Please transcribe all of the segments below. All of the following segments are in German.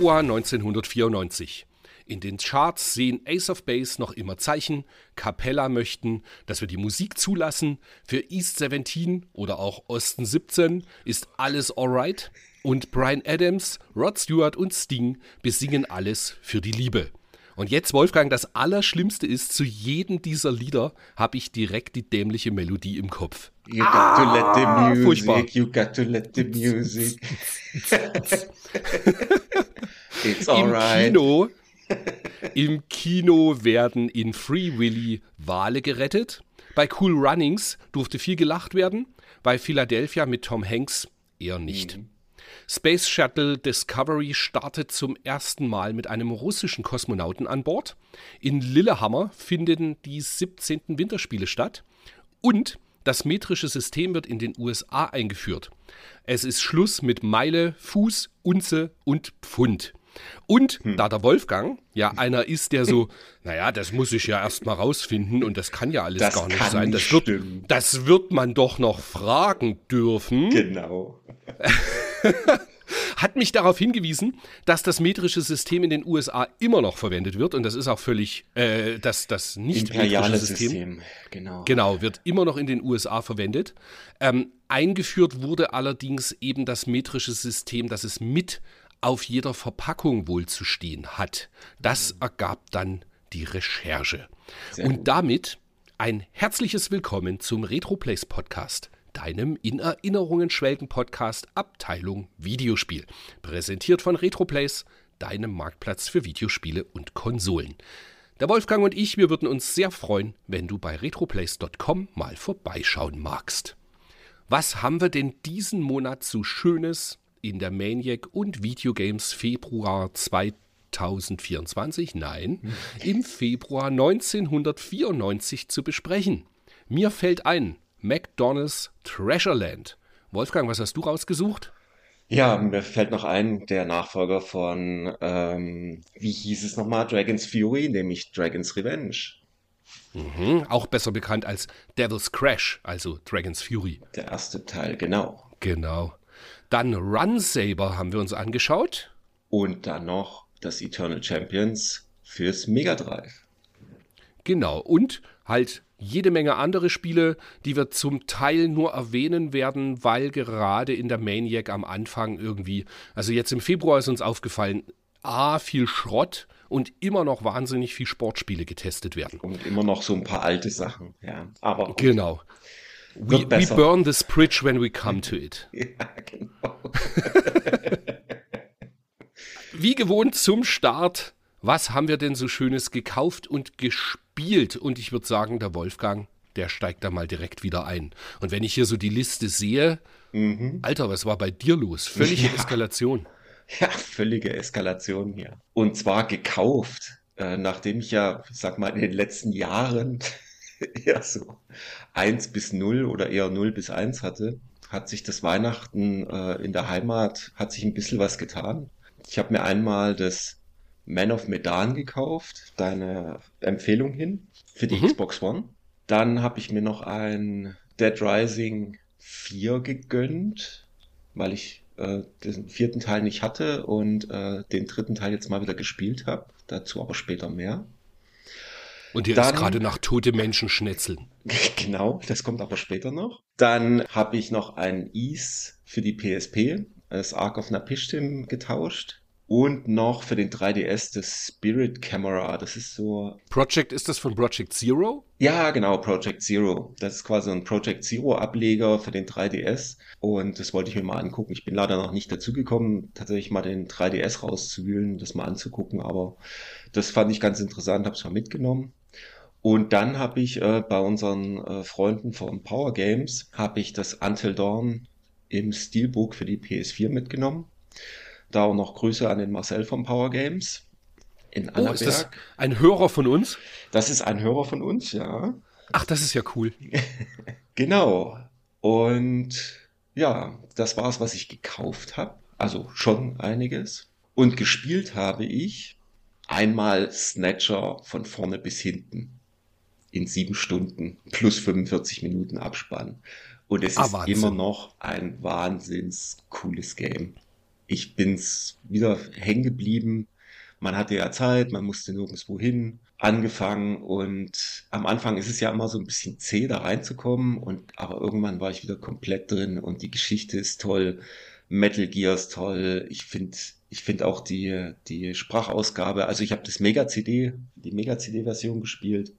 Februar 1994. In den Charts sehen Ace of Base noch immer Zeichen. Capella möchten, dass wir die Musik zulassen. Für East 17 oder auch Osten 17 ist alles alright. Und Brian Adams, Rod Stewart und Sting besingen alles für die Liebe. Und jetzt, Wolfgang, das Allerschlimmste ist, zu jedem dieser Lieder habe ich direkt die dämliche Melodie im Kopf. You got to let the Ah, music, furchtbar. you got to let the music. It's Im alright. Kino, Im Kino werden in Free Willy Wale gerettet. Bei Cool Runnings durfte viel gelacht werden. Bei Philadelphia mit Tom Hanks eher nicht. Space Shuttle Discovery startet zum ersten Mal mit einem russischen Kosmonauten an Bord. In Lillehammer finden die 17. Winterspiele statt. Und das metrische System wird in den USA eingeführt. Es ist Schluss mit Meile, Fuß, Unze und Pfund. Und da der Wolfgang ja einer ist, der so, naja, das muss ich ja erst mal rausfinden und das kann ja alles Das gar nicht sein. Das wird, stimmen. das wird man doch noch fragen dürfen Genau. hat mich darauf hingewiesen, dass das metrische System in den USA immer noch verwendet wird und das ist auch völlig, äh, dass das nicht Imperiales System, System. Genau. genau, wird immer noch in den USA verwendet. Ähm, eingeführt wurde allerdings eben das metrische System, das es mit auf jeder Verpackung wohl zu stehen hat. Das ergab dann die Recherche. und damit ein herzliches Willkommen zum RetroPlays Podcast, deinem in Erinnerungen schwelgen Podcast Abteilung Videospiel. Präsentiert von RetroPlays, deinem Marktplatz für Videospiele und Konsolen. Der Wolfgang und ich, wir würden uns sehr freuen, wenn du bei retroplays.com mal vorbeischauen magst. Was haben wir denn diesen Monat so Schönes in der Maniac und Videogames Februar 2024? Nein, im Februar 1994 zu besprechen. Mir fällt ein, McDonald's Treasureland. Wolfgang, was hast du rausgesucht? Ja, mir fällt noch ein, der Nachfolger von, ähm, wie hieß es nochmal, Dragon's Fury, nämlich Dragon's Revenge. Hm, auch besser bekannt als Devil's Crash, also Dragon's Fury. Der erste Teil, genau. Genau. Dann Run Saber haben wir uns angeschaut. Und dann noch das Eternal Champions fürs Mega Drive. Genau. Und halt jede Menge andere Spiele, die wir zum Teil nur erwähnen werden, weil gerade in der Maniac am Anfang irgendwie, also jetzt im Februar ist uns aufgefallen, A, viel Schrott und immer noch wahnsinnig viel Sportspiele getestet werden. Und immer noch so ein paar alte Sachen, ja. Aber gut. Genau. We, we burn this bridge when we come to it. Ja, genau. Wie gewohnt zum Start, was haben wir denn so Schönes gekauft und gespielt? Und ich würde sagen, der Wolfgang, der steigt da mal direkt wieder ein. Und wenn ich hier so die Liste sehe, Alter, was war bei dir los? Völlige Ja. Eskalation. Ja, völlige Eskalation hier. Und zwar gekauft, äh, nachdem ich ja, ich sag mal, in den letzten Jahren eher so 1 bis 0 oder eher 0 bis 1 hatte, hat sich das Weihnachten äh, in der Heimat, hat sich ein bisschen was getan. Ich habe mir einmal das Man of Medan gekauft, deine Empfehlung hin, für die Xbox One. Dann habe ich mir noch ein Dead Rising 4 gegönnt, weil ich äh, den vierten Teil nicht hatte und äh, den dritten Teil jetzt mal wieder gespielt habe. Dazu aber später mehr. Und dir Dann- ist gerade nach tote Menschen schnetzeln. Genau, das kommt aber später noch. Dann habe ich noch ein Ease für die PSP, das Ark of Napishtim getauscht. Und noch für den 3DS das Spirit Camera. Das ist so Project, ist das von Project Zero? Ja, genau, Project Zero. Das ist quasi ein Project Zero Ableger für den 3DS und das wollte ich mir mal angucken. Ich bin leider noch nicht dazu gekommen, tatsächlich mal den 3DS rauszuwühlen, das mal anzugucken, aber das fand ich ganz interessant, habe es mal mitgenommen. Und dann habe ich äh, bei unseren äh, Freunden von Power Games habe ich das Until Dawn im Steelbook für die PS4 mitgenommen. Da auch noch Grüße an den Marcel von Power Games in Oh, ist das Annaberg. ein Hörer von uns? Das ist ein Hörer von uns, ja. Ach, das ist ja cool. Genau. Und ja, das war es, was ich gekauft habe. Also schon einiges. Und gespielt habe ich einmal Snatcher von vorne bis hinten. In sieben Stunden plus 45 Minuten Abspann. Und es ah, ist Wahnsinn. immer noch ein wahnsinns cooles Game. Ich bin's wieder hängen geblieben. Man hatte ja Zeit, man musste nirgendwo hin, angefangen und am Anfang ist es ja immer so ein bisschen zäh, da reinzukommen und aber irgendwann war ich wieder komplett drin und die Geschichte ist toll. Metal Gear ist toll. Ich finde ich finde auch die, die Sprachausgabe, also ich habe das Mega-CD, die Mega-CD-Version gespielt.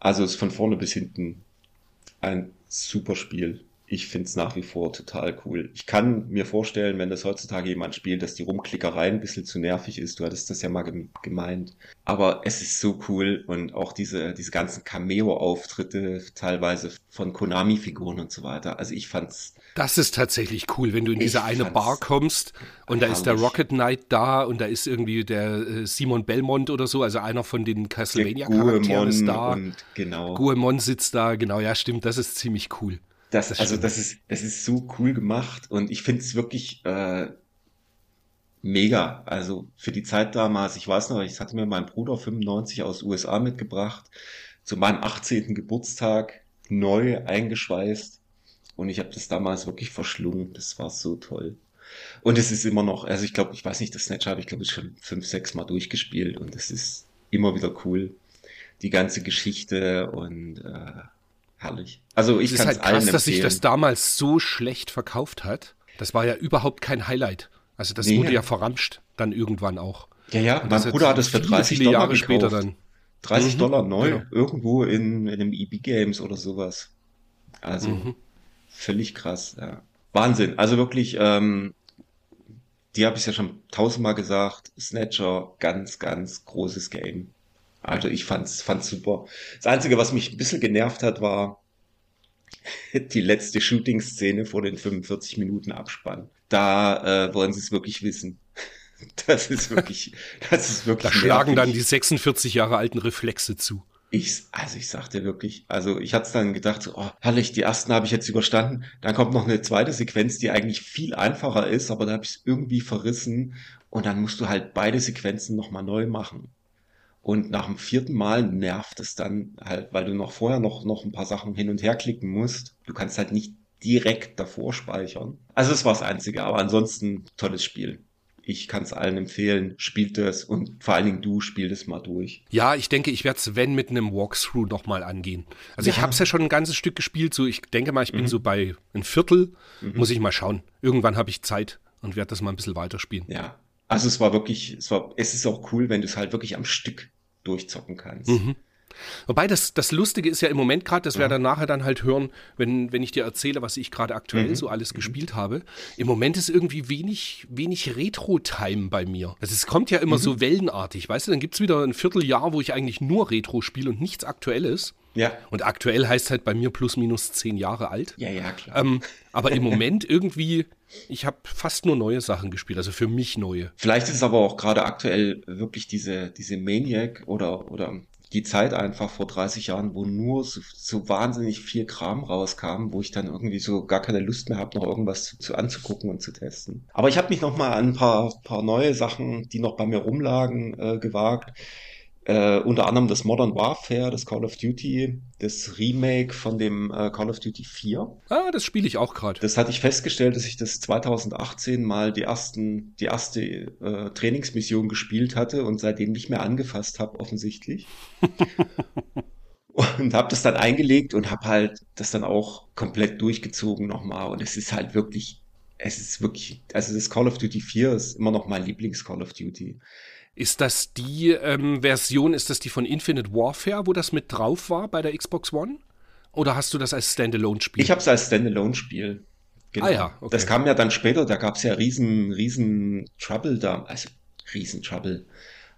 Also ist von vorne bis hinten ein super Spiel ich finde es nach wie vor total cool. Ich kann mir vorstellen, wenn das heutzutage jemand spielt, dass die Rumklickerei ein bisschen zu nervig ist. Du hattest das ja mal gemeint. Aber es ist so cool und auch diese, diese ganzen Cameo-Auftritte teilweise von Konami-Figuren und so weiter. Also ich fand's. Das ist tatsächlich cool, wenn du in diese eine Bar kommst und herrlich. da ist der Rocket Knight da und da ist irgendwie der äh, Simon Belmont oder so, also einer von den Castlevania-Charakteren ist da. Und genau. Guemon sitzt da, genau, ja, stimmt, das ist ziemlich cool. Das, das also das ist, das ist so cool gemacht und ich finde es wirklich äh, mega. Also für die Zeit damals, ich weiß noch, ich hatte mir meinen Bruder 95 aus USA mitgebracht, zu meinem 18. Geburtstag neu eingeschweißt und ich habe das damals wirklich verschlungen. Das war so toll. Und es ist immer noch, also ich glaube, ich weiß nicht, das Snatch habe ich glaube ich schon fünf, sechs Mal durchgespielt und es ist immer wieder cool. Die ganze Geschichte und äh, herrlich. Also ich kann es halt krass, dass sich das damals so schlecht verkauft hat. Das war ja überhaupt kein Highlight. Also das nee, wurde ja verramscht dann irgendwann auch. Ja, ja, mein Bruder hat es für 30 Dollar Jahre gekauft. später dann. 30 mhm, Dollar neu, genau. irgendwo in, in einem EB Games oder sowas. Also mhm. völlig krass, ja. Wahnsinn. Also wirklich, ähm, die habe ich ja schon tausendmal gesagt. Snatcher, ganz, ganz großes Game. Also ich fand's, fand's super. Das Einzige, was mich ein bisschen genervt hat, war die letzte Shooting-Szene vor den 45 Minuten Abspann. Da äh, wollen sie es wirklich wissen. Das ist wirklich, das ist wirklich. Da schlagen dann die 46 Jahre alten Reflexe zu. Ich, also ich sagte wirklich, also ich hatte dann gedacht, so, oh, herrlich, die ersten habe ich jetzt überstanden. Dann kommt noch eine zweite Sequenz, die eigentlich viel einfacher ist, aber da habe ich es irgendwie verrissen. Und dann musst du halt beide Sequenzen nochmal neu machen. Und nach dem vierten Mal nervt es dann halt, weil du noch vorher noch, noch ein paar Sachen hin und her klicken musst. Du kannst halt nicht direkt davor speichern. Also das war das Einzige, aber ansonsten tolles Spiel. Ich kann es allen empfehlen, spielt es und vor allen Dingen du spiel es mal durch. Ja, ich denke, ich werde es, wenn, mit einem Walkthrough nochmal angehen. Also ja. ich habe es ja schon ein ganzes Stück gespielt, so ich denke mal, ich bin mhm. so bei ein Viertel, mhm. muss ich mal schauen. Irgendwann habe ich Zeit und werde das mal ein bisschen weiterspielen. Ja, also es war wirklich, es war, es ist auch cool, wenn du es halt wirklich am Stück durchzocken kannst. Mhm. Wobei das, das Lustige ist ja im Moment gerade, das werden wir nachher dann halt hören, wenn, wenn ich dir erzähle, was ich gerade aktuell mhm. so alles mhm. gespielt habe. Im Moment ist irgendwie wenig, wenig Retro-Time bei mir. Also es kommt ja immer mhm. so wellenartig, weißt du, dann gibt es wieder ein Vierteljahr, wo ich eigentlich nur Retro spiele und nichts Aktuelles. Ja. Und aktuell heißt halt bei mir plus minus zehn Jahre alt. Ja, ja, klar. Ähm, aber im Moment irgendwie, ich habe fast nur neue Sachen gespielt, also für mich neue. Vielleicht ist es aber auch gerade aktuell wirklich diese, diese Maniac oder, oder die Zeit einfach vor 30 Jahren, wo nur so, so wahnsinnig viel Kram rauskam, wo ich dann irgendwie so gar keine Lust mehr habe, noch irgendwas zu, zu anzugucken und zu testen. Aber ich habe mich noch mal an ein paar, paar neue Sachen, die noch bei mir rumlagen, äh, gewagt. Äh, unter anderem das Modern Warfare, das Call of Duty, das Remake von dem äh, Call of Duty 4. Ah, das spiele ich auch gerade. Das hatte ich festgestellt, dass ich das 2018 mal die ersten, die erste äh, Trainingsmission gespielt hatte und seitdem nicht mehr angefasst habe, offensichtlich. und habe das dann eingelegt und habe halt das dann auch komplett durchgezogen nochmal. Und es ist halt wirklich, es ist wirklich, also das Call of Duty 4 ist immer noch mein Lieblings-Call of Duty. Ist das die ähm, Version, ist das die von Infinite Warfare, wo das mit drauf war bei der Xbox One? Oder hast du das als Standalone-Spiel? Ich habe es als Standalone-Spiel. Genau. Ah ja, okay. Das kam ja dann später, da gab es ja riesen, riesen Trouble da, also riesen Trouble.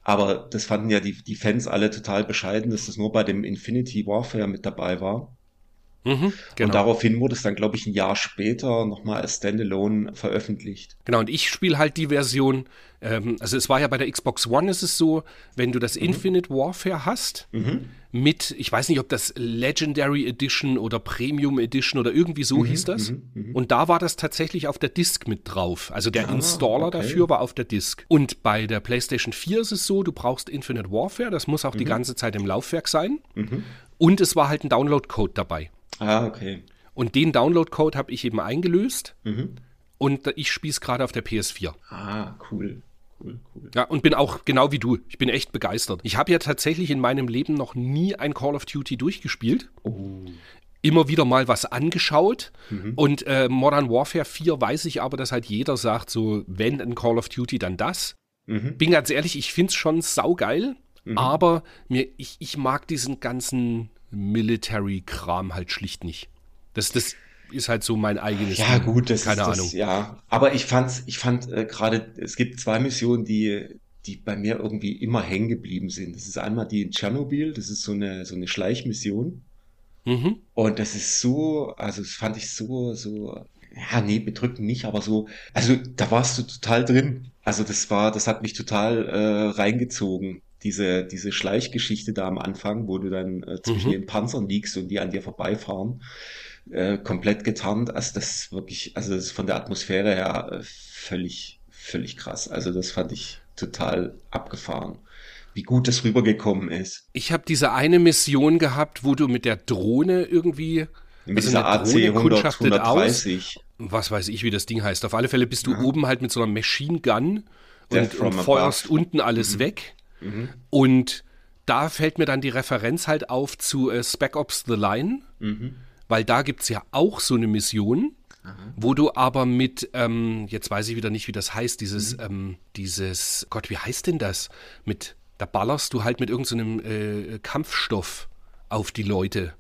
Aber das fanden ja die, die Fans alle total bescheiden, dass das nur bei dem Infinity Warfare mit dabei war. Mhm, genau. Und daraufhin wurde es dann, glaube ich, ein Jahr später nochmal als Standalone veröffentlicht. Genau, und ich spiele halt die Version, ähm, also es war ja bei der Xbox One ist es so, wenn du das mhm. Infinite Warfare hast, mhm. mit, ich weiß nicht, ob das Legendary Edition oder Premium Edition oder irgendwie so mhm, hieß das. Mhm, mhm. Und da war das tatsächlich auf der Disk mit drauf. Also der ah, Installer okay. dafür war auf der Disk. Und bei der PlayStation 4 ist es so, du brauchst Infinite Warfare, das muss auch die ganze Zeit im Laufwerk sein. Und es war halt ein Download-Code dabei. Ah, okay. Und den Download-Code habe ich eben eingelöst. Mhm. Und ich spiele es gerade auf der PS4. Ah, cool. Cool, cool. Ja, und bin auch genau wie du. Ich bin echt begeistert. Ich habe ja tatsächlich in meinem Leben noch nie ein Call of Duty durchgespielt. Oh. Immer wieder mal was angeschaut. Mhm. Und äh, Modern Warfare 4 weiß ich aber, dass halt jeder sagt, so, wenn ein Call of Duty, dann das. Mhm. Bin ganz ehrlich, ich finde es schon saugeil. Mhm. Aber mir, ich, ich mag diesen ganzen Military-Kram halt schlicht nicht. Das, das ist halt so mein eigenes. Ja, Ding. gut, das keine ist Ahnung. Das, ja, aber ich fand's, ich fand äh, gerade, es gibt zwei Missionen, die, die bei mir irgendwie immer hängen geblieben sind. Das ist einmal die in Tschernobyl, das ist so eine, so eine Schleichmission. Mhm. Und das ist so, also das fand ich so, so, ja, nee, bedrückend nicht, aber so, also da warst du total drin. Also das war, das hat mich total äh, reingezogen diese, diese Schleichgeschichte da am Anfang, wo du dann äh, zwischen mhm. den Panzern liegst und die an dir vorbeifahren, äh, komplett getarnt. Also das ist wirklich, also das ist von der Atmosphäre her äh, völlig, völlig krass. Also das fand ich total abgefahren wie gut das rübergekommen ist. Ich habe diese eine Mission gehabt, wo du mit der Drohne irgendwie mit also dieser AC 100, 130. Aus. Was weiß ich, wie das Ding heißt. Auf alle Fälle bist du ja. oben halt mit so einer Machine Gun und, und feuerst unten alles mhm. weg. Mhm. Und da fällt mir dann die Referenz halt auf zu äh, Spec Ops The Line, mhm. Weil da gibt es ja auch so eine Mission, Aha. wo du aber mit, ähm, jetzt weiß ich wieder nicht, wie das heißt, dieses, mhm. ähm, dieses, Gott, wie heißt denn das? Mit, da ballerst du halt mit irgendeinem so äh, Kampfstoff auf die Leute.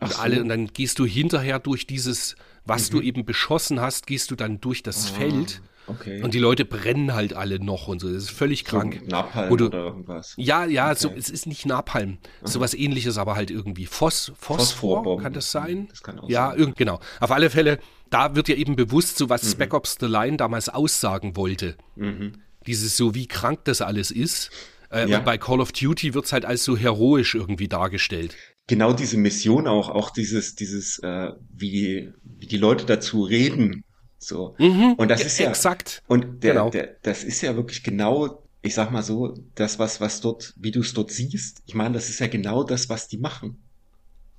Und, so. alle, und dann gehst du hinterher durch dieses, was mhm. du eben beschossen hast, gehst du dann durch das ah. Feld Okay. Und die Leute brennen halt alle noch und so. Das ist völlig so krank. Napalm du, oder irgendwas. Ja, ja, okay. so, es ist nicht Napalm. Aha. Sowas ähnliches, aber halt irgendwie Phos, Phosphor, kann das sein? Das kann auch ja, sein. Irgend, genau. Auf alle Fälle, da wird ja eben bewusst, so was mhm. Spec Ops The Line damals aussagen wollte. Mhm. Dieses so, wie krank das alles ist. Äh, ja. Und bei Call of Duty wird es halt als so heroisch irgendwie dargestellt genau diese Mission auch, auch dieses, dieses, äh, wie, wie die Leute dazu reden, so. Mhm, und das ist ja exakt. Und der, genau. der, das ist ja wirklich genau, ich sag mal so, das, was, was dort, wie du es dort siehst. Ich meine, das ist ja genau das, was die machen.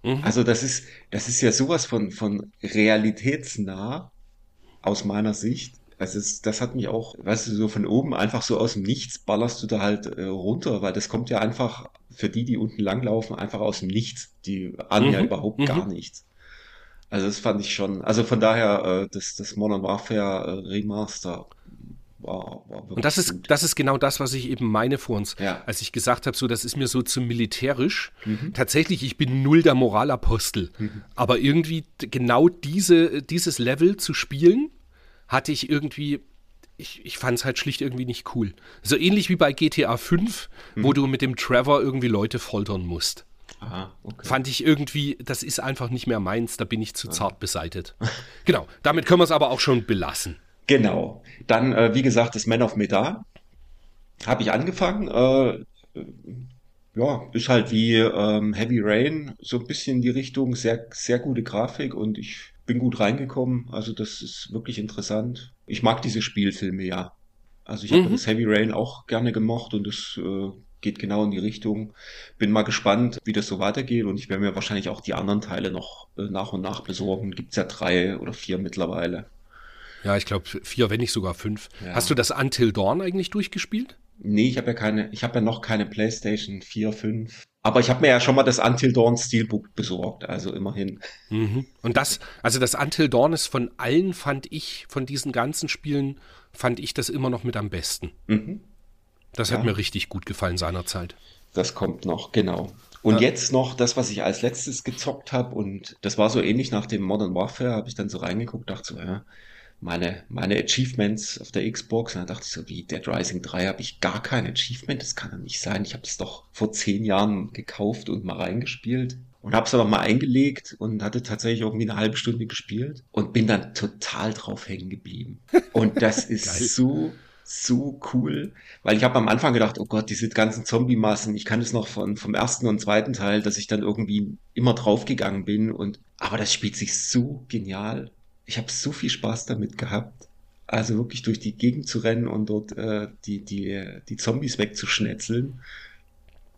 Mhm. Also das ist, das ist ja sowas von, von realitätsnah aus meiner Sicht. Also es, das hat mich auch, weißt du, so von oben einfach so aus dem Nichts ballerst du da halt äh, runter, weil das kommt ja einfach für die, die unten langlaufen, einfach aus dem Nichts. Die ahnen mhm. ja überhaupt mhm. gar nichts. Also das fand ich schon, also von daher, äh, das, das Modern Warfare äh, Remaster war, war Und das ist, das ist genau das, was ich eben meine vor uns, ja. als ich gesagt habe, so, das ist mir so zu militärisch. Mhm. Tatsächlich, ich bin null der Moralapostel. Mhm. Aber irgendwie genau diese, dieses Level zu spielen, hatte ich irgendwie ich, ich fand es halt schlicht irgendwie nicht cool. So ähnlich wie bei GTA 5, mhm. wo du mit dem Trevor irgendwie Leute foltern musst. Aha, okay. Fand ich irgendwie, das ist einfach nicht mehr meins, da bin ich zu zart beseitet. genau, damit können wir es aber auch schon belassen. Genau. Dann, äh, wie gesagt, das Man of Medan habe ich angefangen. Äh, ja, ist halt wie ähm, Heavy Rain, so ein bisschen in die Richtung, sehr, sehr gute Grafik und ich bin gut reingekommen. Also das ist wirklich interessant. Ich mag diese Spielfilme ja. Also ich habe mhm. das Heavy Rain auch gerne gemocht und das äh, geht genau in die Richtung. Bin mal gespannt, wie das so weitergeht und ich werde mir wahrscheinlich auch die anderen Teile noch äh, nach und nach besorgen. Gibt es ja drei oder vier mittlerweile. Ja, ich glaube vier, wenn nicht sogar fünf. Ja. Hast du das Until Dawn eigentlich durchgespielt? Nee, ich habe ja keine, ich habe ja noch keine PlayStation 4, 5. Aber ich habe mir ja schon mal das Until Dawn Steelbook besorgt, also immerhin. Mhm. Und das, also das Until Dawn ist von allen, fand ich, von diesen ganzen Spielen, fand ich das immer noch mit am besten. Mhm. Das ja. hat mir richtig gut gefallen seinerzeit. Das kommt noch, genau. Und ja. jetzt noch das, was ich als letztes gezockt habe, und das war so ähnlich nach dem Modern Warfare, habe ich dann so reingeguckt, dachte so, ja, meine, meine Achievements auf der Xbox, und dann dachte ich so, wie Dead Rising 3 habe ich gar kein Achievement, das kann ja nicht sein. Ich habe es doch vor zehn Jahren gekauft und mal reingespielt. und habe es dann nochmal eingelegt und hatte tatsächlich irgendwie eine halbe Stunde gespielt und bin dann total drauf hängen geblieben. Und das ist so so cool, weil ich habe am Anfang gedacht, oh Gott, diese ganzen Zombie-Massen, ich kann es noch von, vom ersten und zweiten Teil, dass ich dann irgendwie immer draufgegangen bin und aber das spielt sich so genial. Ich habe so viel Spaß damit gehabt. Also wirklich durch die Gegend zu rennen und dort äh, die, die, die Zombies wegzuschnetzeln.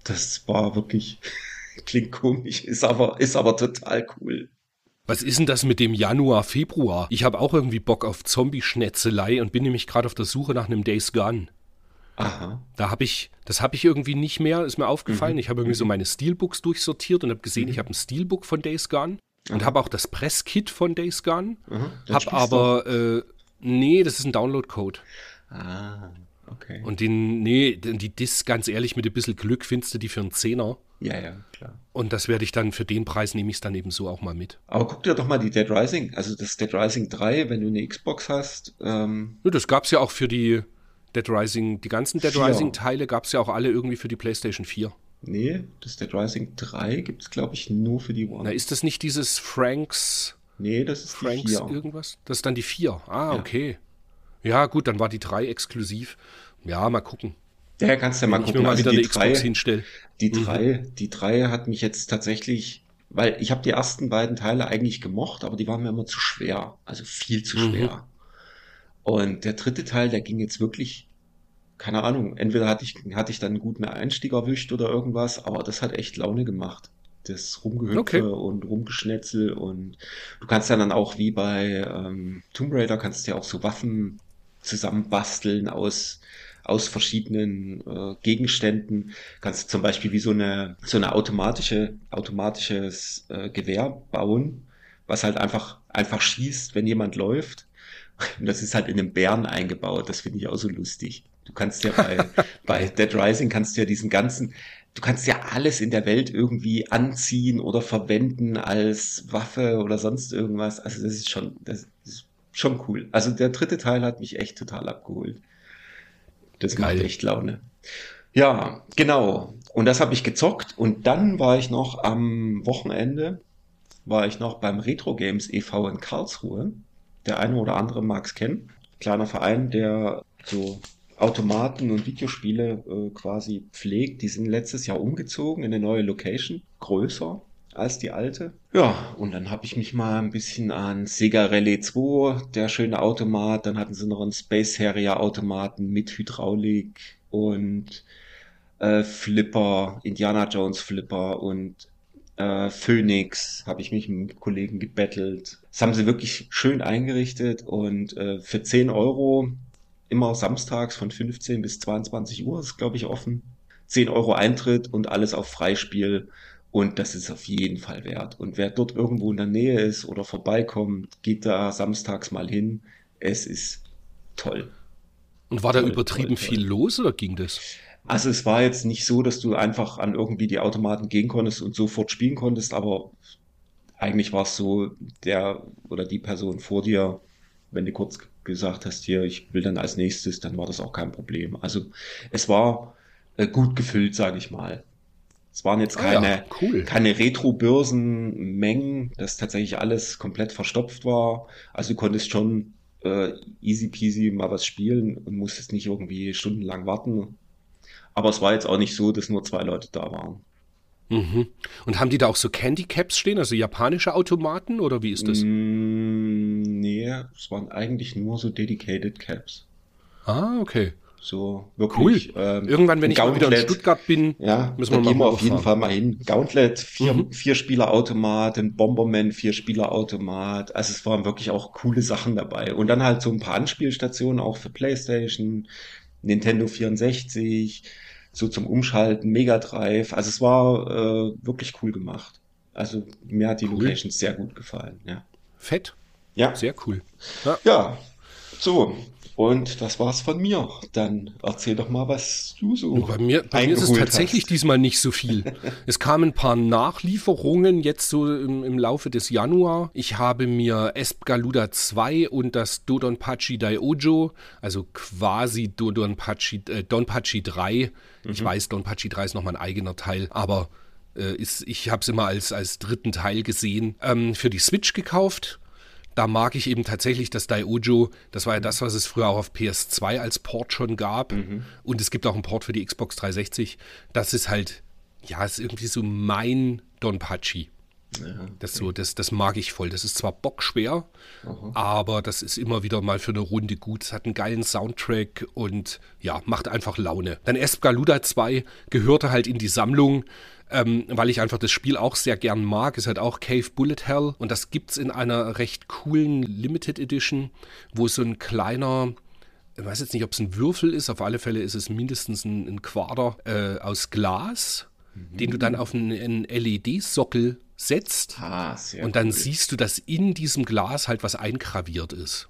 Das war wirklich, klingt komisch, ist aber, ist aber total cool. Was ist denn das mit dem Januar, Februar? Ich habe auch irgendwie Bock auf Zombie-Schnetzelei und bin nämlich gerade auf der Suche nach einem Days Gone. Aha. Da habe ich, das habe ich irgendwie nicht mehr, ist mir aufgefallen. Mhm. Ich habe irgendwie mhm. so meine Steelbooks durchsortiert und habe gesehen, mhm. ich habe ein Steelbook von Days Gone und habe auch das Presskit von Days Gone. Habe aber, äh, nee, das ist ein Download-Code. Ah, okay. Und den, nee, die Disc, ganz ehrlich, mit ein bisschen Glück findest du die für einen Zehner. Ja, ja, klar. Und das werde ich dann für den Preis nehme ich es dann eben so auch mal mit. Aber guck dir doch mal die Dead Rising, also das Dead Rising 3, wenn du eine Xbox hast. Ähm ja, das gab es ja auch für die Dead Rising, die ganzen Dead 4. Rising Teile gab es ja auch alle irgendwie für die PlayStation 4. Nee, das Dead Rising 3 gibt es, glaube ich, nur für die One. Na, ist das nicht dieses Franks? Nee, das ist Franks die 4. irgendwas? Das ist dann die 4. Ah, ja. okay. Ja, gut, dann war die 3 exklusiv. Ja, mal gucken. Ja, kannst ja mal gucken. Ich mir mal also wieder eine drei, Xbox hinstelle. Die mhm. drei, mhm. die drei hat mich jetzt tatsächlich, weil ich habe die ersten beiden Teile eigentlich gemocht, aber die waren mir immer zu schwer, also viel zu mhm. schwer. Mhm. Und der dritte Teil, der ging jetzt wirklich, keine Ahnung, entweder hatte ich, hatte ich dann einen guten Einstieg erwischt oder irgendwas, aber das hat echt Laune gemacht. Das Rumgehüpfe okay. und Rumgeschnetzel und du kannst ja dann auch wie bei ähm, Tomb Raider kannst du ja auch so Waffen zusammenbasteln aus aus verschiedenen äh, Gegenständen. Kannst du zum Beispiel wie so eine, so eine automatische, automatisches äh, Gewehr bauen, was halt einfach, einfach schießt, wenn jemand läuft. Und das ist halt in einem Bären eingebaut. Das finde ich auch so lustig. Du kannst ja bei, bei Dead Rising kannst du ja diesen ganzen, du kannst ja alles in der Welt irgendwie anziehen oder verwenden als Waffe oder sonst irgendwas. Also das ist schon, das schon cool. Also der dritte Teil hat mich echt total abgeholt. Das Geil. macht echt Laune. Ja, genau. Und das habe ich gezockt. Und dann war ich noch am Wochenende, war ich noch beim Retro Games e.V. in Karlsruhe. Der eine oder andere mag es kennen. Kleiner Verein, der so Automaten und Videospiele äh, quasi pflegt. Die sind letztes Jahr umgezogen in eine neue Location, größer als die alte. Ja, und dann habe ich mich mal ein bisschen an Sega Rally 2, der schöne Automat, dann hatten sie noch einen Space Harrier Automaten mit Hydraulik und äh, Flipper, Indiana Jones Flipper und äh, Phoenix habe ich mich mit Kollegen gebettelt. Das haben sie wirklich schön eingerichtet und äh, für 10 Euro immer samstags von 15 bis 22 Uhr ist, glaube ich, offen. 10 Euro Eintritt und alles auf Freispiel. Und das ist auf jeden Fall wert. Und wer dort irgendwo in der Nähe ist oder vorbeikommt, geht da samstags mal hin. Es ist toll. Und war toll, da übertrieben toll, toll. viel los oder ging das? Also es war jetzt nicht so, dass du einfach an irgendwie die Automaten gehen konntest und sofort spielen konntest, aber eigentlich war es so, der oder die Person vor dir, wenn du kurz gesagt hast, hier, ich will dann als nächstes, dann war das auch kein Problem. Also es war äh, gut gefüllt, sage ich mal. Es waren jetzt keine, ah ja, cool. keine Retro-Börsenmengen, dass tatsächlich alles komplett verstopft war. Also du konntest schon äh, easy peasy mal was spielen und musstest nicht irgendwie stundenlang warten. Aber es war jetzt auch nicht so, dass nur zwei Leute da waren. Mhm. Und haben die da auch so Candy Caps stehen, also japanische Automaten oder wie ist das? Mm, nee, es waren eigentlich nur so Dedicated Caps. Ah, okay. So wirklich. Cool. Ähm, Irgendwann, wenn ich Gauntlet, mal wieder in Stuttgart bin, ja, müssen wir mal gehen wir auf jeden Fall mal hin. Gauntlet, vier, mhm. vier Spielerautomat, ein Bomberman, vier Spielerautomat. Also es waren wirklich auch coole Sachen dabei. Und dann halt so ein paar Anspielstationen auch für PlayStation, Nintendo 64, so zum Umschalten, Mega Drive. Also es war äh, wirklich cool gemacht. Also mir hat die cool. Location sehr gut gefallen. Ja. Fett. Ja. Sehr cool. Ja. ja. So, und das war's von mir. Dann erzähl doch mal, was du so. Bei mir, bei mir ist es tatsächlich hast. diesmal nicht so viel. es kamen ein paar Nachlieferungen jetzt so im, im Laufe des Januar. Ich habe mir Espgaluda 2 und das Dodonpachi Daiojo, also quasi Dodonpachi, äh, Donpachi 3. Mhm. Ich weiß, Donpachi 3 ist nochmal ein eigener Teil, aber Äh, ist, ich habe es immer als, als dritten Teil gesehen. Ähm, für die Switch gekauft. Da mag ich eben tatsächlich das Daiojo. Das war ja das, was es früher auch auf PS2 als Port schon gab. Mhm. Und es gibt auch einen Port für die Xbox 360. Das ist halt, ja, ist irgendwie so mein Donpachi. Ja, das, so, das, das mag ich voll. Das ist zwar bockschwer, Aha. aber das ist immer wieder mal für eine Runde gut. Es hat einen geilen Soundtrack und ja, macht einfach Laune. Dann Esp Galuda 2 gehörte halt in die Sammlung, ähm, weil ich einfach das Spiel auch sehr gern mag. Es hat auch Cave Bullet Hell und das gibt es in einer recht coolen Limited Edition, wo so ein kleiner ich weiß jetzt nicht, ob es ein Würfel ist, auf alle Fälle ist es mindestens ein, ein Quader äh, aus Glas, mhm. den du dann auf einen, einen LED-Sockel setzt ah, und dann cool. siehst du, dass in diesem Glas halt was eingraviert ist.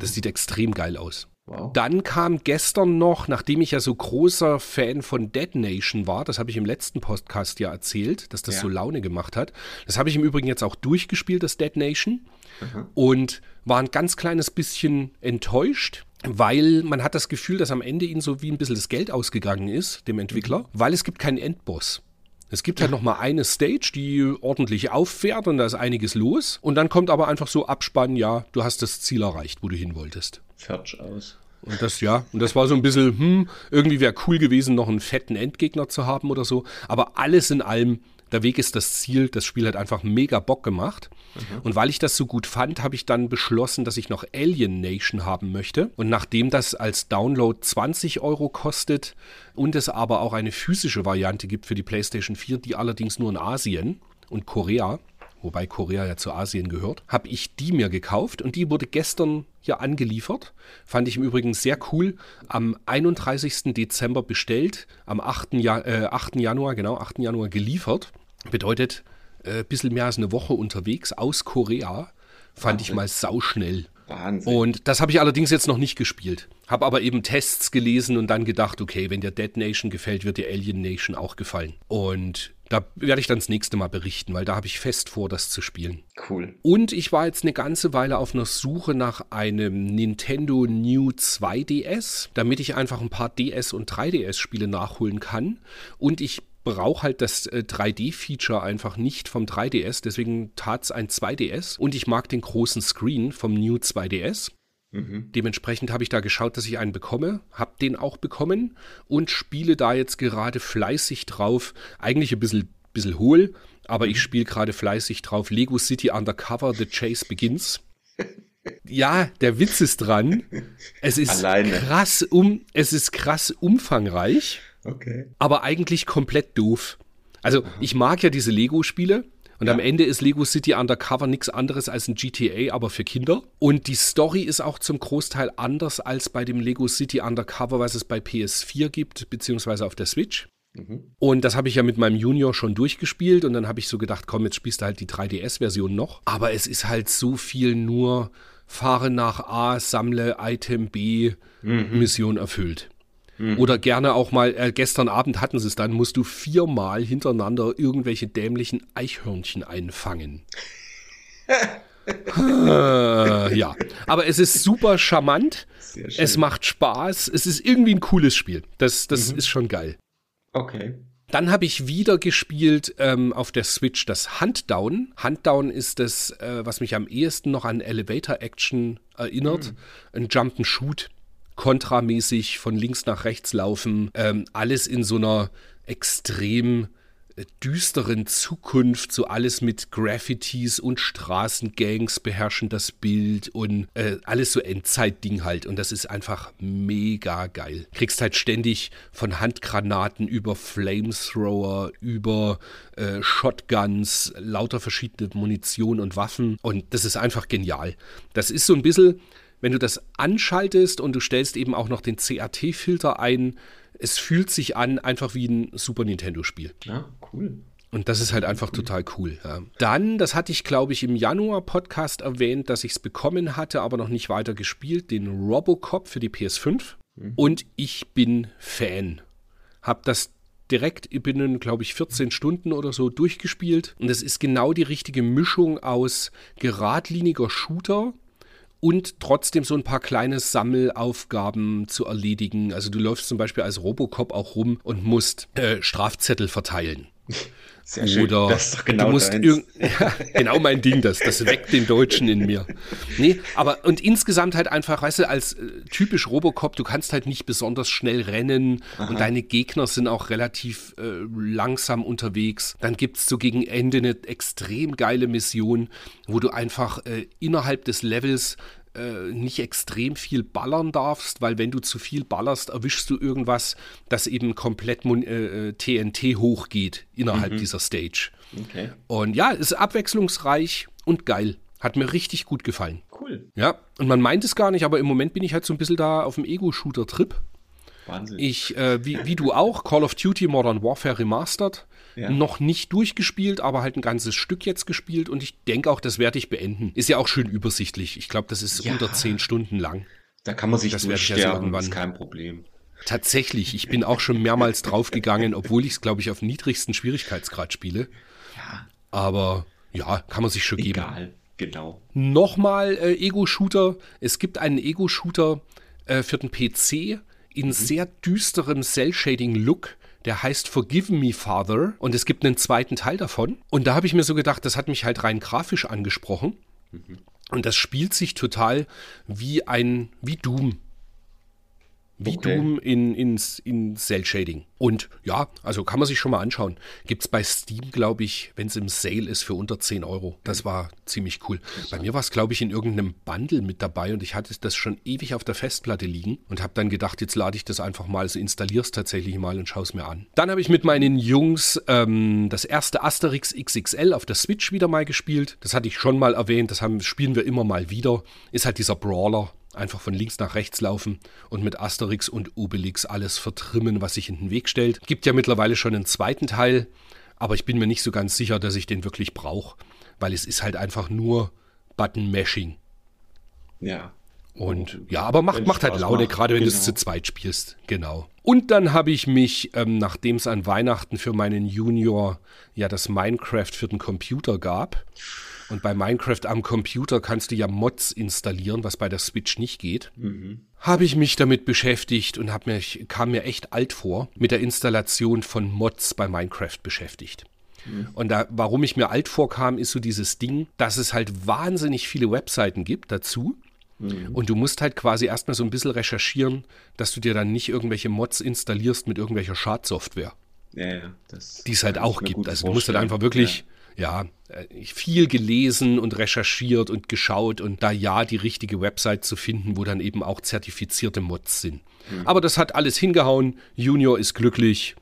Das sieht extrem geil aus. Wow. Dann kam gestern noch, nachdem ich ja so großer Fan von Dead Nation war, das habe ich im letzten Podcast ja erzählt, dass das ja. so Laune gemacht hat. Das habe ich im Übrigen jetzt auch durchgespielt, das Dead Nation. Mhm. Und war ein ganz kleines bisschen enttäuscht, weil man hat das Gefühl, dass am Ende ihnen so wie ein bisschen das Geld ausgegangen ist, dem Entwickler, mhm. weil es gibt keinen Endboss. Es gibt halt noch mal eine Stage, die ordentlich auffährt und da ist einiges los. Und dann kommt aber einfach so Abspann, ja, du hast das Ziel erreicht, wo du hin wolltest. Fertig aus. Und das, ja, und das war so ein bisschen, hm, irgendwie wäre cool gewesen, noch einen fetten Endgegner zu haben oder so. Aber alles in allem der Weg ist das Ziel. Das Spiel hat einfach mega Bock gemacht. Mhm. Und weil ich das so gut fand, habe ich dann beschlossen, dass ich noch Alien Nation haben möchte. Und nachdem das als Download 20 Euro kostet und es aber auch eine physische Variante gibt für die PlayStation 4, die allerdings nur in Asien und Korea, wobei Korea ja zu Asien gehört, habe ich die mir gekauft und die wurde gestern hier angeliefert. Fand ich im Übrigen sehr cool. Am 31. Dezember bestellt, am 8. Ja äh, 8. Januar, genau, 8. Januar geliefert. Bedeutet, ein äh, bisschen mehr als eine Woche unterwegs aus Korea. Fand Wahnsinn. ich mal sauschnell. Wahnsinn. Und das habe ich allerdings jetzt noch nicht gespielt. Habe aber eben Tests gelesen und dann gedacht, okay, wenn der Dead Nation gefällt, wird der Alien Nation auch gefallen. Und da werde ich dann das nächste Mal berichten, weil da habe ich fest vor, das zu spielen. Cool. Und ich war jetzt eine ganze Weile auf einer Suche nach einem Nintendo New 2DS, damit ich einfach ein paar DS- und 3DS-Spiele nachholen kann. Und ich brauche halt das 3D-Feature äh, einfach nicht vom 3DS, deswegen tat es ein 2DS. Und ich mag den großen Screen vom New 2DS. Mhm. Dementsprechend habe ich da geschaut, dass ich einen bekomme, habe den auch bekommen und spiele da jetzt gerade fleißig drauf. Eigentlich ein bisschen, bisschen hohl, aber ich mhm. spiele gerade fleißig drauf. Lego City Undercover, The Chase Begins. Ja, der Witz ist dran. Es ist Alleine. krass um, es ist krass umfangreich. Okay. Aber eigentlich komplett doof. Also, Aha. ich mag ja diese Lego-Spiele. Und ja. am Ende ist Lego City Undercover nichts anderes als ein GTA, aber für Kinder. Und die Story ist auch zum Großteil anders als bei dem Lego City Undercover, was es bei PS4 gibt, beziehungsweise auf der Switch. Mhm. Und das habe ich ja mit meinem Junior schon durchgespielt und dann habe ich so gedacht, komm, jetzt spielst du halt die 3DS-Version noch. Aber es ist halt so viel nur fahre nach A, sammle Item B, mhm. Mission erfüllt. Mhm. Oder gerne auch mal, äh, gestern Abend hatten sie es dann, musst du viermal hintereinander irgendwelche dämlichen Eichhörnchen einfangen. äh, ja, aber es ist super charmant. Es macht Spaß. Es ist irgendwie ein cooles Spiel. Das, das mhm. ist schon geil. Okay. Dann habe ich wieder gespielt ähm, auf der Switch das Huntdown. Huntdown ist das, äh, was mich am ehesten noch an Elevator Action erinnert. Mhm. Ein Jump-and-Shoot kontramäßig von links nach rechts laufen. Ähm, alles in so einer extrem äh, düsteren Zukunft, so alles mit Graffitis und Straßengangs beherrschen das Bild und äh, alles so Endzeitding halt. Und das ist einfach mega geil. Kriegst halt ständig von Handgranaten über Flamethrower, über äh, Shotguns, lauter verschiedene Munition und Waffen. Und das ist einfach genial. Das ist so ein bisschen wenn du das anschaltest und du stellst eben auch noch den CAT-Filter ein, es fühlt sich an einfach wie ein Super Nintendo-Spiel. Ja, cool. Und das ist halt einfach total cool. Ja. Dann, das hatte ich glaube ich im Januar-Podcast erwähnt, dass ich es bekommen hatte, aber noch nicht weiter gespielt, den Robocop für die PS5. Mhm. Und ich bin Fan. Hab das direkt binnen, glaube ich, 14 Stunden oder so durchgespielt. Und es ist genau die richtige Mischung aus geradliniger Shooter und trotzdem so ein paar kleine Sammelaufgaben zu erledigen. Also du läufst zum Beispiel als Robocop auch rum und musst äh, Strafzettel verteilen. Sehr schön. Oder das ist doch genau du musst deins. ja, genau mein Ding, das, das weckt den Deutschen in mir. Nee, aber und insgesamt halt einfach, weißt du, als äh, typisch Robocop, du kannst halt nicht besonders schnell rennen Aha. und deine Gegner sind auch relativ äh, langsam unterwegs. Dann gibt es so gegen Ende eine extrem geile Mission, wo du einfach äh, innerhalb des Levels äh, nicht extrem viel ballern darfst, weil wenn du zu viel ballerst, erwischst du irgendwas, das eben komplett äh, äh, TNT hochgeht innerhalb dieser Stage. Okay, Und ja, ist abwechslungsreich und geil. Hat mir richtig gut gefallen. cool. Ja, und man meint es gar nicht, aber im Moment bin ich halt so ein bisschen da auf dem Ego-Shooter-Trip. Wahnsinn. Ich, äh, wie, wie du auch, Call of Duty Modern Warfare Remastered. Ja. Noch nicht durchgespielt, aber halt ein ganzes Stück jetzt gespielt und ich denke auch, das werde ich beenden. Ist ja auch schön übersichtlich. Ich glaube, das ist Ja. unter 10 Stunden lang. da kann man sich das durchsterben, also ist kein Problem. Tatsächlich, ich bin auch schon mehrmals draufgegangen, obwohl ich es, glaube ich, auf niedrigsten Schwierigkeitsgrad spiele. Ja, Aber ja, kann man sich schon geben. egal, genau. Nochmal äh, Ego-Shooter. Es gibt einen Ego-Shooter äh, für den PC in sehr düsterem Cell-Shading-Look. Der heißt Forgive Me Father und es gibt einen zweiten Teil davon. Und da habe ich mir so gedacht, das hat mich halt rein grafisch angesprochen. Und das spielt sich total wie ein, wie Doom. Wie Okay. Doom in, in, in Cell-Shading. Und ja, also kann man sich schon mal anschauen. Gibt es bei Steam, glaube ich, wenn es im Sale ist, für unter 10 Euro. Das war ziemlich cool. Bei mir war es, glaube ich, in irgendeinem Bundle mit dabei und ich hatte das schon ewig auf der Festplatte liegen und habe dann gedacht, jetzt lade ich das einfach mal, also installiere es tatsächlich mal und schaue es mir an. Dann habe ich mit meinen Jungs ähm, das erste Asterix XXL auf der Switch wieder mal gespielt. Das hatte ich schon mal erwähnt, das haben, spielen wir immer mal wieder. Ist halt dieser Brawler, einfach von links nach rechts laufen und mit Asterix und Obelix alles vertrimmen, was sich in den Weg stellt. Gibt ja mittlerweile schon einen zweiten Teil, aber ich bin mir nicht so ganz sicher, dass ich den wirklich brauche, weil es ist halt einfach nur Button-Mashing. Ja. Und ja, aber macht, macht halt Laune, macht, gerade wenn du es genau. zu zweit spielst. Genau. Und dann habe ich mich, ähm, nachdem es an Weihnachten für meinen Junior ja das Minecraft für den Computer gab, und bei Minecraft am Computer kannst du ja Mods installieren, was bei der Switch nicht geht, habe ich mich damit beschäftigt und mich, kam mir echt alt vor, mit der Installation von Mods bei Minecraft beschäftigt. Und da, warum ich mir alt vorkam, ist so dieses Ding, dass es halt wahnsinnig viele Webseiten gibt dazu. Und du musst halt quasi erstmal so ein bisschen recherchieren, dass du dir dann nicht irgendwelche Mods installierst mit irgendwelcher Schadsoftware, Ja, ja, das die es halt auch mir gibt. Also du musst halt einfach wirklich, ja, äh, viel gelesen und recherchiert und geschaut und da ja die richtige Website zu finden, wo dann eben auch zertifizierte Mods sind. Hm. Aber das hat alles hingehauen. Junior ist glücklich.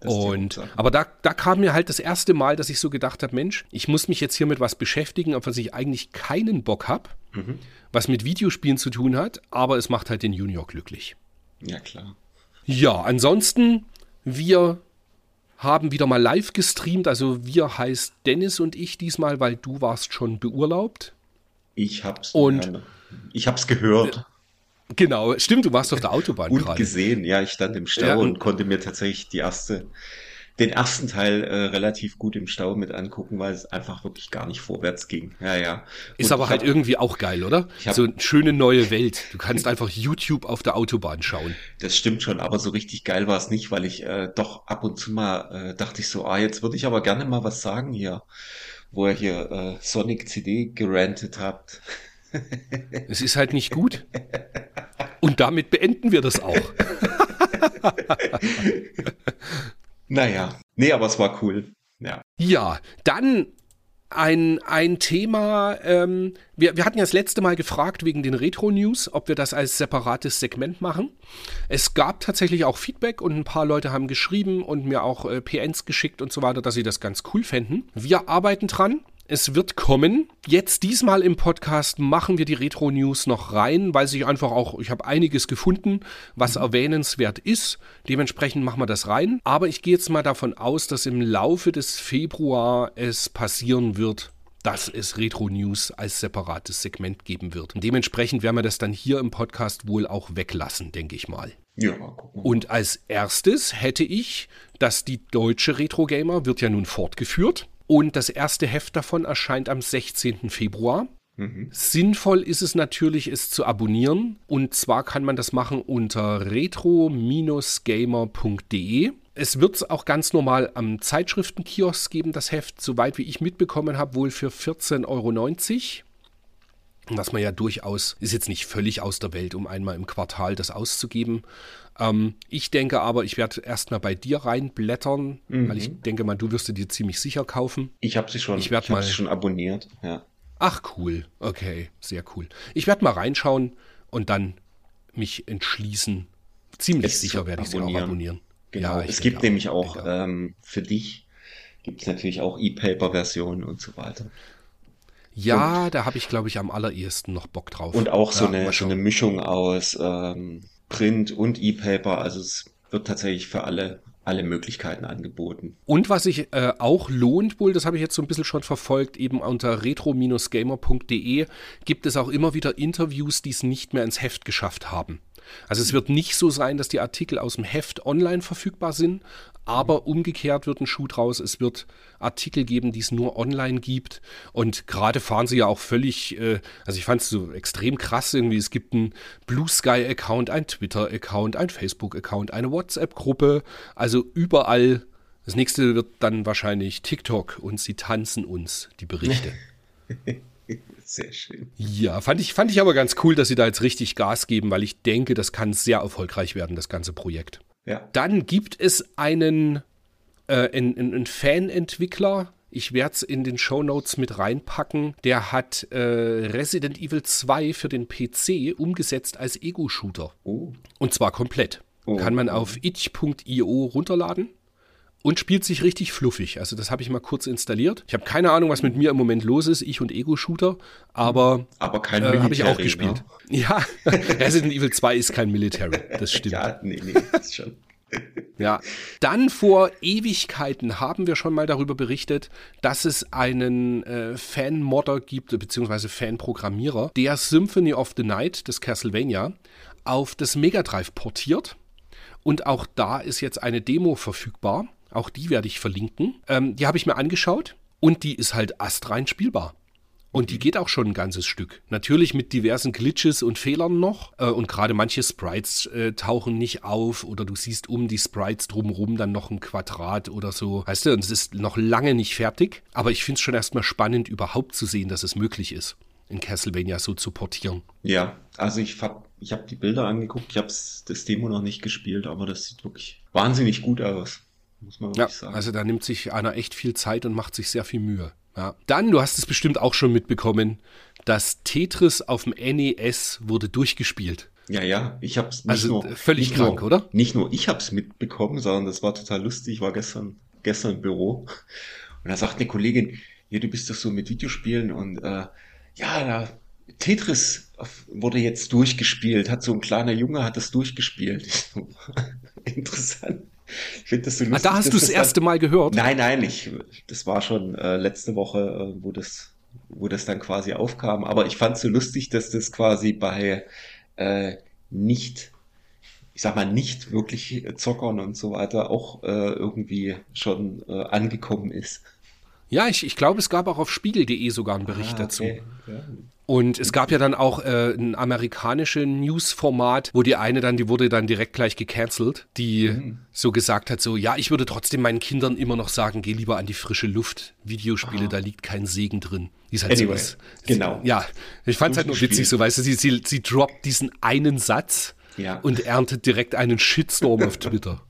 Ist Und aber da, da kam mir halt das erste Mal, dass ich so gedacht habe, Mensch, ich muss mich jetzt hier mit was beschäftigen, auf was ich eigentlich keinen Bock habe, Mhm. was mit Videospielen zu tun hat, aber es macht halt den Junior glücklich. Ja, klar. Ja, ansonsten, wir haben wieder mal live gestreamt, also wir heißt Dennis und ich diesmal, weil du warst schon beurlaubt. Ich hab's, Und- ja, ich hab's gehört Genau, stimmt, du warst auf der Autobahn und gerade. gesehen. Ja, ich stand im Stau Ja, und- und konnte mir tatsächlich die erste, den ersten Teil äh, relativ gut im Stau mit angucken, weil es einfach wirklich gar nicht vorwärts ging. Ja, ja. Ist Und aber ich halt hab- irgendwie auch geil, oder? Hab- so eine schöne neue Welt. Du kannst einfach YouTube auf der Autobahn schauen. Das stimmt schon, aber so richtig geil war es nicht, weil ich äh, doch ab und zu mal äh, dachte ich so, ah, jetzt würde ich aber gerne mal was sagen hier, wo ihr hier äh, Sonic CD gerantet habt. Es ist halt nicht gut. Und damit beenden wir das auch. Naja, nee, aber es war cool. Ja. Ja, dann ein, ein Thema. Ähm, wir, wir hatten ja das letzte Mal gefragt wegen den Retro-News, ob wir das als separates Segment machen. Es gab tatsächlich auch Feedback und ein paar Leute haben geschrieben und mir auch äh, PNs geschickt und so weiter, dass sie das ganz cool fänden. Wir arbeiten dran. Es wird kommen. Jetzt diesmal im Podcast machen wir die Retro-News noch rein, weil sich einfach auch, ich habe einiges gefunden, was erwähnenswert ist. Dementsprechend machen wir das rein. Aber ich gehe jetzt mal davon aus, dass im Laufe des Februar es passieren wird, dass es Retro-News als separates Segment geben wird. Und dementsprechend werden wir das dann hier im Podcast wohl auch weglassen, denke ich mal. Ja, gucken wir. Und als erstes hätte ich, dass die deutsche Retro Gamer wird ja nun fortgeführt und das erste Heft davon erscheint am 16. Februar. Mhm. Sinnvoll ist es natürlich, es zu abonnieren. Und zwar kann man das machen unter retro-gamer.de. es wird es auch ganz normal am Zeitschriftenkiosk geben, das Heft, soweit wie ich mitbekommen habe, wohl für 14,90 Euro. Was man ja durchaus, ist jetzt nicht völlig aus der Welt, um einmal im Quartal das auszugeben. Ähm, ich denke aber, ich werde erstmal bei dir reinblättern, mhm. weil ich denke mal, du wirst sie dir ziemlich sicher kaufen. Ich habe sie schon, ich, ich habe sie schon abonniert, ja. Ach cool, okay, sehr cool. Ich werde mal reinschauen und dann mich entschließen. Ziemlich es sicher werde ich sie auch abonnieren. Genau, ja, es gibt auch, nämlich auch ähm, für dich gibt es natürlich auch E-Paper-Versionen und so weiter. Ja, und, da habe ich, glaube ich, am allerersten noch Bock drauf. Und auch so, ja, eine, so eine Mischung aus ähm, Print und E-Paper. Also es wird tatsächlich für alle alle Möglichkeiten angeboten. Und was sich äh, auch lohnt, wohl, das habe ich jetzt so ein bisschen schon verfolgt, eben unter retro-gamer.de gibt es auch immer wieder Interviews, die es nicht mehr ins Heft geschafft haben. Also es wird nicht so sein, dass die Artikel aus dem Heft online verfügbar sind, aber umgekehrt wird ein Schuh draus. Es wird Artikel geben, die es nur online gibt. Und gerade fahren sie ja auch völlig, äh, also ich fand es so extrem krass irgendwie. Es gibt einen Blue Sky-Account, einen Twitter-Account, einen Facebook-Account, eine WhatsApp-Gruppe. Also überall. Das nächste wird dann wahrscheinlich TikTok und sie tanzen uns die Berichte. Sehr schön. Ja, fand ich, fand ich aber ganz cool, dass sie da jetzt richtig Gas geben, weil ich denke, das kann sehr erfolgreich werden, das ganze Projekt. Ja. Dann gibt es einen, äh, einen, einen Fanentwickler, ich werde es in den Show Notes mit reinpacken. Der hat äh, Resident Evil 2 für den PC umgesetzt als Ego-Shooter. Oh. Und zwar komplett. Oh. Kann man auf itch.io runterladen und spielt sich richtig fluffig. Also das habe ich mal kurz installiert. Ich habe keine Ahnung, was mit mir im Moment los ist, ich und Ego-Shooter, aber, aber kein äh, habe ich auch gespielt. Ne? Ja, Resident Evil 2 ist kein Military, das stimmt. ja, nee, nee, das ist schon. Ja, dann vor Ewigkeiten haben wir schon mal darüber berichtet, dass es einen äh, Fan-Modder gibt, beziehungsweise Fan-Programmierer, der Symphony of the Night, das Castlevania, auf das Mega Drive portiert. Und auch da ist jetzt eine Demo verfügbar. Auch die werde ich verlinken. Ähm, die habe ich mir angeschaut und die ist halt astrein spielbar. Und die geht auch schon ein ganzes Stück. Natürlich mit diversen Glitches und Fehlern noch. Äh, und gerade manche Sprites äh, tauchen nicht auf oder du siehst um die Sprites drumherum dann noch ein Quadrat oder so. Weißt du, und es ist noch lange nicht fertig. Aber ich finde es schon erstmal spannend, überhaupt zu sehen, dass es möglich ist, in Castlevania so zu portieren. Ja, also ich habe ich hab die Bilder angeguckt. Ich habe das Demo noch nicht gespielt, aber das sieht wirklich wahnsinnig gut aus muss man ja, sagen. Also da nimmt sich einer echt viel Zeit und macht sich sehr viel Mühe. Ja. Dann, du hast es bestimmt auch schon mitbekommen, das Tetris auf dem NES wurde durchgespielt. Ja, ja, ich habe es nicht also, nur völlig nicht krank, nur, oder? Nicht nur ich habe es mitbekommen, sondern das war total lustig. Ich war gestern gestern im Büro und da sagt eine Kollegin, hier, du bist doch so mit Videospielen und äh, ja, da, Tetris wurde jetzt durchgespielt, hat so ein kleiner Junge hat das durchgespielt. Interessant. Ich finde das so lustig. Ah, da hast du das, erste Mal gehört? Nein, nein, ich, das war schon äh, letzte Woche, äh, wo das, wo das dann quasi aufkam. Aber ich fand es so lustig, dass das quasi bei äh, nicht, ich sag mal, nicht wirklich Zockern und so weiter auch äh, irgendwie schon äh, angekommen ist. Ja, ich, ich glaube, es gab auch auf spiegel.de sogar einen Bericht ah, okay. dazu. Ja. Und es gab ja dann auch äh, ein amerikanisches News-Format, wo die eine dann, die wurde dann direkt gleich gecancelt, die mhm. so gesagt hat, so, ja, ich würde trotzdem meinen Kindern immer noch sagen, geh lieber an die frische Luft. Videospiele, Aha. da liegt kein Segen drin. Die ist halt anyway, sowas. Genau. Ja, ich fand es halt nur witzig, so weißt du, sie, sie, sie droppt diesen einen Satz ja. und erntet direkt einen Shitstorm auf Twitter.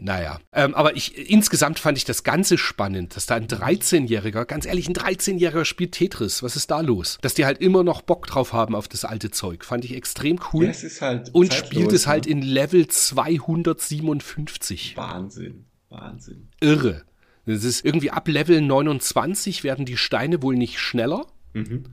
Naja, ähm, aber ich, insgesamt fand ich das Ganze spannend, dass da ein 13-Jähriger, ganz ehrlich, ein 13-Jähriger spielt Tetris. Was ist da los? Dass die halt immer noch Bock drauf haben auf das alte Zeug. Fand ich extrem cool. Ja, halt und spielt es halt ne? in Level 257. Wahnsinn, Wahnsinn. Irre. Das ist irgendwie ab Level 29 werden die Steine wohl nicht schneller. Mhm.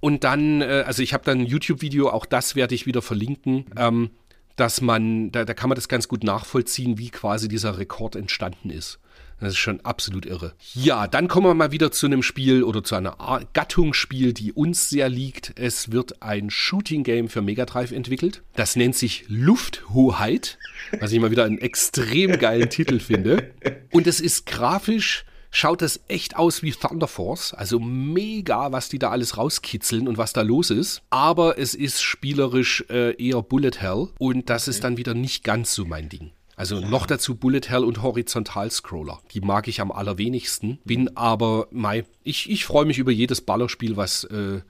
Und dann, äh, also ich habe dann ein YouTube-Video, auch das werde ich wieder verlinken. Ähm, dass man, da, da kann man das ganz gut nachvollziehen, wie quasi dieser Rekord entstanden ist. Das ist schon absolut irre. Ja, dann kommen wir mal wieder zu einem Spiel oder zu einer Gattungsspiel, die uns sehr liegt. Es wird ein Shooting Game für Mega Drive entwickelt. Das nennt sich Lufthoheit, was ich mal wieder einen extrem geilen Titel finde. Und es ist grafisch schaut das echt aus wie Thunder Force. Also mega, was die da alles rauskitzeln und was da los ist. Aber es ist spielerisch äh, eher Bullet Hell und das okay. ist dann wieder nicht ganz so mein Ding. Also noch dazu Bullet Hell und Horizontal-Scroller. Die mag ich am allerwenigsten. Bin aber, mei, ich, ich freue mich über jedes Ballerspiel, was äh,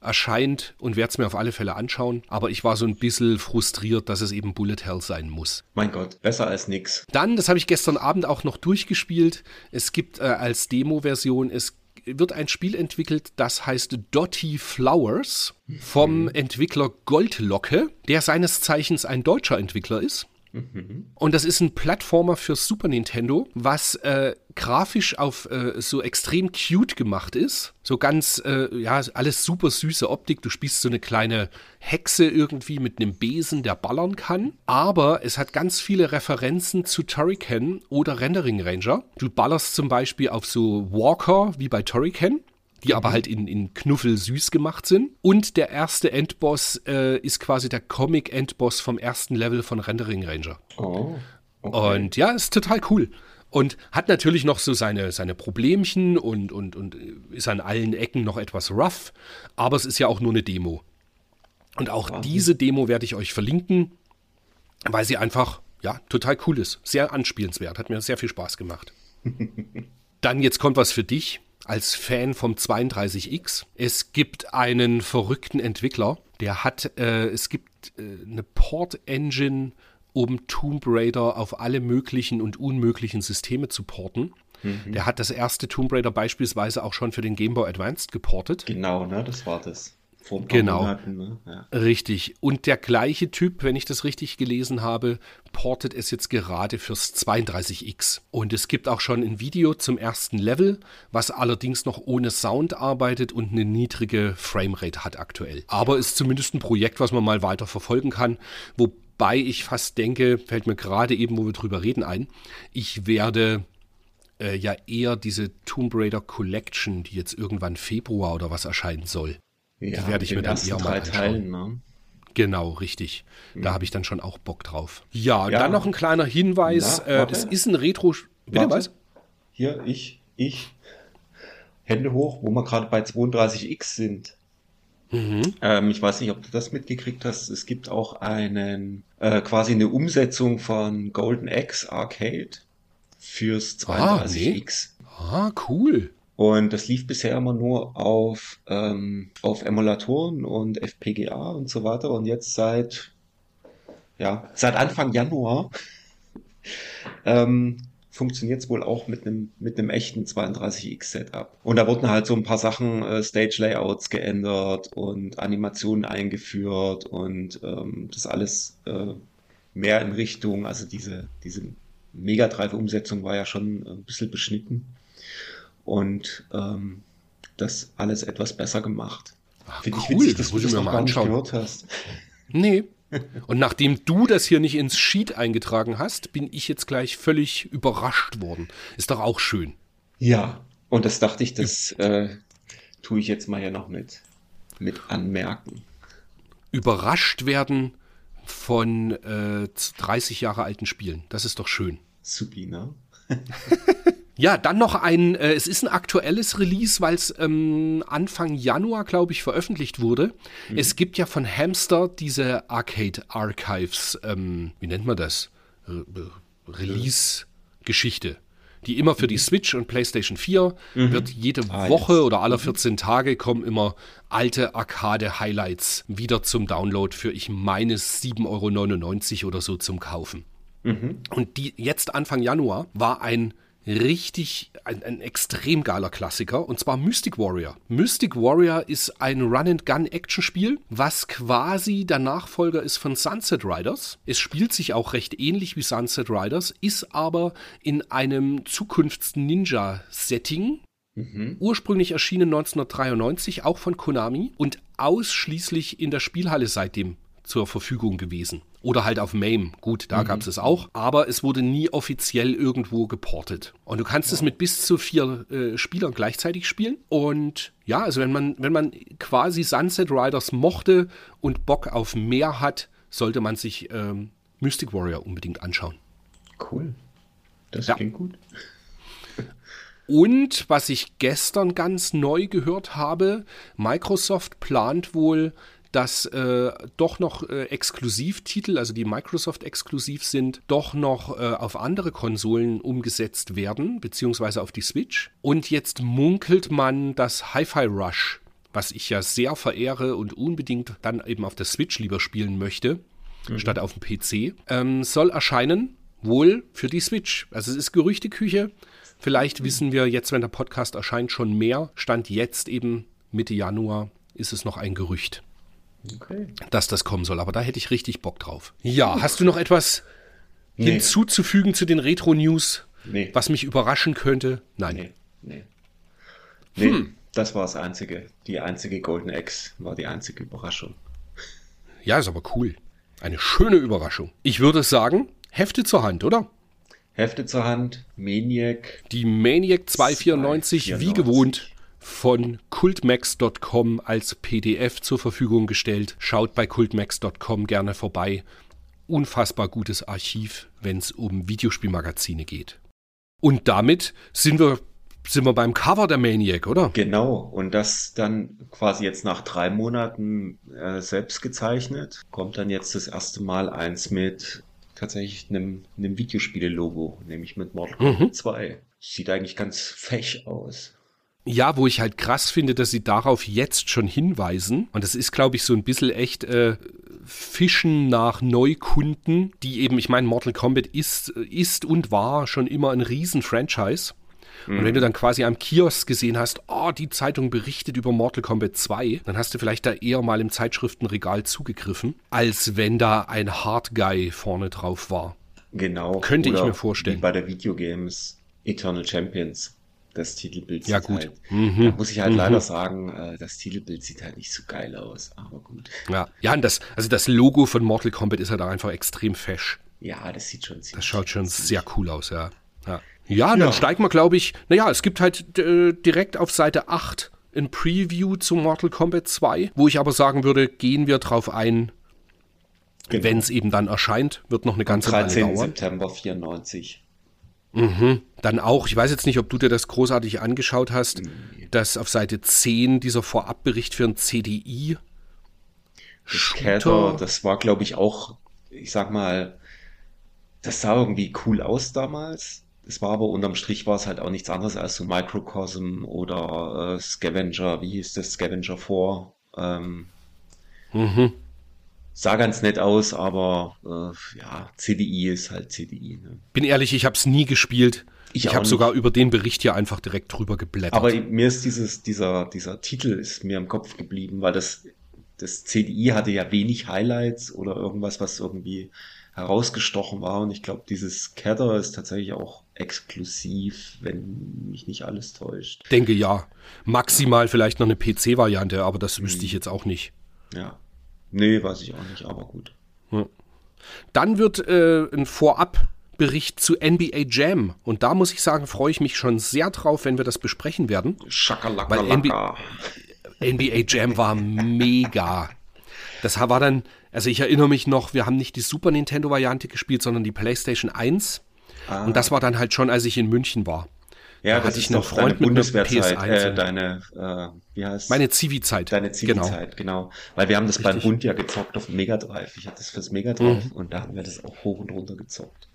erscheint und werde es mir auf alle Fälle anschauen. Aber ich war so ein bisschen frustriert, dass es eben Bullet Hell sein muss. Mein Gott, besser als nix. Dann, das habe ich gestern Abend auch noch durchgespielt. Es gibt äh, als Demo-Version, es wird ein Spiel entwickelt, das heißt Dotty Flowers vom Entwickler Goldlocke, der seines Zeichens ein deutscher Entwickler ist. Und das ist ein Plattformer für Super Nintendo, was äh, grafisch auf äh, so extrem cute gemacht ist. So ganz, äh, ja, alles super süße Optik. Du spielst so eine kleine Hexe irgendwie mit einem Besen, der ballern kann. Aber es hat ganz viele Referenzen zu Turrican oder Rendering Ranger. Du ballerst zum Beispiel auf so Walker wie bei Turrican die aber halt in, in Knuffel süß gemacht sind. Und der erste Endboss äh, ist quasi der Comic-Endboss vom ersten Level von Rendering Ranger. Oh. Okay. Und ja, ist total cool. Und hat natürlich noch so seine, seine Problemchen und, und, und ist an allen Ecken noch etwas rough. Aber es ist ja auch nur eine Demo. Und auch Wahnsinn. diese Demo werde ich euch verlinken, weil sie einfach, ja, total cool ist. Sehr anspielenswert. Hat mir sehr viel Spaß gemacht. Dann jetzt kommt was für dich als Fan vom 32X. Es gibt einen verrückten Entwickler, der hat, äh, es gibt äh, eine Port-Engine, um Tomb Raider auf alle möglichen und unmöglichen Systeme zu porten. Mhm. Der hat das erste Tomb Raider beispielsweise auch schon für den Game Boy Advanced geportet. Genau, ne, das war das. Vor ein paar genau. Monaten, ne? ja. Richtig. Und der gleiche Typ, wenn ich das richtig gelesen habe, portet es jetzt gerade fürs 32X. Und es gibt auch schon ein Video zum ersten Level, was allerdings noch ohne Sound arbeitet und eine niedrige Framerate hat aktuell. Aber ist zumindest ein Projekt, was man mal weiter verfolgen kann. Wobei ich fast denke, fällt mir gerade eben, wo wir drüber reden, ein, ich werde äh, ja eher diese Tomb Raider Collection, die jetzt irgendwann Februar oder was erscheinen soll, ja, die werde ich mir dann eher mal anschauen. Teilen, ne? Genau, richtig. Da mhm. habe ich dann schon auch Bock drauf. Ja, ja. dann noch ein kleiner Hinweis. Na, äh, es ist ein Retro. Bitte was? Hier, ich, ich. Hände hoch, wo wir gerade bei 32x sind. Mhm. Ähm, ich weiß nicht, ob du das mitgekriegt hast. Es gibt auch einen, äh, quasi eine Umsetzung von Golden Axe Arcade fürs 32x. Ah, nee. ah cool. Und das lief bisher immer nur auf, ähm, auf Emulatoren und FPGA und so weiter. Und jetzt seit, ja, seit Anfang Januar ähm, funktioniert es wohl auch mit einem mit einem echten 32x Setup. Und da wurden halt so ein paar Sachen, äh, Stage Layouts geändert und Animationen eingeführt und ähm, das alles äh, mehr in Richtung, also diese, diese Mega Drive Umsetzung war ja schon ein bisschen beschnitten und ähm, das alles etwas besser gemacht. Finde ich witzig, dass das du das noch gar nicht gehört hast. Nee. Und nachdem du das hier nicht ins Sheet eingetragen hast, bin ich jetzt gleich völlig überrascht worden. Ist doch auch schön. Ja, und das dachte ich, das äh, tue ich jetzt mal hier noch mit, mit anmerken. Überrascht werden von äh, 30 Jahre alten Spielen. Das ist doch schön. Supi, ne? Ja, dann noch ein, äh, es ist ein aktuelles Release, weil es ähm, Anfang Januar, glaube ich, veröffentlicht wurde. Mhm. Es gibt ja von Hamster diese Arcade Archives, ähm, wie nennt man das? Re Release-Geschichte. Die immer für die mhm. Switch und PlayStation 4 mhm. wird jede ah, Woche yes. oder alle 14 mhm. Tage kommen immer alte Arcade-Highlights wieder zum Download für, ich meine, 7,99 Euro oder so zum Kaufen. Mhm. Und die jetzt Anfang Januar war ein richtig ein, ein, extrem geiler Klassiker und zwar Mystic Warrior. Mystic Warrior ist ein Run-and-Gun-Action-Spiel, was quasi der Nachfolger ist von Sunset Riders. Es spielt sich auch recht ähnlich wie Sunset Riders, ist aber in einem Zukunfts-Ninja-Setting. Mhm. Ursprünglich erschienen 1993, auch von Konami und ausschließlich in der Spielhalle seitdem zur Verfügung gewesen. Oder halt auf MAME. Gut, da mhm. gab es es auch. Aber es wurde nie offiziell irgendwo geportet. Und du kannst ja. es mit bis zu vier äh, Spielern gleichzeitig spielen. Und ja, also wenn man, wenn man quasi Sunset Riders mochte und Bock auf mehr hat, sollte man sich ähm, Mystic Warrior unbedingt anschauen. Cool. Das ja. klingt gut. Und was ich gestern ganz neu gehört habe, Microsoft plant wohl dass äh, doch noch äh, Exklusivtitel, also die Microsoft exklusiv sind, doch noch äh, auf andere Konsolen umgesetzt werden, beziehungsweise auf die Switch. Und jetzt munkelt man, dass Hi-Fi Rush, was ich ja sehr verehre und unbedingt dann eben auf der Switch lieber spielen möchte, mhm. statt auf dem PC, ähm, soll erscheinen, wohl für die Switch. Also es ist Gerüchteküche. Vielleicht wissen wir jetzt, wenn der Podcast erscheint, schon mehr. Stand jetzt eben Mitte Januar ist es noch ein Gerücht, okay. dass das kommen soll. Aber da hätte ich richtig Bock drauf. Ja, hast du noch etwas nee. hinzuzufügen zu den Retro-News, nee. was mich überraschen könnte? Nein. Nee, nee. nee hm. das war das einzige. Die einzige Golden X war die einzige Überraschung. Ja, ist aber cool. Eine schöne Überraschung. Ich würde sagen, Hefte zur Hand, oder? Hefte zur Hand, Maniac. Die Maniac 294, 294. wie gewohnt von cultmax.com als PDF zur Verfügung gestellt. Schaut bei cultmax.com gerne vorbei. Unfassbar gutes Archiv, wenn es um Videospielmagazine geht. Und damit sind wir, sind wir beim Cover der Maniac, oder? Genau, und das dann quasi jetzt nach drei Monaten äh, selbst gezeichnet. Kommt dann jetzt das erste Mal eins mit tatsächlich einem, einem Videospiele-Logo, nämlich mit Mortal Kombat mhm. 2. Sieht eigentlich ganz fech aus. Ja, wo ich halt krass finde, dass sie darauf jetzt schon hinweisen. Und das ist, glaube ich, so ein bisschen echt äh, Fischen nach Neukunden, die eben, ich meine, Mortal Kombat ist, ist und war schon immer ein Riesen-Franchise. Und wenn du dann quasi am Kiosk gesehen hast, oh, die Zeitung berichtet über Mortal Kombat 2, dann hast du vielleicht da eher mal im Zeitschriftenregal zugegriffen, als wenn da ein Hard Guy vorne drauf war. Genau. Könnte Oder ich mir vorstellen. Wie bei der Videogames Eternal Champions. Das Titelbild ja, gut. Halt, mhm. da muss ich halt mhm. leider sagen, äh, das Titelbild sieht halt nicht so geil aus, aber gut. Ja, ja und das, also das Logo von Mortal Kombat ist halt auch einfach extrem fesch. Ja, das sieht schon ziemlich Das schaut schon sehr cool aus, ja. Ja, ja dann ja. steigen wir, glaube ich, naja, es gibt halt äh, direkt auf Seite 8 ein Preview zu Mortal Kombat 2, wo ich aber sagen würde, gehen wir drauf ein, genau. wenn es eben dann erscheint, wird noch eine ganze Weile dauern. 13. September 94. Mhm. Dann auch, ich weiß jetzt nicht, ob du dir das großartig angeschaut hast, nee. dass auf Seite 10 dieser Vorabbericht für ein CDI. Shooter, das war, glaube ich, auch, ich sag mal, das sah irgendwie cool aus damals. Es war aber unterm Strich war es halt auch nichts anderes als so Microcosm oder äh, Scavenger, wie hieß das, Scavenger 4. Ähm, mhm. Sah ganz nett aus, aber äh, ja, CDI ist halt CDI. Ne? Bin ehrlich, ich habe es nie gespielt. Ich, ich habe sogar über den Bericht hier einfach direkt drüber geblättert. Aber mir ist dieses, dieser, dieser Titel ist mir im Kopf geblieben, weil das, das CDI hatte ja wenig Highlights oder irgendwas, was irgendwie herausgestochen war. Und ich glaube, dieses Cather ist tatsächlich auch exklusiv, wenn mich nicht alles täuscht. Denke ja. Maximal vielleicht noch eine PC-Variante, aber das wüsste ich hm. jetzt auch nicht. Ja. Nee, weiß ich auch nicht, aber gut. Ja. Dann wird äh, ein Vorabbericht zu NBA Jam. Und da muss ich sagen, freue ich mich schon sehr drauf, wenn wir das besprechen werden. Weil NBA, NBA Jam war mega. Das war dann, also ich erinnere mich noch, wir haben nicht die Super Nintendo-Variante gespielt, sondern die PlayStation 1. Ah. Und das war dann halt schon, als ich in München war. Ja, da das ist noch Freund deine Bundeswehrzeit, äh, deine, äh, wie heißt Meine Zivi-Zeit. Deine Zivi-Zeit, genau. genau. Weil wir haben das Richtig. beim Bund ja gezockt auf Mega Drive. Ich hatte das fürs Mega Drive mhm. und da haben wir das auch hoch und runter gezockt.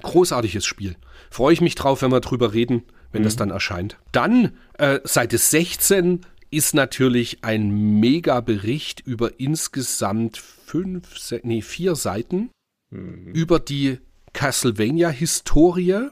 Großartiges Spiel. Freue ich mich drauf, wenn wir drüber reden, wenn mhm. das dann erscheint. Dann, äh, Seite 16 ist natürlich ein Mega-Bericht über insgesamt fünf, nee, vier Seiten mhm. über die Castlevania-Historie.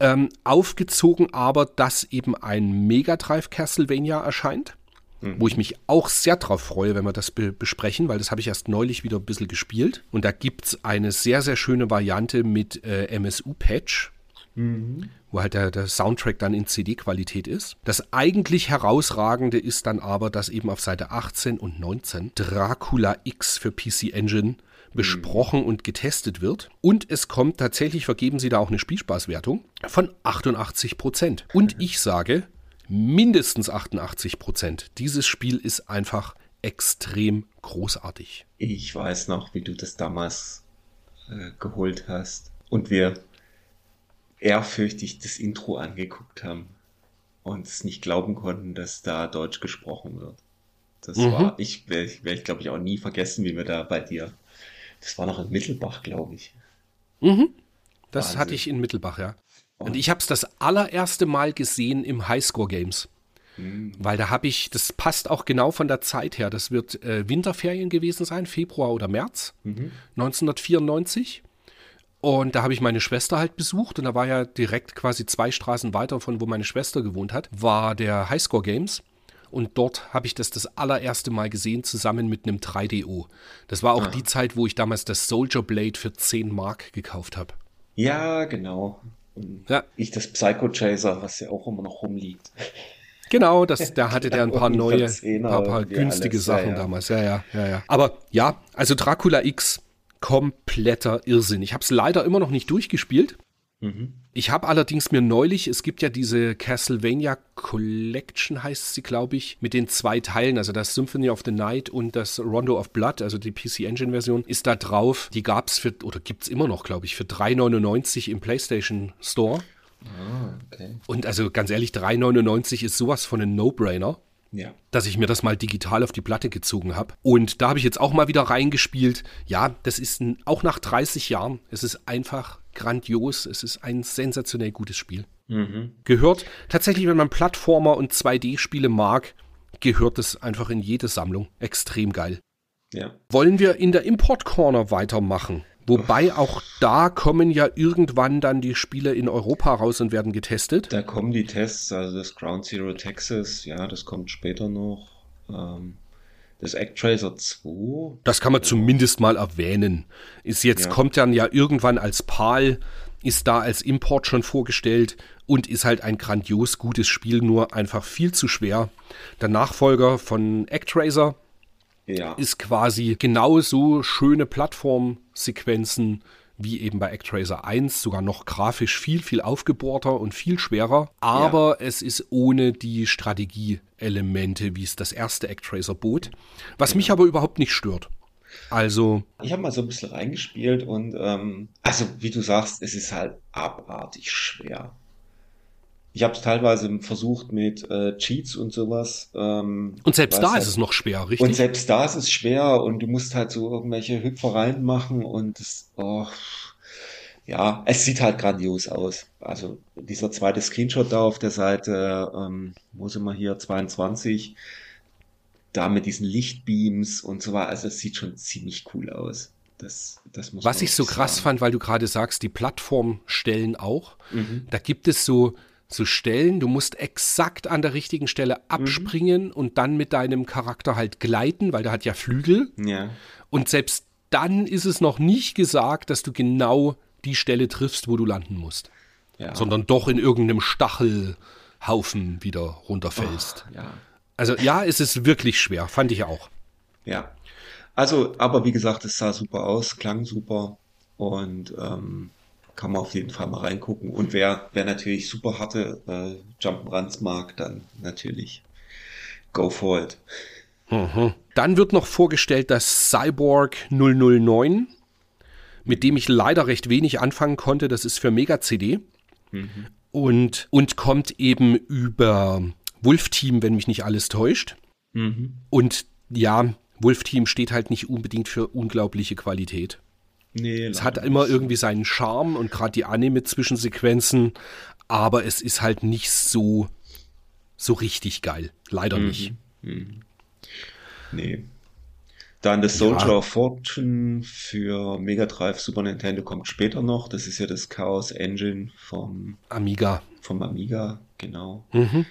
Ähm, aufgezogen aber, dass eben ein Mega Drive Castlevania erscheint. Mhm. Wo ich mich auch sehr drauf freue, wenn wir das be besprechen, weil das habe ich erst neulich wieder ein bisschen gespielt. Und da gibt es eine sehr, sehr schöne Variante mit äh, MSU-Patch. Mhm. Wo halt der, der, Soundtrack dann in CD-Qualität ist. Das eigentlich herausragende ist dann aber, dass eben auf Seite 18 und 19 Dracula X für PC Engine besprochen und getestet wird. Und es kommt tatsächlich, vergeben sie da auch eine Spielspaßwertung von 88 Prozent. Und ich sage, mindestens 88 Prozent. Dieses Spiel ist einfach extrem großartig. Ich weiß noch, wie du das damals äh, geholt hast. Und wir ehrfürchtig das Intro angeguckt haben und es nicht glauben konnten, dass da Deutsch gesprochen wird. Das mhm. war, ich werde ich, glaube ich, auch nie vergessen, wie wir da bei dir, das war noch in Mittelbach, glaube ich. Mhm. Das Wahnsinn. hatte ich in Mittelbach, ja. Und ich habe es das allererste Mal gesehen im Highscore Games. Mhm. Weil da habe ich, das passt auch genau von der Zeit her. Das wird äh, Winterferien gewesen sein, Februar oder März mhm. 1994. Und da habe ich meine Schwester halt besucht und da war ja direkt quasi zwei Straßen weiter von wo meine Schwester gewohnt hat, war der Highscore Games. Und dort habe ich das das allererste Mal gesehen, zusammen mit einem 3DO. Das war auch ah. die Zeit, wo ich damals das Soldier Blade für 10 Mark gekauft habe. Ja, genau. Und ja. Ich das Psycho Chaser, was ja auch immer noch rumliegt. Genau, das, da hatte der ein paar neue, paar, paar günstige alles. Sachen ja, ja. damals. Ja, ja, ja, ja. Aber ja, also Dracula X, kompletter Irrsinn. Ich habe es leider immer noch nicht durchgespielt. Mhm. Ich habe allerdings mir neulich, es gibt ja diese Castlevania Collection, heißt sie, glaube ich, mit den zwei Teilen, also das Symphony of the Night und das Rondo of Blood, also die PC Engine Version, ist da drauf. Die gab es für, oder gibt es immer noch, glaube ich, für 3,99 im PlayStation Store. Ah, okay. Und also ganz ehrlich, 3,99 ist sowas von ein No-Brainer. Ja. Dass ich mir das mal digital auf die Platte gezogen habe. Und da habe ich jetzt auch mal wieder reingespielt. Ja, das ist ein, auch nach 30 Jahren. Es ist einfach grandios. Es ist ein sensationell gutes Spiel. Mhm. Gehört tatsächlich, wenn man Plattformer und 2D-Spiele mag, gehört es einfach in jede Sammlung. Extrem geil. Ja. Wollen wir in der Import Corner weitermachen? Wobei auch da kommen ja irgendwann dann die Spiele in Europa raus und werden getestet. Da kommen die Tests, also das Ground Zero Texas, ja, das kommt später noch. Ähm, das Actracer 2. Das kann man ja. zumindest mal erwähnen. Ist jetzt, ja. kommt dann ja irgendwann als PAL, ist da als Import schon vorgestellt und ist halt ein grandios gutes Spiel, nur einfach viel zu schwer. Der Nachfolger von Actracer ja. ist quasi genauso schöne Plattformsequenzen wie eben bei Actracer 1, sogar noch grafisch viel, viel aufgebohrter und viel schwerer. Aber ja. es ist ohne die Strategieelemente, wie es das erste Actracer bot, was ja. mich aber überhaupt nicht stört. Also. Ich habe mal so ein bisschen reingespielt und ähm, also wie du sagst, es ist halt abartig schwer. Ich habe es teilweise versucht mit äh, Cheats und sowas. Ähm, und selbst da halt, ist es noch schwer, richtig? Und selbst da ist es schwer und du musst halt so irgendwelche Hüpfereien machen und das, oh, ja, es sieht halt grandios aus. Also dieser zweite Screenshot da auf der Seite, ähm, wo sind wir hier, 22, da mit diesen Lichtbeams und so weiter, also es sieht schon ziemlich cool aus. Das, das Was ich so krass sagen. fand, weil du gerade sagst, die Plattformstellen auch, mhm. da gibt es so zu stellen. Du musst exakt an der richtigen Stelle mhm. abspringen mhm. und dann mit deinem Charakter halt gleiten, weil der hat ja Flügel. Ja. Und selbst dann ist es noch nicht gesagt, dass du genau die Stelle triffst, wo du landen musst. Ja. Sondern doch in irgendeinem Stachelhaufen wieder runterfällst. Oh, ja. Also ja, es ist wirklich schwer, fand ich auch. Ja. Also, aber wie gesagt, es sah super aus, klang super und ähm, kann man auf jeden Fall mal reingucken. Und wer, wer natürlich super harte äh, Jump'n'Runs mag, dann natürlich go for it. Mhm. Dann wird noch vorgestellt das Cyborg 009, mit dem ich leider recht wenig anfangen konnte. Das ist für Mega CD mhm. und, und kommt eben über Wolf Team, wenn mich nicht alles täuscht. Mhm. Und ja, Wolf Team steht halt nicht unbedingt für unglaubliche Qualität. Nee, es hat immer irgendwie seinen Charme und gerade die Anime-Zwischensequenzen, aber es ist halt nicht so, so richtig geil. Leider mhm. nicht. Mhm. Nee. Dann das Soldier ja. of Fortune für Mega Drive Super Nintendo kommt später noch. Das ist ja das Chaos Engine vom Amiga. Vom Amiga, genau. Mhm.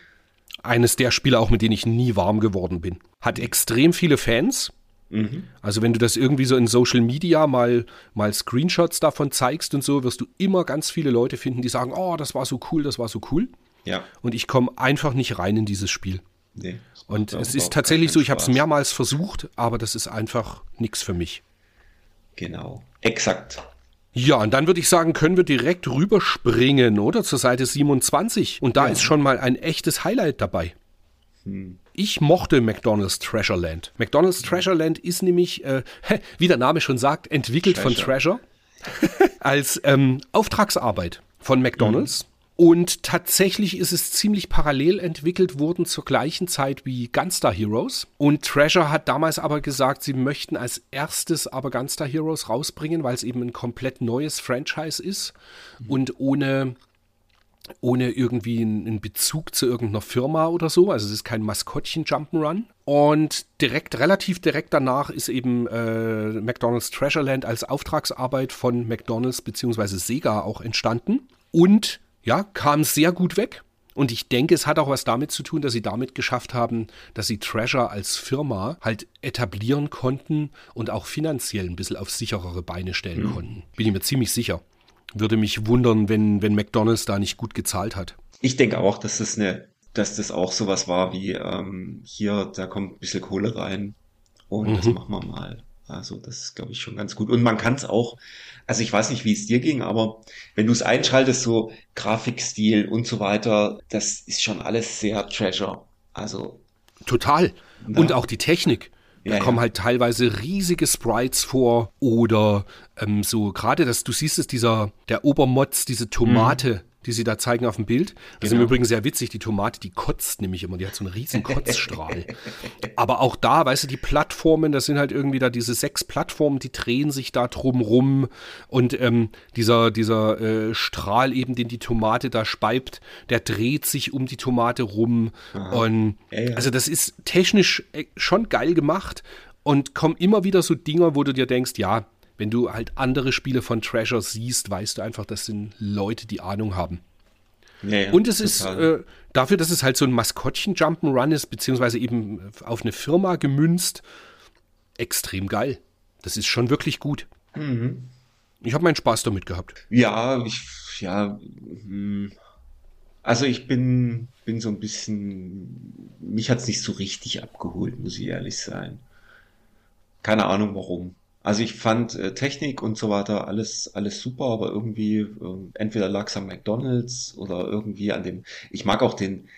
Eines der Spiele auch, mit denen ich nie warm geworden bin. Hat extrem viele Fans. Mhm. Also wenn du das irgendwie so in Social Media mal, mal Screenshots davon zeigst und so, wirst du immer ganz viele Leute finden, die sagen, oh, das war so cool, das war so cool. Ja. Und ich komme einfach nicht rein in dieses Spiel. Nee, und es ist tatsächlich so, ich habe es mehrmals versucht, aber das ist einfach nichts für mich. Genau, exakt. Ja, und dann würde ich sagen, können wir direkt rüberspringen, oder? Zur Seite 27. Und da ja. ist schon mal ein echtes Highlight dabei. Hm. Ich mochte McDonald's Treasureland. McDonald's Treasureland ist nämlich, äh, wie der Name schon sagt, entwickelt Treasure. von Treasure als ähm, Auftragsarbeit von McDonald's. Mhm. Und tatsächlich ist es ziemlich parallel entwickelt worden zur gleichen Zeit wie Gunstar Heroes. Und Treasure hat damals aber gesagt, sie möchten als erstes aber Gunstar Heroes rausbringen, weil es eben ein komplett neues Franchise ist und ohne ohne irgendwie einen Bezug zu irgendeiner Firma oder so. Also es ist kein Maskottchen Jump'n'Run. Und direkt, relativ direkt danach ist eben äh, McDonald's Treasureland als Auftragsarbeit von McDonald's bzw. Sega auch entstanden. Und ja, kam sehr gut weg. Und ich denke, es hat auch was damit zu tun, dass sie damit geschafft haben, dass sie Treasure als Firma halt etablieren konnten und auch finanziell ein bisschen auf sicherere Beine stellen mhm. konnten. Bin ich mir ziemlich sicher. Würde mich wundern, wenn, wenn McDonalds da nicht gut gezahlt hat. Ich denke auch, dass das eine, dass das auch sowas war wie ähm, hier, da kommt ein bisschen Kohle rein und mhm. das machen wir mal. Also das ist, glaube ich, schon ganz gut. Und man kann es auch, also ich weiß nicht, wie es dir ging, aber wenn du es einschaltest, so Grafikstil und so weiter, das ist schon alles sehr Treasure. Also. Total. Na. Und auch die Technik. Da ja, kommen ja. halt teilweise riesige Sprites vor oder ähm, so gerade, dass du siehst es, dieser, der Obermotz, diese Tomate, die sie da zeigen auf dem Bild. Das genau. ist im Übrigen sehr witzig. Die Tomate, die kotzt nämlich immer. Die hat so einen riesen Kotzstrahl. Aber auch da, weißt du, die Plattformen, das sind halt irgendwie da diese sechs Plattformen, die drehen sich da drum rum. Und ähm, dieser, dieser äh, Strahl eben, den die Tomate da speibt, der dreht sich um die Tomate rum. Aha. Und ja, ja. also das ist technisch äh, schon geil gemacht. Und kommen immer wieder so Dinger, wo du dir denkst, ja, wenn du halt andere Spiele von Treasure siehst, weißt du einfach, das sind Leute, die Ahnung haben. Ja, und es total. ist äh, dafür, dass es halt so ein Maskottchen Jump'n'Run ist, beziehungsweise eben auf eine Firma gemünzt, extrem geil. Das ist schon wirklich gut. Mhm. Ich habe meinen Spaß damit gehabt. Ja, ich, ja, hm. also ich bin, bin so ein bisschen, mich hat es nicht so richtig abgeholt, muss ich ehrlich sein. Keine Ahnung warum. Also ich fand äh, Technik und so weiter alles, alles super, aber irgendwie, äh, entweder lag es am McDonalds oder irgendwie an dem, ich mag auch den,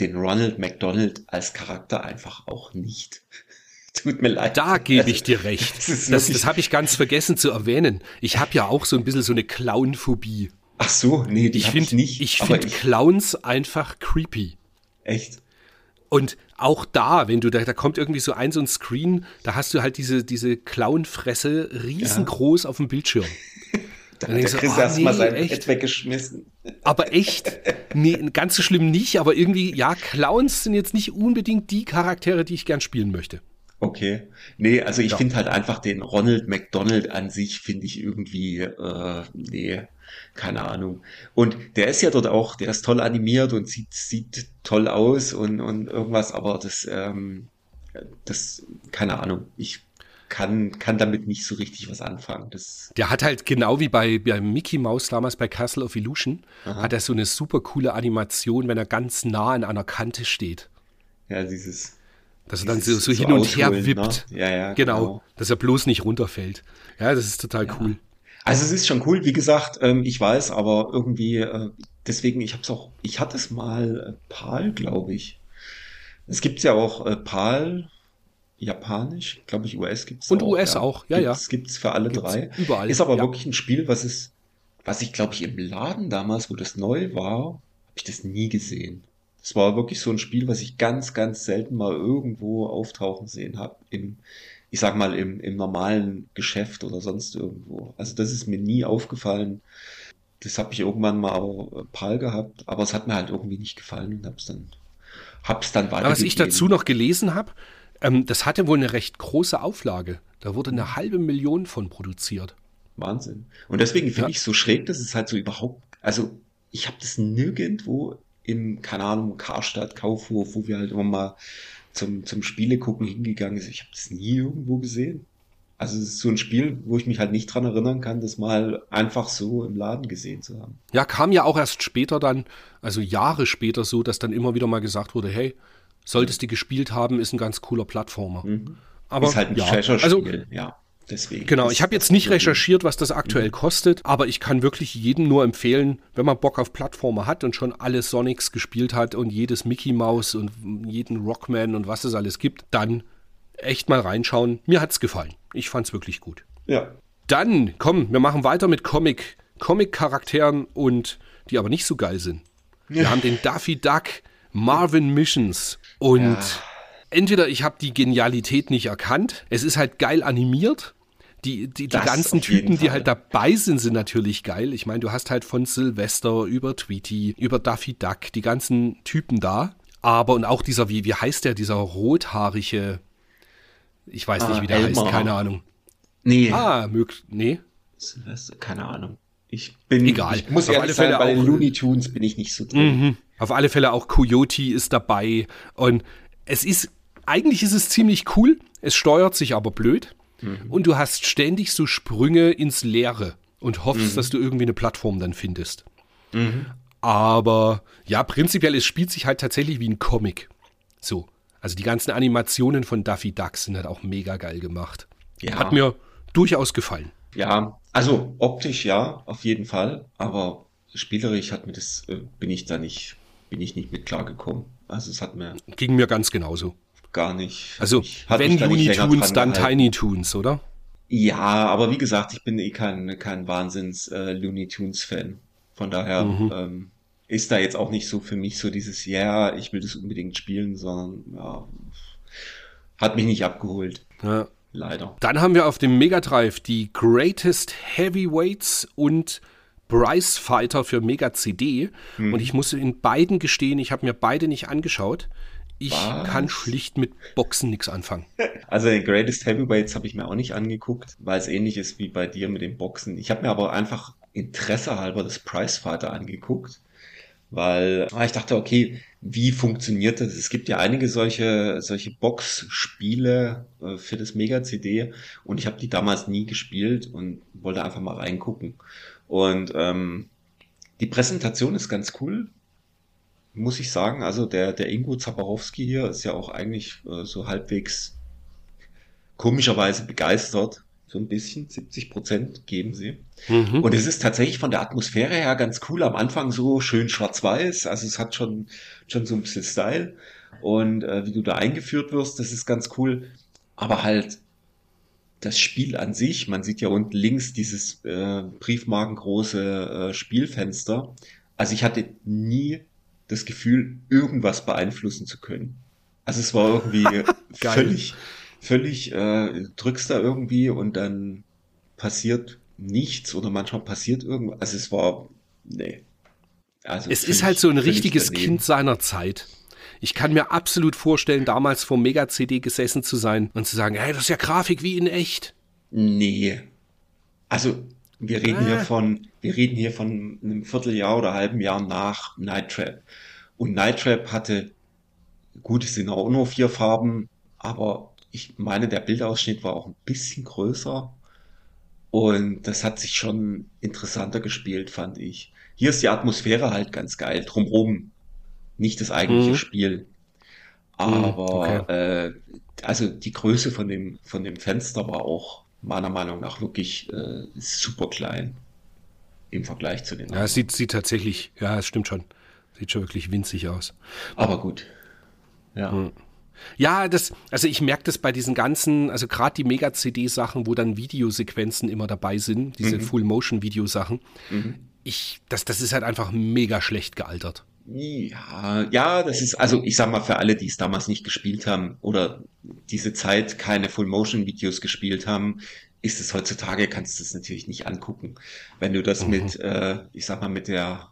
den Ronald McDonald als Charakter einfach auch nicht. Tut mir leid. Da gebe ich dir recht. Das, das, das habe ich ganz vergessen zu erwähnen. Ich habe ja auch so ein bisschen so eine Clownphobie. Ach so, nee, die ich finde nicht. Ich finde Clowns einfach creepy. Echt? Und auch da, wenn du da, da kommt irgendwie so ein, so ein Screen, da hast du halt diese, diese Clownfresse riesengroß ja. auf dem Bildschirm. Da hat der Chris oh, erstmal nee, sein echt? Bett weggeschmissen. Aber echt, nee, ganz so schlimm nicht, aber irgendwie, ja, Clowns sind jetzt nicht unbedingt die Charaktere, die ich gern spielen möchte. Okay. Nee, also ich ja. finde halt einfach den Ronald McDonald an sich, finde ich irgendwie, äh, nee, keine Ahnung. Und der ist ja dort auch, der ist toll animiert und sieht, sieht toll aus und, und irgendwas, aber das, ähm, das, keine Ahnung. Ich kann, kann damit nicht so richtig was anfangen. Das der hat halt genau wie bei, bei Mickey Mouse damals bei Castle of Illusion, Aha. hat er so eine super coole Animation, wenn er ganz nah an einer Kante steht. Ja, dieses dass er dann so, so hin und her wippt. Ne? Ja, ja, genau, genau, Dass er bloß nicht runterfällt. Ja, das ist total ja. cool. Also es ist schon cool, wie gesagt, ähm, ich weiß, aber irgendwie, äh, deswegen, ich hab's auch, ich hatte es mal äh, PAL, glaube ich. Es gibt ja auch äh, PAL, Japanisch, glaube ich, US gibt's Und auch, US ja. auch, ja, ja. Gibt's für alle gibt's drei. Überall. Ist aber ja. wirklich ein Spiel, was ist, was ich, glaube ich, im Laden damals, wo das neu war, habe ich das nie gesehen. Es war wirklich so ein Spiel, was ich ganz, ganz selten mal irgendwo auftauchen sehen habe. Im, ich sag mal, im, im normalen Geschäft oder sonst irgendwo. Also das ist mir nie aufgefallen. Das habe ich irgendwann mal auch Pal gehabt, aber es hat mir halt irgendwie nicht gefallen und hab's dann, hab's dann weiter. Was ich dazu noch gelesen habe, ähm, das hatte wohl eine recht große Auflage. Da wurde eine halbe Million von produziert. Wahnsinn. Und deswegen finde ja. ich so schräg, dass es halt so überhaupt, also ich habe das nirgendwo im, keine Ahnung, Karstadt, Kaufhof, wo wir halt immer mal zum, zum Spiele gucken hingegangen sind. Ich habe das nie irgendwo gesehen. Also es ist so ein Spiel, wo ich mich halt nicht dran erinnern kann, das mal einfach so im Laden gesehen zu haben. Ja, kam ja auch erst später dann, also Jahre später so, dass dann immer wieder mal gesagt wurde, hey, solltest du gespielt haben, ist ein ganz cooler Plattformer. Mhm. Aber ist halt ein ja, Treasure-Spiel, also, ja. Deswegen. Genau, ich habe jetzt nicht recherchiert, was das aktuell mhm. kostet, aber ich kann wirklich jedem nur empfehlen, wenn man Bock auf Plattformer hat und schon alle Sonics gespielt hat und jedes Mickey Mouse und jeden Rockman und was es alles gibt, dann echt mal reinschauen. Mir hat's gefallen. Ich fand's wirklich gut. Ja. Dann, komm, wir machen weiter mit Comic Comic-Charakteren und die aber nicht so geil sind. Wir haben den Daffy Duck Marvin Missions und Ja. Entweder ich habe die Genialität nicht erkannt, es ist halt geil animiert. Die, die, die ganzen Typen, die halt dabei sind, sind natürlich geil. Ich meine, du hast halt von Sylvester über Tweety, über Daffy Duck, die ganzen Typen da. Aber und auch dieser, wie, wie heißt der, dieser rothaarige, ich weiß nicht, Ah, wie der heißt, Elmar. keine Ahnung. Nee, Ah, möglich, nee. Silvester, keine Ahnung. Ich bin, Egal. ich muss Auf ehrlich alle sagen, Fälle bei den auch- Looney Tunes bin ich nicht so drin. Mhm. Auf alle Fälle auch Coyote ist dabei. Und es ist, eigentlich ist es ziemlich cool. Es steuert sich aber blöd. Und du hast ständig so Sprünge ins Leere und hoffst, dass du irgendwie eine Plattform dann findest. Aber ja, prinzipiell, es spielt sich halt tatsächlich wie ein Comic. So. Also die ganzen Animationen von Daffy Duck sind halt auch mega geil gemacht. Ja. Hat mir durchaus gefallen. Ja, also optisch ja, auf jeden Fall, aber spielerisch hat mir das, äh, bin ich da nicht, bin ich nicht mit klargekommen. Also es hat mir Ging mir ganz genauso. Gar nicht. Also, wenn Looney Tunes, dann gehalten. Tiny Tunes, oder? Ja, aber wie gesagt, ich bin eh kein, kein Wahnsinns äh, Looney Tunes Fan. Von daher Mhm. ähm, ist da jetzt auch nicht so für mich so dieses, ja, ich will das unbedingt spielen, sondern ja, hat mich nicht abgeholt, Ja. leider. Dann haben wir auf dem Mega Drive die Greatest Heavyweights und Prize Fighter für Mega CD. Mhm. Und ich muss in beiden gestehen, ich habe mir beide nicht angeschaut. Ich Was? kann schlicht mit Boxen nichts anfangen. Also den Greatest Heavyweights habe ich mir auch nicht angeguckt, weil es ähnlich ist wie bei dir mit dem Boxen. Ich habe mir aber einfach Interesse halber das Prizefighter angeguckt, weil ah, ich dachte, okay, wie funktioniert das? Es gibt ja einige solche solche Boxspiele äh, für das Mega CD und ich habe die damals nie gespielt und wollte einfach mal reingucken. Und ähm, die Präsentation ist ganz cool muss ich sagen. Also der, der Ingo Zabarowski hier ist ja auch eigentlich äh, so halbwegs komischerweise begeistert. So ein bisschen, 70 Prozent geben sie. Mhm. Und es ist tatsächlich von der Atmosphäre her ganz cool. Am Anfang so schön schwarz-weiß. Also es hat schon, schon so ein bisschen Style. Und äh, wie du da eingeführt wirst, das ist ganz cool. Aber halt das Spiel an sich, man sieht ja unten links dieses äh, briefmarkengroße äh, Spielfenster. Also ich hatte nie das Gefühl, irgendwas beeinflussen zu können. Also es war irgendwie völlig, völlig, äh, drückst da irgendwie und dann passiert nichts oder manchmal passiert irgendwas. Also es war, nee. Also es ist halt so ein richtiges daneben. Kind seiner Zeit. Ich kann mir absolut vorstellen, damals vor Mega CD gesessen zu sein und zu sagen, hey, das ist ja Grafik wie in echt. Nee. Also, wir reden Ah. hier von, wir reden hier von einem Vierteljahr oder halben Jahr nach Night Trap. Und Night Trap hatte, gut, es sind auch nur vier Farben, aber ich meine, der Bildausschnitt war auch ein bisschen größer. Und das hat sich schon interessanter gespielt, fand ich. Hier ist die Atmosphäre halt ganz geil, drumherum. Nicht das eigentliche Mhm. Spiel. Aber okay. äh, also die Größe von dem, von dem Fenster war auch meiner Meinung nach wirklich äh, super klein im Vergleich zu den Ja, es sieht, sieht tatsächlich, ja, es stimmt schon. Sieht schon wirklich winzig aus. Aber gut. Ja. Ja, das, also ich merke das bei diesen ganzen, also gerade die Mega-CD-Sachen, wo dann Videosequenzen immer dabei sind, diese Mhm. Full-Motion-Videosachen. Ich, das, das ist halt einfach mega schlecht gealtert. Ja, ja, das ist, also ich sag mal, für alle, die es damals nicht gespielt haben oder diese Zeit keine Full-Motion-Videos gespielt haben, ist es heutzutage, kannst du es natürlich nicht angucken. Wenn du das mit, äh, ich sag mal, mit der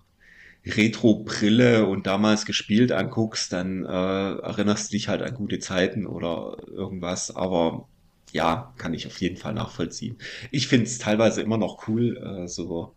Retro-Brille und damals gespielt anguckst, dann äh, erinnerst du dich halt an gute Zeiten oder irgendwas, aber ja, kann ich auf jeden Fall nachvollziehen. Ich finde es teilweise immer noch cool, äh, so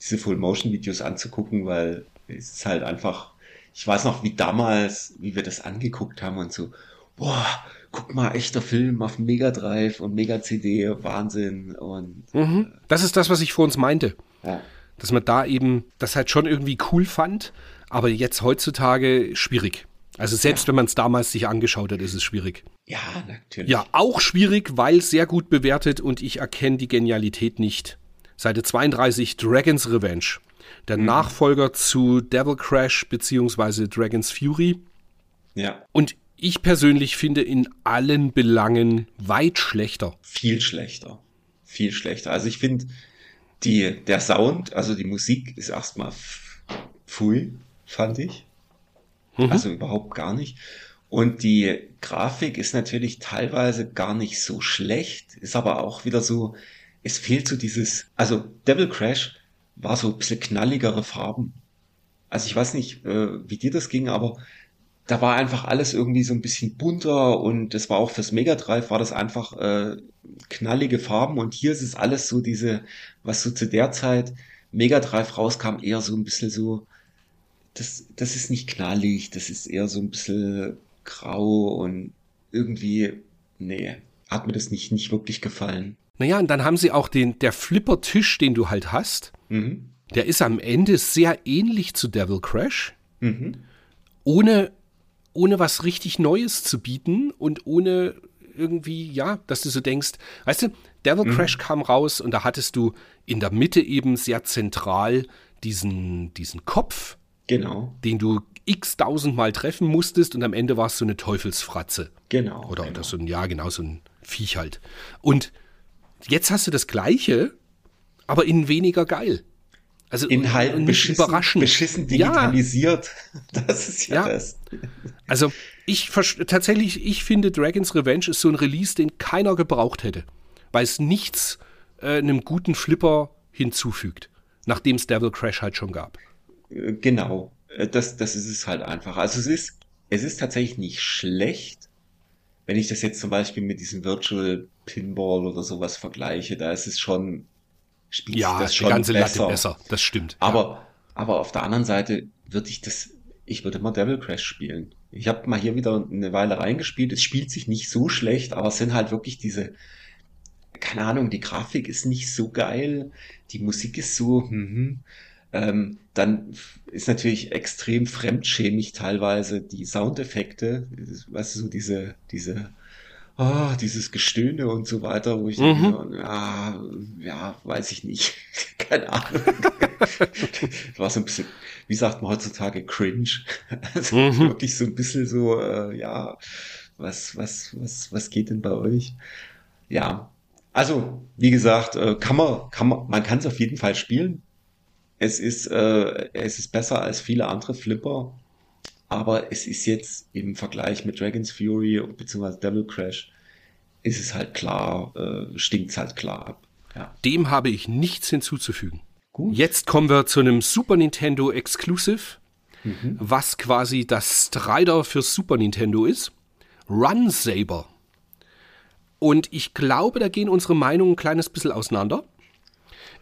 diese Full-Motion-Videos anzugucken, weil es ist halt einfach, ich weiß noch, wie damals, wie wir das angeguckt haben und so, boah, guck mal, echter Film auf Mega Drive und Mega CD, Wahnsinn und Mhm. Das ist das, was ich vor uns meinte. ja. Dass man da eben das halt schon irgendwie cool fand, aber jetzt heutzutage schwierig. Also selbst wenn man es damals sich angeschaut hat, ist es schwierig. Ja, natürlich. Ja, auch schwierig, weil sehr gut bewertet und ich erkenne die Genialität nicht. Seite 32 Dragon's Revenge. Der Nachfolger zu Devil Crash bzw. Dragon's Fury. Ja, Und ich persönlich finde in allen Belangen weit schlechter. viel schlechter. Viel schlechter. Also ich finde, die, der Sound, also die Musik ist erstmal pfui, fand ich. Mhm. Also überhaupt gar nicht. Und die Grafik ist natürlich teilweise gar nicht so schlecht, ist aber auch wieder so, es fehlt so dieses, also Devil Crash war so ein bisschen knalligere Farben. Also ich weiß nicht, äh, wie dir das ging, aber da war einfach alles irgendwie so ein bisschen bunter und das war auch fürs Mega Drive war das einfach äh, knallige Farben und hier ist es alles so diese, was so zu der Zeit Mega Drive rauskam, eher so ein bisschen so, das, das ist nicht knallig, das ist eher so ein bisschen grau und irgendwie, nee, hat mir das nicht, nicht wirklich gefallen. Naja, und dann haben sie auch den, der Flipper-Tisch, den du halt hast, mhm. der ist am Ende sehr ähnlich zu Devil Crash, mhm. ohne ohne was richtig Neues zu bieten und ohne irgendwie, ja, dass du so denkst, weißt du, Devil mhm. Crash kam raus und da hattest du in der Mitte eben sehr zentral diesen, diesen Kopf, genau. den du x tausendmal treffen musstest und am Ende war es so eine Teufelsfratze. Genau. Oder, genau. oder so ein, ja, genau, so ein Viech halt. Und jetzt hast du das Gleiche, aber in weniger geil. Also Inhalt nicht beschissen, überraschend. beschissen digitalisiert. Ja. Das ist ja, ja, das. Also ich tatsächlich, ich finde Dragon's Revenge ist so ein Release, den keiner gebraucht hätte, weil es nichts äh, einem guten Flipper hinzufügt, nachdem es Devil Crash halt schon gab. Äh, genau, äh, das, das ist es halt einfach. Also es ist, es ist tatsächlich nicht schlecht, wenn ich das jetzt zum Beispiel mit diesem Virtual Pinball oder sowas vergleiche, da ist es schon spielt ja, das schon die ganze besser. Latte besser. Das stimmt. Aber, ja. aber auf der anderen Seite würde ich das, ich würde mal Devil Crash spielen. Ich habe mal hier wieder eine Weile reingespielt. Es spielt sich nicht so schlecht, aber es sind halt wirklich diese, keine Ahnung, die Grafik ist nicht so geil, die Musik ist so, mhm. ähm, dann ist natürlich extrem fremdschämig teilweise die Soundeffekte, weißt du, so diese, diese oh, dieses Gestöhne und so weiter, wo ich mhm. denke, ah, ja, weiß ich nicht. Keine Ahnung. das war so ein bisschen, wie sagt man heutzutage, cringe. Also mhm. wirklich so ein bisschen so, äh, ja, was, was, was, was geht denn bei euch? Ja. Also, wie gesagt, äh, kann man, kann man, man kann es auf jeden Fall spielen. Es ist, äh, es ist besser als viele andere Flipper. Aber es ist jetzt im Vergleich mit Dragon's Fury bzw. Devil Crash, ist es halt klar, äh, stinkt es halt klar ab. Ja. Dem habe ich nichts hinzuzufügen. Gut. Jetzt kommen wir zu einem Super Nintendo Exclusive, mhm. was quasi das Strider für Super Nintendo ist. Run Saber. Und ich glaube, da gehen unsere Meinungen ein kleines bisschen auseinander.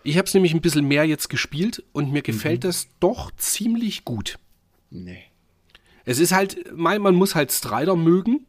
Ich habe es nämlich ein bisschen mehr jetzt gespielt und mir gefällt mhm. das doch ziemlich gut. Nee. Es ist halt, man, man muss halt Strider mögen,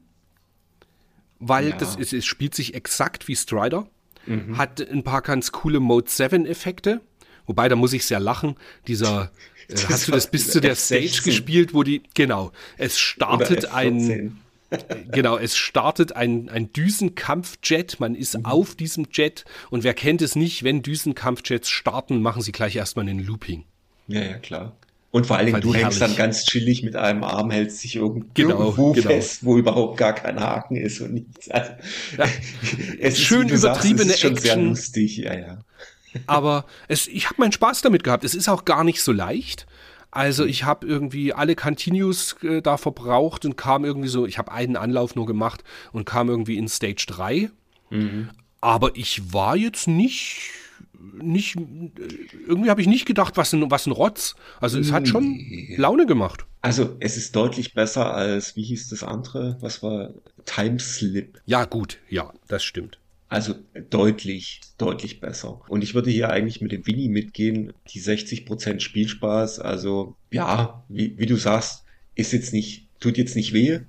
weil ja. das ist, es spielt sich exakt wie Strider. Mhm. Hat ein paar ganz coole Mode 7 Effekte. Wobei, da muss ich sehr lachen. Dieser, äh, hast du das bis zu der Stage gespielt, wo die, genau, es startet ein, genau, es startet ein, ein Düsenkampfjet. Man ist mhm. auf diesem Jet und wer kennt es nicht, wenn Düsenkampfjets starten, machen sie gleich erstmal einen Looping. Ja, ja, klar. Und vor allen Dingen, du hängst dann ganz chillig mit einem Arm, hältst dich irgend genau, irgendwo genau. fest, wo überhaupt gar kein Haken ist und nichts. Also, ja. es schön ist, übertriebene sagst, es ist schon Action. sehr lustig, ja, ja. Aber es, ich habe meinen Spaß damit gehabt. Es ist auch gar nicht so leicht. Also ich habe irgendwie alle Continues äh, da verbraucht und kam irgendwie so, ich habe einen Anlauf nur gemacht und kam irgendwie in Stage 3. Mhm. Aber ich war jetzt nicht nicht, irgendwie habe ich nicht gedacht, was ein, was ein Rotz. Also es hat schon Laune gemacht. Also es ist deutlich besser als, wie hieß das andere? Was war Time Slip? Ja, gut, ja, das stimmt. Also deutlich, deutlich besser. Und ich würde hier eigentlich mit dem Winnie mitgehen, die 60% Spielspaß. Also ja, wie, wie du sagst, ist jetzt nicht, tut jetzt nicht weh.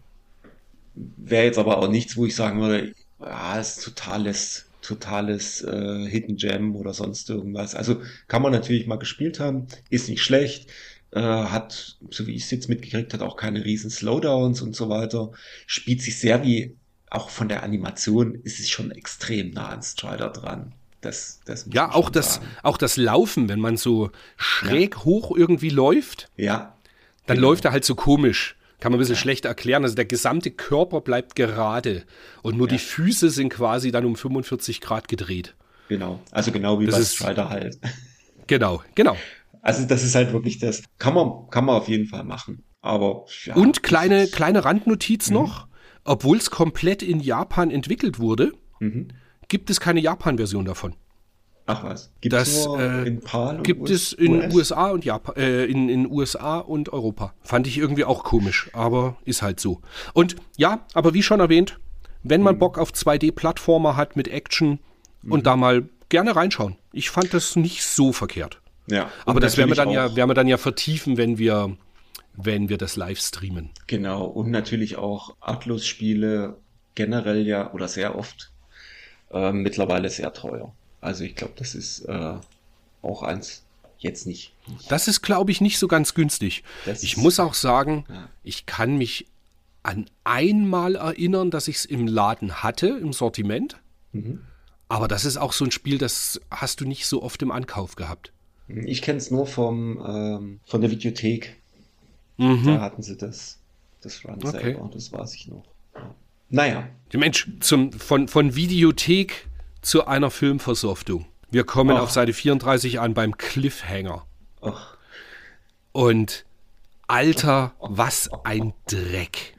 Wäre jetzt aber auch nichts, wo ich sagen würde, ja, ist totales totales äh, Hidden Gem oder sonst irgendwas. Also kann man natürlich mal gespielt haben, ist nicht schlecht, äh, hat, so wie ich es jetzt mitgekriegt hat, auch keine riesen Slowdowns und so weiter. Spielt sich sehr wie, auch von der Animation ist es schon extrem nah an Strider dran. Das, das ja, auch das, auch das Laufen, wenn man so schräg ja. hoch irgendwie läuft. Ja. Dann genau. läuft er halt so komisch. Kann man ein bisschen ja. schlecht erklären. Also der gesamte Körper bleibt gerade und nur ja. die Füße sind quasi dann um 45 Grad gedreht. Genau. Also genau wie Das bei ist- Strider halt. Genau, genau. Also das ist halt wirklich das. Kann man, kann man auf jeden Fall machen. Aber ja, Und kleine, ist- kleine Randnotiz noch. Obwohl es komplett in Japan entwickelt wurde, Mhm. gibt es keine Japan-Version davon. Ach was. Gibt Das, äh, in PAL und Gibt US es in US? USA und Japan, äh, in, in USA und Europa. Fand ich irgendwie auch komisch, aber ist halt so. Und ja, aber wie schon erwähnt, wenn Mhm. man Bock auf 2D-Plattformer hat mit Action Mhm. und da mal gerne reinschauen. Ich fand das nicht so verkehrt. Ja. Aber das werden wir dann ja, werden wir dann ja vertiefen, wenn wir, wenn wir das live streamen. Genau. Und natürlich auch Atlus-Spiele generell ja oder sehr oft äh, mittlerweile sehr teuer. Also ich glaube, das ist äh, auch eins jetzt nicht. nicht. Das ist, glaube ich, nicht so ganz günstig. Das ich muss auch sagen, Ja. ich kann mich an einmal erinnern, dass ich es im Laden hatte, im Sortiment. Mhm. Aber das ist auch so ein Spiel, das hast du nicht so oft im Ankauf gehabt. Ich kenne es nur vom, ähm, von der Videothek. Da Mhm. hatten sie das, das Run Okay. selber. Das weiß ich noch. Ja. Naja, Mensch, zum, von, von Videothek zu einer Filmversoftung. Wir kommen Ach. auf Seite 34 an beim Cliffhanger. ach, Und Alter, was ein Dreck.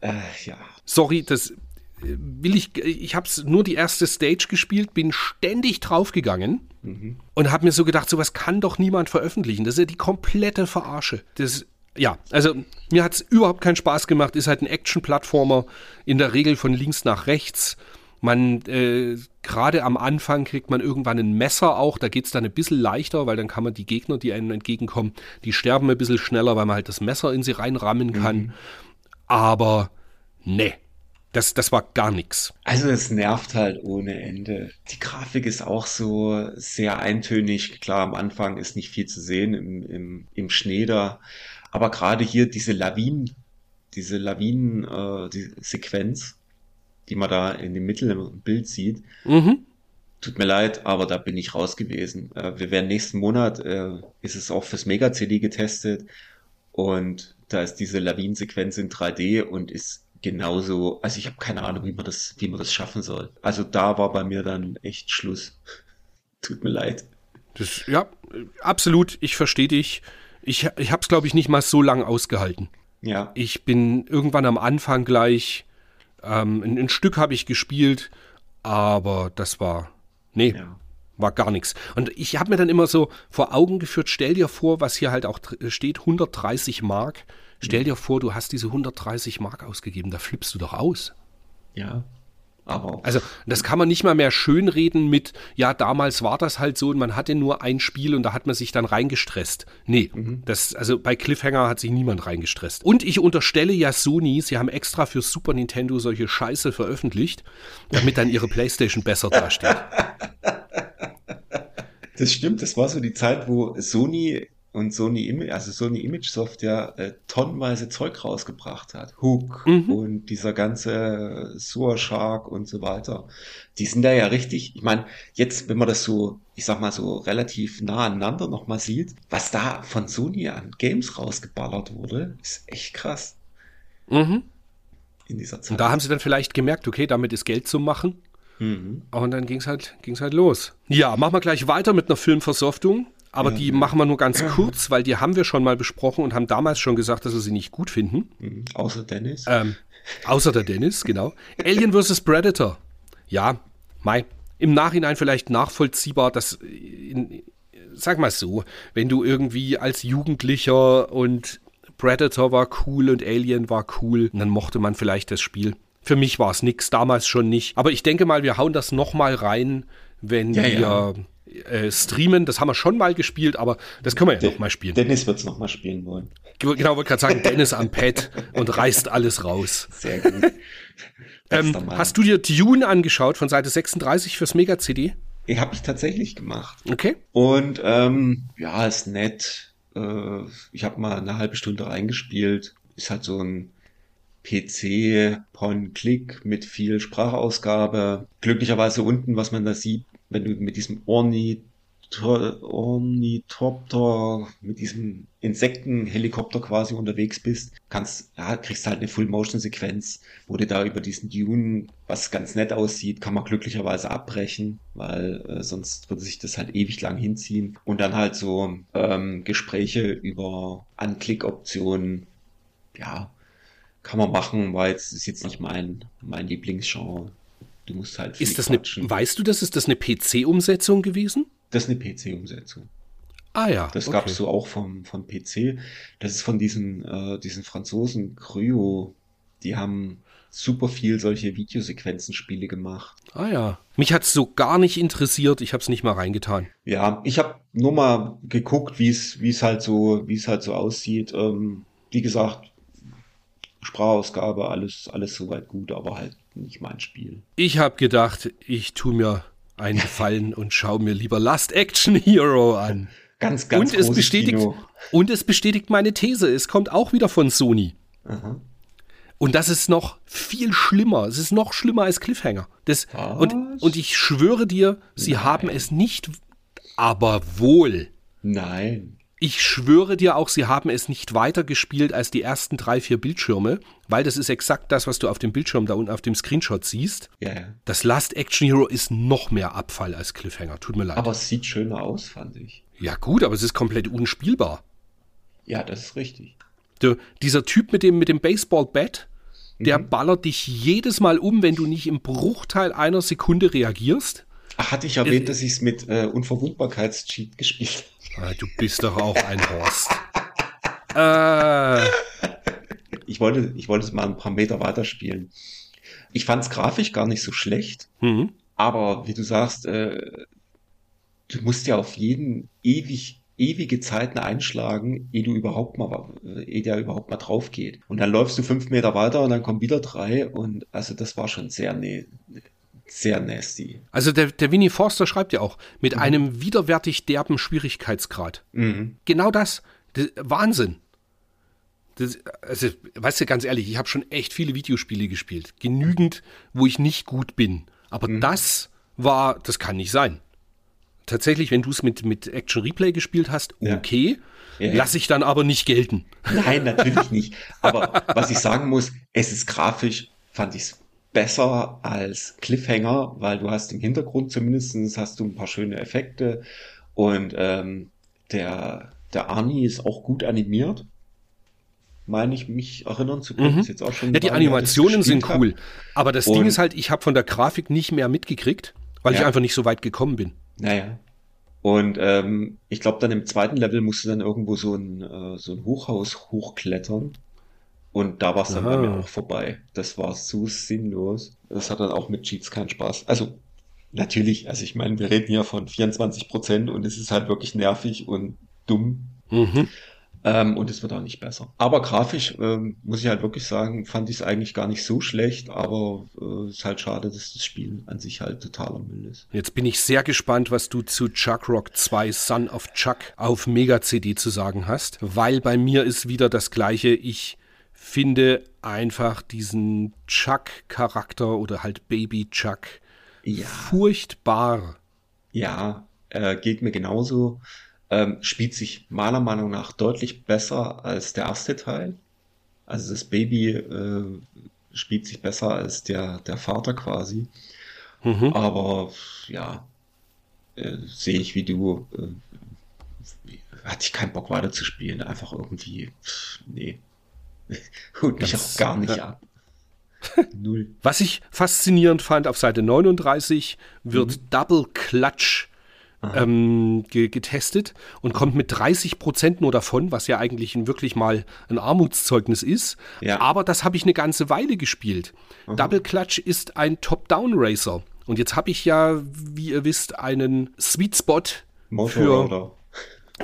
äh, ja. Sorry, das äh, will ich. Ich habe nur die erste Stage gespielt, bin ständig draufgegangen und habe mir so gedacht, sowas kann doch niemand veröffentlichen. Das ist ja die komplette Verarsche. Das, ja, also mir hat es überhaupt keinen Spaß gemacht. Ist halt ein Action-Plattformer, in der Regel von links nach rechts. Man, äh, gerade am Anfang kriegt man irgendwann ein Messer auch, da geht's dann ein bisschen leichter, weil dann kann man die Gegner, die einem entgegenkommen, die sterben ein bisschen schneller, weil man halt das Messer in sie reinrammen kann. Aber nee, das, das war gar nichts. Also es nervt halt ohne Ende. Die Grafik ist auch so sehr eintönig. Klar, am Anfang ist nicht viel zu sehen im, im, im Schnee da. Aber gerade hier diese Lawinen, diese Lawinen, äh, die Sequenz, die man da in dem Mittelbild sieht, Mhm. Tut mir leid, aber da bin ich raus gewesen. Äh, wir werden nächsten Monat, äh, ist es auch fürs Mega-CD getestet und da ist diese Lawinensequenz in 3D und ist genauso, also ich habe keine Ahnung, wie man das, wie man das schaffen soll. Also da war bei mir dann echt Schluss. Tut mir leid. Das, ja, absolut, ich verstehe dich. Ich, ich habe es, glaube ich, nicht mal so lang ausgehalten. Ja, Ich bin irgendwann am Anfang gleich, ähm, ein, ein Stück habe ich gespielt, aber das war, nee, ja. war gar nichts. Und ich habe mir dann immer so vor Augen geführt, stell dir vor, was hier halt auch steht, 130 Mark. Stell dir vor, du hast diese 130 Mark ausgegeben, da flippst du doch aus. Ja. Aber Also das kann man nicht mal mehr schönreden mit, ja, damals war das halt so und man hatte nur ein Spiel und da hat man sich dann reingestresst. Nee, das, also bei Cliffhanger hat sich niemand reingestresst. Und ich unterstelle ja Sony, sie haben extra für Super Nintendo solche Scheiße veröffentlicht, damit dann ihre Playstation besser dasteht. Das stimmt, das war so die Zeit, wo Sony und Sony, Im- also Sony Image Software äh, tonnenweise Zeug rausgebracht hat. Hook Mhm. und dieser ganze Sewer Shark und so weiter. Die sind da ja richtig, ich meine, jetzt, wenn man das so, ich sag mal so relativ nah aneinander nochmal sieht, was da von Sony an Games rausgeballert wurde, ist echt krass Mhm. in dieser Zeit. Und da haben sie dann vielleicht gemerkt, okay, damit ist Geld zu machen. mhm. Und dann ging's halt, ging's halt los. Ja, machen wir gleich weiter mit einer Filmversoftung. Aber Ja. die machen wir nur ganz kurz, weil die haben wir schon mal besprochen und haben damals schon gesagt, dass wir sie nicht gut finden. Mhm. Außer Dennis. Ähm, außer der Dennis, genau. Alien vs. Predator. Ja, Mai. Im Nachhinein vielleicht nachvollziehbar, dass, in, sag mal so, wenn du irgendwie als Jugendlicher und Predator war cool und Alien war cool, dann mochte man vielleicht das Spiel. Für mich war es nix, damals schon nicht. Aber ich denke mal, wir hauen das nochmal rein, wenn Ja, wir ja. Äh, streamen. Das haben wir schon mal gespielt, aber das können wir ja De- nochmal spielen. Dennis wird's noch mal spielen wollen. Genau, wollte gerade sagen, Dennis am Pad und reißt alles raus. Sehr gut. Ähm, hast du dir Dune angeschaut von Seite 36 fürs Mega-CD? Ich habe ich tatsächlich gemacht. Okay. Und ähm, ja, ist nett. Äh, ich habe mal eine halbe Stunde reingespielt. Ist halt so ein PC von Klick mit viel Sprachausgabe. Glücklicherweise unten, was man da sieht, wenn du mit diesem Orni Ornithopter mit diesem Insektenhelikopter quasi unterwegs bist, kannst, ja, kriegst halt eine Full-Motion-Sequenz, wo du da über diesen Dune, was ganz nett aussieht, kann man glücklicherweise abbrechen, weil äh, sonst würde sich das halt ewig lang hinziehen. Und dann halt so ähm, Gespräche über Anklickoptionen, ja, kann man machen, weil es ist jetzt nicht mein, mein Lieblingsgenre. Du musst halt viel Ist das eine, weißt du, das ist das eine PC-Umsetzung gewesen? Das ist eine PC-Umsetzung. Ah ja. Das okay. gab es so auch vom, von PC. Das ist von diesen, äh, diesen Franzosen Cryo. Die haben super viel solche Videosequenzenspiele gemacht. Ah ja. Mich hat es so gar nicht interessiert. Ich habe es nicht mal reingetan. Ja, ich habe nur mal geguckt, wie es halt so halt so aussieht. Ähm, wie gesagt, Sprachausgabe, alles alles soweit gut, aber halt nicht mein Spiel. Ich habe gedacht, ich tue mir einen Gefallen und schaue mir lieber Last Action Hero an. Ganz, ganz und es bestätigt Kino. Und es bestätigt meine These. Es kommt auch wieder von Sony. Aha. Und das ist noch viel schlimmer. Es ist noch schlimmer als Cliffhanger. Das, und, und ich schwöre dir, sie Nein. haben es nicht, aber wohl. Nein. Ich schwöre dir auch, sie haben es nicht weiter gespielt als die ersten drei, vier Bildschirme, weil das ist exakt das, was du auf dem Bildschirm da unten auf dem Screenshot siehst. Ja, ja. Das Last Action Hero ist noch mehr Abfall als Cliffhanger. Tut mir leid. Aber es sieht schöner aus, fand ich. Ja, gut, aber es ist komplett unspielbar. Ja, das ist richtig. Der, dieser Typ mit dem, mit dem Baseball-Bat, der mhm. ballert dich jedes Mal um, wenn du nicht im Bruchteil einer Sekunde reagierst. Hatte ich erwähnt, äh, dass ich es mit äh, Unverwundbarkeitscheat gespielt habe? Ah, du bist doch auch ein Horst. äh. Ich wollte, ich wollte es mal ein paar Meter weiterspielen. Ich fand es grafisch gar nicht so schlecht, mhm. aber wie du sagst, äh, du musst ja auf jeden ewig ewige Zeiten einschlagen, ehe du überhaupt mal, ehe der überhaupt mal drauf geht. Und dann läufst du fünf Meter weiter und dann kommen wieder drei und also das war schon sehr, ne, sehr nasty. Also der, der Winnie Forster schreibt ja auch, mit mhm. einem widerwärtig derben Schwierigkeitsgrad. Mhm. Genau das. das Wahnsinn. Das, also, weißt du, ganz ehrlich, ich habe schon echt viele Videospiele gespielt. Genügend, wo ich nicht gut bin. Aber mhm. das war, das kann nicht sein tatsächlich, wenn du es mit, mit Action Replay gespielt hast, okay. Ja. Ja, Lass ich dann aber nicht gelten. Nein, natürlich nicht. Aber was ich sagen muss, es ist grafisch, fand ich es besser als Cliffhanger, weil du hast im Hintergrund zumindest hast du ein paar schöne Effekte und ähm, der, der Arnie ist auch gut animiert. Meine ich mich erinnern zu können. Mhm. jetzt auch schon ja, die Animationen sind cool. Hab. Aber das und Ding ist halt, ich habe von der Grafik nicht mehr mitgekriegt, weil ja. ich einfach nicht so weit gekommen bin. Naja. Und ähm, ich glaube, dann im zweiten Level musst du dann irgendwo so ein, äh, so ein Hochhaus hochklettern. Und da war es dann bei mir auch vorbei. Das war so sinnlos. Das hat dann auch mit Cheats keinen Spaß. Also natürlich, also ich meine, wir reden hier von 24 Prozent und es ist halt wirklich nervig und dumm. Mhm. Ähm, und es wird auch nicht besser. Aber grafisch, ähm, muss ich halt wirklich sagen, fand ich es eigentlich gar nicht so schlecht, aber es äh, ist halt schade, dass das Spiel an sich halt totaler Müll ist. Jetzt bin ich sehr gespannt, was du zu Chuck Rock 2 Son of Chuck auf Mega CD zu sagen hast, weil bei mir ist wieder das gleiche. Ich finde einfach diesen Chuck-Charakter oder halt Baby Chuck ja. furchtbar. Ja, äh, geht mir genauso ähm, spielt sich meiner Meinung nach deutlich besser als der erste Teil. Also das Baby äh, spielt sich besser als der, der Vater quasi. Mhm. Aber ja, äh, sehe ich wie du, äh, hatte ich keinen Bock weiter zu spielen. Einfach irgendwie, pff, nee. Holt mich auch gar nicht ja. ab. Null. Was ich faszinierend fand, auf Seite 39 wird mhm. Double Clutch ähm, ge getestet und kommt mit 30 Prozent nur davon, was ja eigentlich ein, wirklich mal ein Armutszeugnis ist. Ja. Aber das habe ich eine ganze Weile gespielt. Aha. Double Clutch ist ein Top-Down-Racer. Und jetzt habe ich ja, wie ihr wisst, einen Sweet Spot für,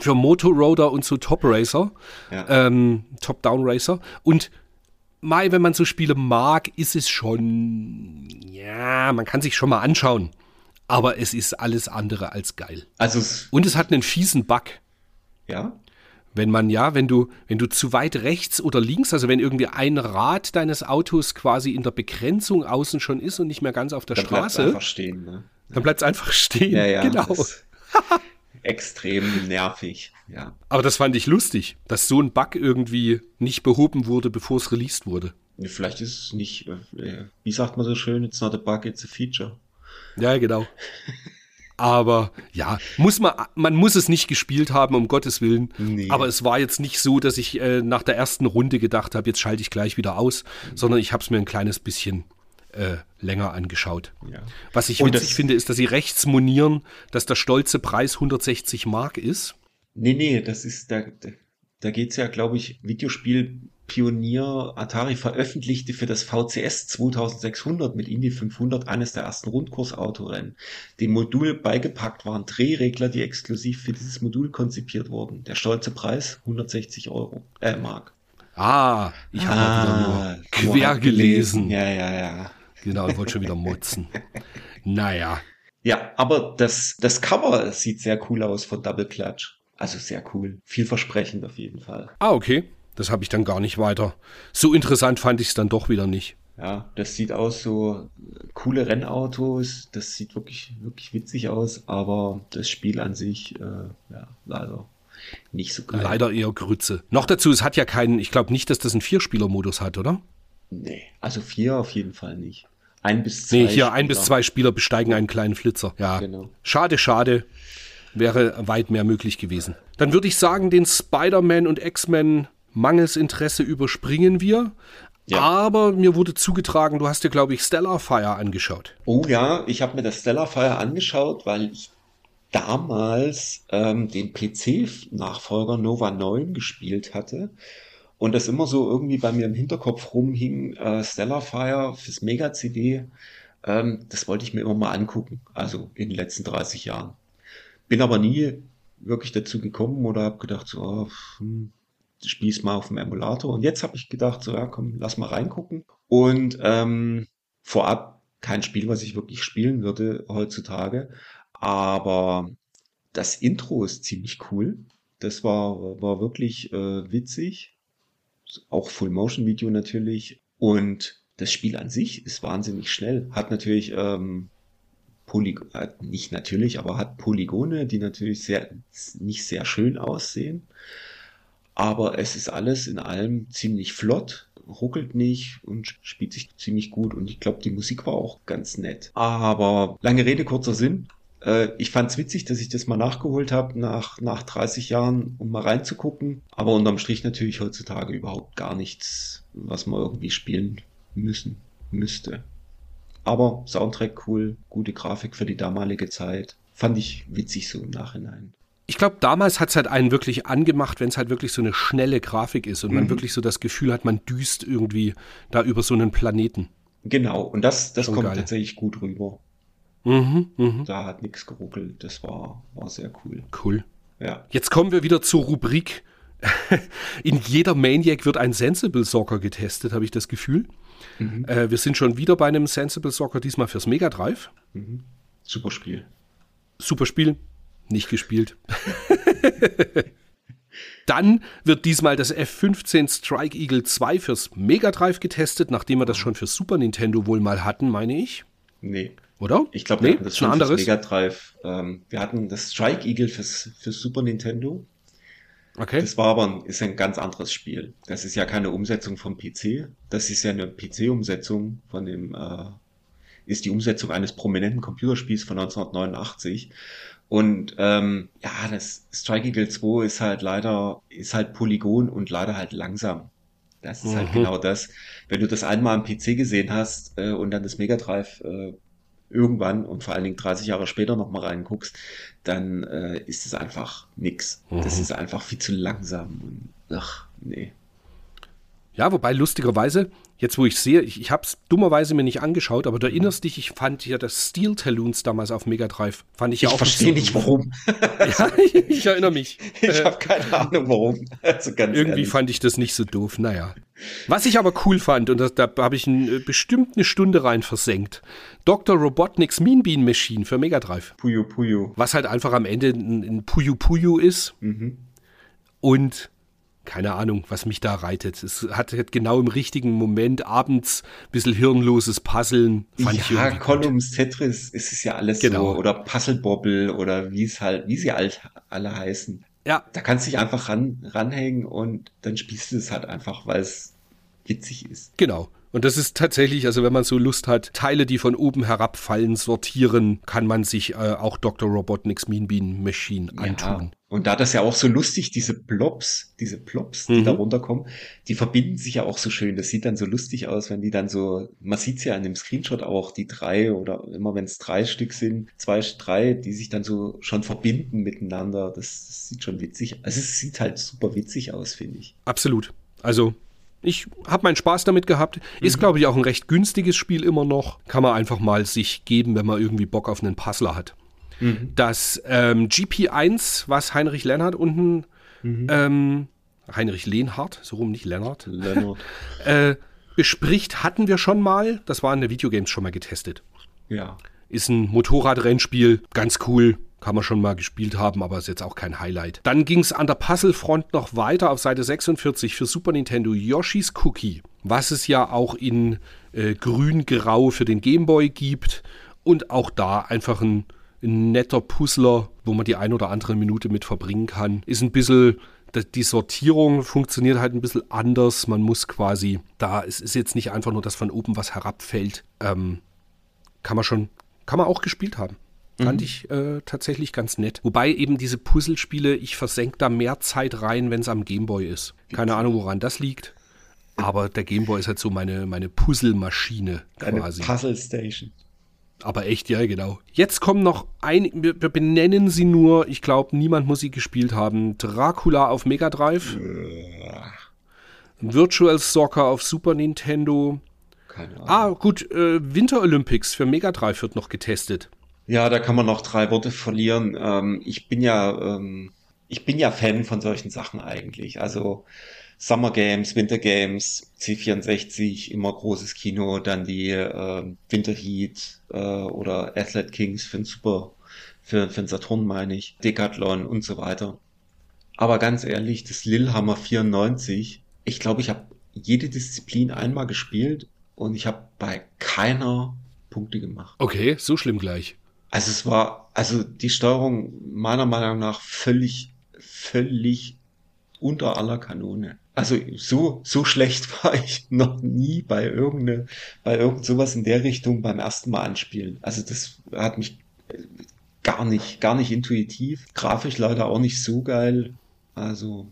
für Motorroader und so Top Racer, ja. ähm, Top-Down Racer. Und Mai, wenn man so Spiele mag, ist es schon, ja, man kann sich schon mal anschauen aber es ist alles andere als geil. Also und es hat einen fiesen Bug. Ja. Wenn man ja, wenn du, wenn du zu weit rechts oder links, also wenn irgendwie ein Rad deines Autos quasi in der Begrenzung außen schon ist und nicht mehr ganz auf der dann Straße, einfach stehen, ne? dann bleibt es einfach stehen. Ja, ja, genau. Extrem nervig, ja. Aber das fand ich lustig, dass so ein Bug irgendwie nicht behoben wurde, bevor es released wurde. Vielleicht ist es nicht, äh, wie sagt man so schön, it's not a bug, it's a feature. Ja, genau. Aber ja, muss man, man muss es nicht gespielt haben, um Gottes Willen. Nee. Aber es war jetzt nicht so, dass ich äh, nach der ersten Runde gedacht habe, jetzt schalte ich gleich wieder aus, mhm. sondern ich habe es mir ein kleines bisschen äh, länger angeschaut. Ja. Was ich witzig finde, ist, dass sie rechts monieren, dass der stolze Preis 160 Mark ist. Nee, nee, das ist, da, da geht es ja, glaube ich, Videospiel Pionier Atari veröffentlichte für das VCS 2600 mit Indy 500 eines der ersten Rundkursautorennen. Dem Modul beigepackt waren Drehregler, die exklusiv für dieses Modul konzipiert wurden. Der stolze Preis 160 Euro, äh, Mark. Ah, ich habe ah, quer gelesen. Ja, ja, ja. Genau, ich wollte schon wieder motzen. naja. Ja, aber das, das Cover sieht sehr cool aus von Double Clutch. Also sehr cool. Vielversprechend auf jeden Fall. Ah, okay. Das habe ich dann gar nicht weiter. So interessant fand ich es dann doch wieder nicht. Ja, das sieht aus so coole Rennautos, das sieht wirklich, wirklich witzig aus, aber das Spiel an sich, äh, ja, leider nicht so geil. Leider eher Grütze. Noch dazu, es hat ja keinen, ich glaube nicht, dass das einen Vierspieler-Modus hat, oder? Nee, also vier auf jeden Fall nicht. Ein bis zwei. Nee, hier Spieler. ein bis zwei Spieler besteigen einen kleinen Flitzer. Ja. Genau. Schade, schade. Wäre weit mehr möglich gewesen. Dann würde ich sagen, den Spider-Man und X-Men mangels Interesse überspringen wir. Ja. Aber mir wurde zugetragen, du hast dir, glaube ich, Stellarfire angeschaut. Oh ja, ich habe mir das Stellarfire angeschaut, weil ich damals ähm, den PC-Nachfolger Nova 9 gespielt hatte und das immer so irgendwie bei mir im Hinterkopf rumhing, äh, Stellarfire fürs Mega-CD, ähm, das wollte ich mir immer mal angucken, also in den letzten 30 Jahren. Bin aber nie wirklich dazu gekommen oder habe gedacht, so, oh, hm, spiel's mal auf dem Emulator. Und jetzt habe ich gedacht, so ja, komm, lass mal reingucken. Und ähm, vorab kein Spiel, was ich wirklich spielen würde heutzutage. Aber das Intro ist ziemlich cool. Das war, war wirklich äh, witzig. Auch Full-Motion-Video natürlich. Und das Spiel an sich ist wahnsinnig schnell. Hat natürlich ähm, Poly äh, nicht natürlich, aber hat Polygone, die natürlich sehr nicht sehr schön aussehen. Aber es ist alles in allem ziemlich flott, ruckelt nicht und spielt sich ziemlich gut. Und ich glaube, die Musik war auch ganz nett. Aber lange Rede, kurzer Sinn. Äh, ich fand es witzig, dass ich das mal nachgeholt habe nach, nach 30 Jahren, um mal reinzugucken. Aber unterm Strich natürlich heutzutage überhaupt gar nichts, was man irgendwie spielen müssen, müsste. Aber Soundtrack cool, gute Grafik für die damalige Zeit. Fand ich witzig so im Nachhinein ich glaube, damals hat es halt einen wirklich angemacht, wenn es halt wirklich so eine schnelle Grafik ist und mhm. man wirklich so das Gefühl hat, man düst irgendwie da über so einen Planeten. Genau, und das, das kommt geil. tatsächlich gut rüber. Mhm, mh. Da hat nichts geruckelt, das war, war sehr cool. Cool. Ja. Jetzt kommen wir wieder zur Rubrik. In jeder Maniac wird ein Sensible Soccer getestet, habe ich das Gefühl. Mhm. Äh, wir sind schon wieder bei einem Sensible Soccer, diesmal fürs Mega Drive. Mhm. Super Spiel. Super Spiel. Nicht gespielt. Dann wird diesmal das F-15 Strike Eagle 2 fürs Mega Drive getestet, nachdem wir das schon für Super Nintendo wohl mal hatten, meine ich. Nee. Oder? Ich glaube, wir nee, hatten das schon anderes. Mega Drive. Ähm, wir hatten das Strike Eagle fürs, fürs Super Nintendo. Okay. Das war aber ein, ist ein ganz anderes Spiel. Das ist ja keine Umsetzung vom PC. Das ist ja eine PC-Umsetzung von dem, äh, ist die Umsetzung eines prominenten Computerspiels von 1989. Und ähm, ja, das Strike Eagle 2 ist halt leider, ist halt Polygon und leider halt langsam. Das ist halt mhm. halt genau das. Wenn du das einmal am PC gesehen hast äh, und dann das Mega Drive äh, irgendwann und vor allen Dingen 30 Jahre später nochmal reinguckst, dann äh, ist es einfach nix. Mhm. Das ist einfach viel zu langsam. Und, ach, nee. Ja, wobei lustigerweise, jetzt wo ich sehe, ich, ich habe es dummerweise mir nicht angeschaut, aber du erinnerst dich, ich fand ja das Steel Talons damals auf Mega Drive. Fand ich ja ich auch. Ich verstehe nicht warum. ja, ich, ich, erinnere mich. Ich habe keine Ahnung warum. Also Irgendwie ehrlich. fand ich das nicht so doof. Naja. Was ich aber cool fand, und das, da habe ich ein, äh, bestimmt eine Stunde rein versenkt. Dr. Robotnik's Mean Bean Machine für Mega Drive. Puyo Puyo. Was halt einfach am Ende ein, ein Puyo Puyo ist. Mhm. Und keine Ahnung, was mich da reitet. Es hat, hat genau im richtigen Moment abends ein bisschen hirnloses Puzzeln. Fand ja, ich Columns, Tetris, ist es ja alles genau. so. Oder Puzzlebobble oder wie es halt, wie sie halt alle heißen. Ja. Da kannst du dich einfach ran, ranhängen und dann spielst du es halt einfach, weil es witzig ist. Genau. Und das ist tatsächlich, also wenn man so Lust hat, Teile, die von oben herabfallen, sortieren, kann man sich äh, auch Dr. Robotnik's Mean Bean Machine antun. Ja. Und da das ja auch so lustig, diese Blobs, diese Plops, die mhm. da runterkommen, die verbinden sich ja auch so schön. Das sieht dann so lustig aus, wenn die dann so, man sieht ja an dem Screenshot auch, die drei oder immer wenn es drei Stück sind, zwei, drei, die sich dann so schon verbinden miteinander. Das, das sieht schon witzig, also es sieht halt super witzig aus, finde ich. Absolut. Also ich habe meinen Spaß damit gehabt. Ist, mhm. glaube ich, auch ein recht günstiges Spiel immer noch. Kann man einfach mal sich geben, wenn man irgendwie Bock auf einen Puzzler hat. Mhm. Das ähm, GP1, was Heinrich Lennart unten, mhm. ähm, Heinrich Lehnhardt, so rum, nicht Lennart, Lennart. äh, bespricht, hatten wir schon mal. Das war in der Videogames schon mal getestet. Ja. Ist ein Motorradrennspiel, ganz cool. Kann man schon mal gespielt haben, aber ist jetzt auch kein Highlight. Dann ging es an der Puzzlefront noch weiter auf Seite 46 für Super Nintendo Yoshi's Cookie, was es ja auch in äh, grün-grau für den Gameboy gibt. Und auch da einfach ein, ein netter Puzzler, wo man die ein oder andere Minute mit verbringen kann. Ist ein bisschen die Sortierung funktioniert halt ein bisschen anders. Man muss quasi, da es ist jetzt nicht einfach nur, dass von oben was herabfällt. Ähm, kann man schon, kann man auch gespielt haben. Fand mhm. ich äh, tatsächlich ganz nett. Wobei eben diese Puzzlespiele, ich versenke da mehr Zeit rein, wenn es am Gameboy ist. Keine Ahnung, woran das liegt. Aber der Gameboy ist halt so meine, meine Puzzlemaschine quasi. Eine Puzzle Station. Aber echt, ja, genau. Jetzt kommen noch ein, wir benennen sie nur, ich glaube, niemand muss sie gespielt haben. Dracula auf Mega Drive. Virtual Soccer auf Super Nintendo. Keine Ahnung. Ah, gut, äh, Winter Olympics für Mega Drive wird noch getestet. Ja, da kann man noch drei Worte verlieren. Ähm, ich bin ja, ähm, ich bin ja Fan von solchen Sachen eigentlich. Also Summer Games, Winter Games, C64, immer großes Kino, dann die äh, Winter Heat äh, oder Athlete Kings für den Super, für, für den Saturn meine ich, Decathlon und so weiter. Aber ganz ehrlich, das Lillehammer 94, ich glaube, ich habe jede Disziplin einmal gespielt und ich habe bei keiner Punkte gemacht. Okay, so schlimm gleich. Also es war, also die Steuerung meiner Meinung nach völlig, völlig unter aller Kanone. Also so, so schlecht war ich noch nie bei irgendeine, bei irgend sowas in der Richtung beim ersten Mal anspielen. Also das hat mich gar nicht, gar nicht intuitiv. Grafisch leider auch nicht so geil. Also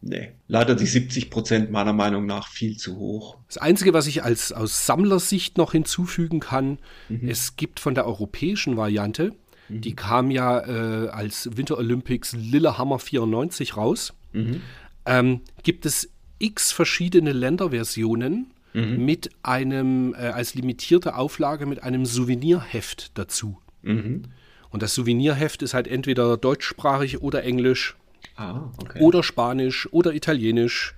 Nee, leider die 70 Prozent meiner Meinung nach viel zu hoch. Das Einzige, was ich als aus Sammlersicht noch hinzufügen kann, mhm. es gibt von der europäischen Variante, mhm. die kam ja äh, als Winter Olympics Lillehammer 94 raus, mhm. ähm, gibt es x verschiedene Länderversionen mhm. mit einem, äh, als limitierte Auflage mit einem Souvenirheft dazu. Mhm. Und das Souvenirheft ist halt entweder deutschsprachig oder englisch Ah, okay. Oder Spanisch oder Italienisch,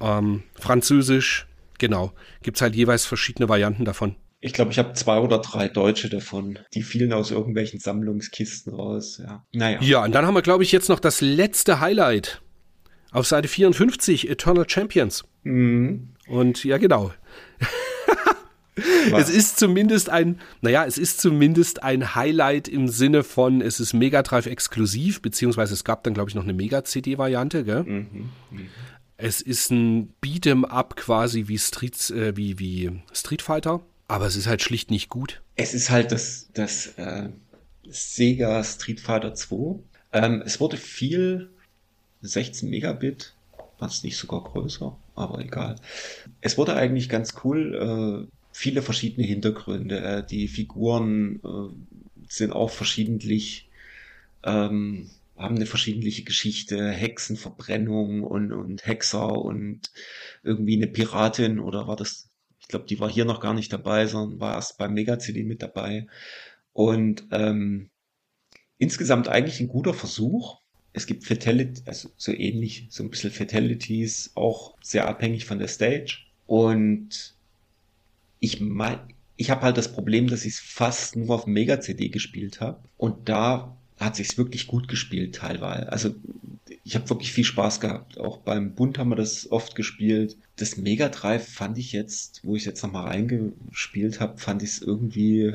ähm, Französisch. Genau. Gibt es halt jeweils verschiedene Varianten davon. Ich glaube, ich habe zwei oder drei Deutsche davon. Die fielen aus irgendwelchen Sammlungskisten raus. Ja, naja. Ja, und dann haben wir, glaube ich, jetzt noch das letzte Highlight. Auf Seite 54, Eternal Champions. Mhm. Und ja, genau. Es ist zumindest ein, naja, es ist zumindest ein Highlight im Sinne von, es ist Mega Drive exklusiv, beziehungsweise es gab dann, glaube ich, noch eine Mega-CD-Variante, gell? Mhm, mh. Es ist ein Beat'em Up quasi wie Street, äh, wie, wie Street Fighter, aber es ist halt schlicht nicht gut. Es ist halt das, das äh, Sega Street Fighter 2. Ähm, es wurde viel 16 Megabit, was nicht sogar größer, aber egal. Es wurde eigentlich ganz cool äh, viele verschiedene Hintergründe. Äh, die Figuren äh, sind auch verschiedentlich, ähm, haben eine verschiedentliche Geschichte, Hexenverbrennung und, und Hexer und irgendwie eine Piratin oder war das, ich glaube, die war hier noch gar nicht dabei, sondern war erst beim Mega-CD mit dabei. Und ähm, insgesamt eigentlich ein guter Versuch. Es gibt Fatalities, also so ähnlich, so ein bisschen Fatalities, auch sehr abhängig von der Stage. Und ich mein, ich habe halt das Problem, dass ich es fast nur auf Mega-CD gespielt habe. Und da hat sich's wirklich gut gespielt teilweise. Also ich habe wirklich viel Spaß gehabt. Auch beim Bund haben wir das oft gespielt. Das Mega Drive fand ich jetzt, wo ich jetzt nochmal reingespielt habe, fand ich es irgendwie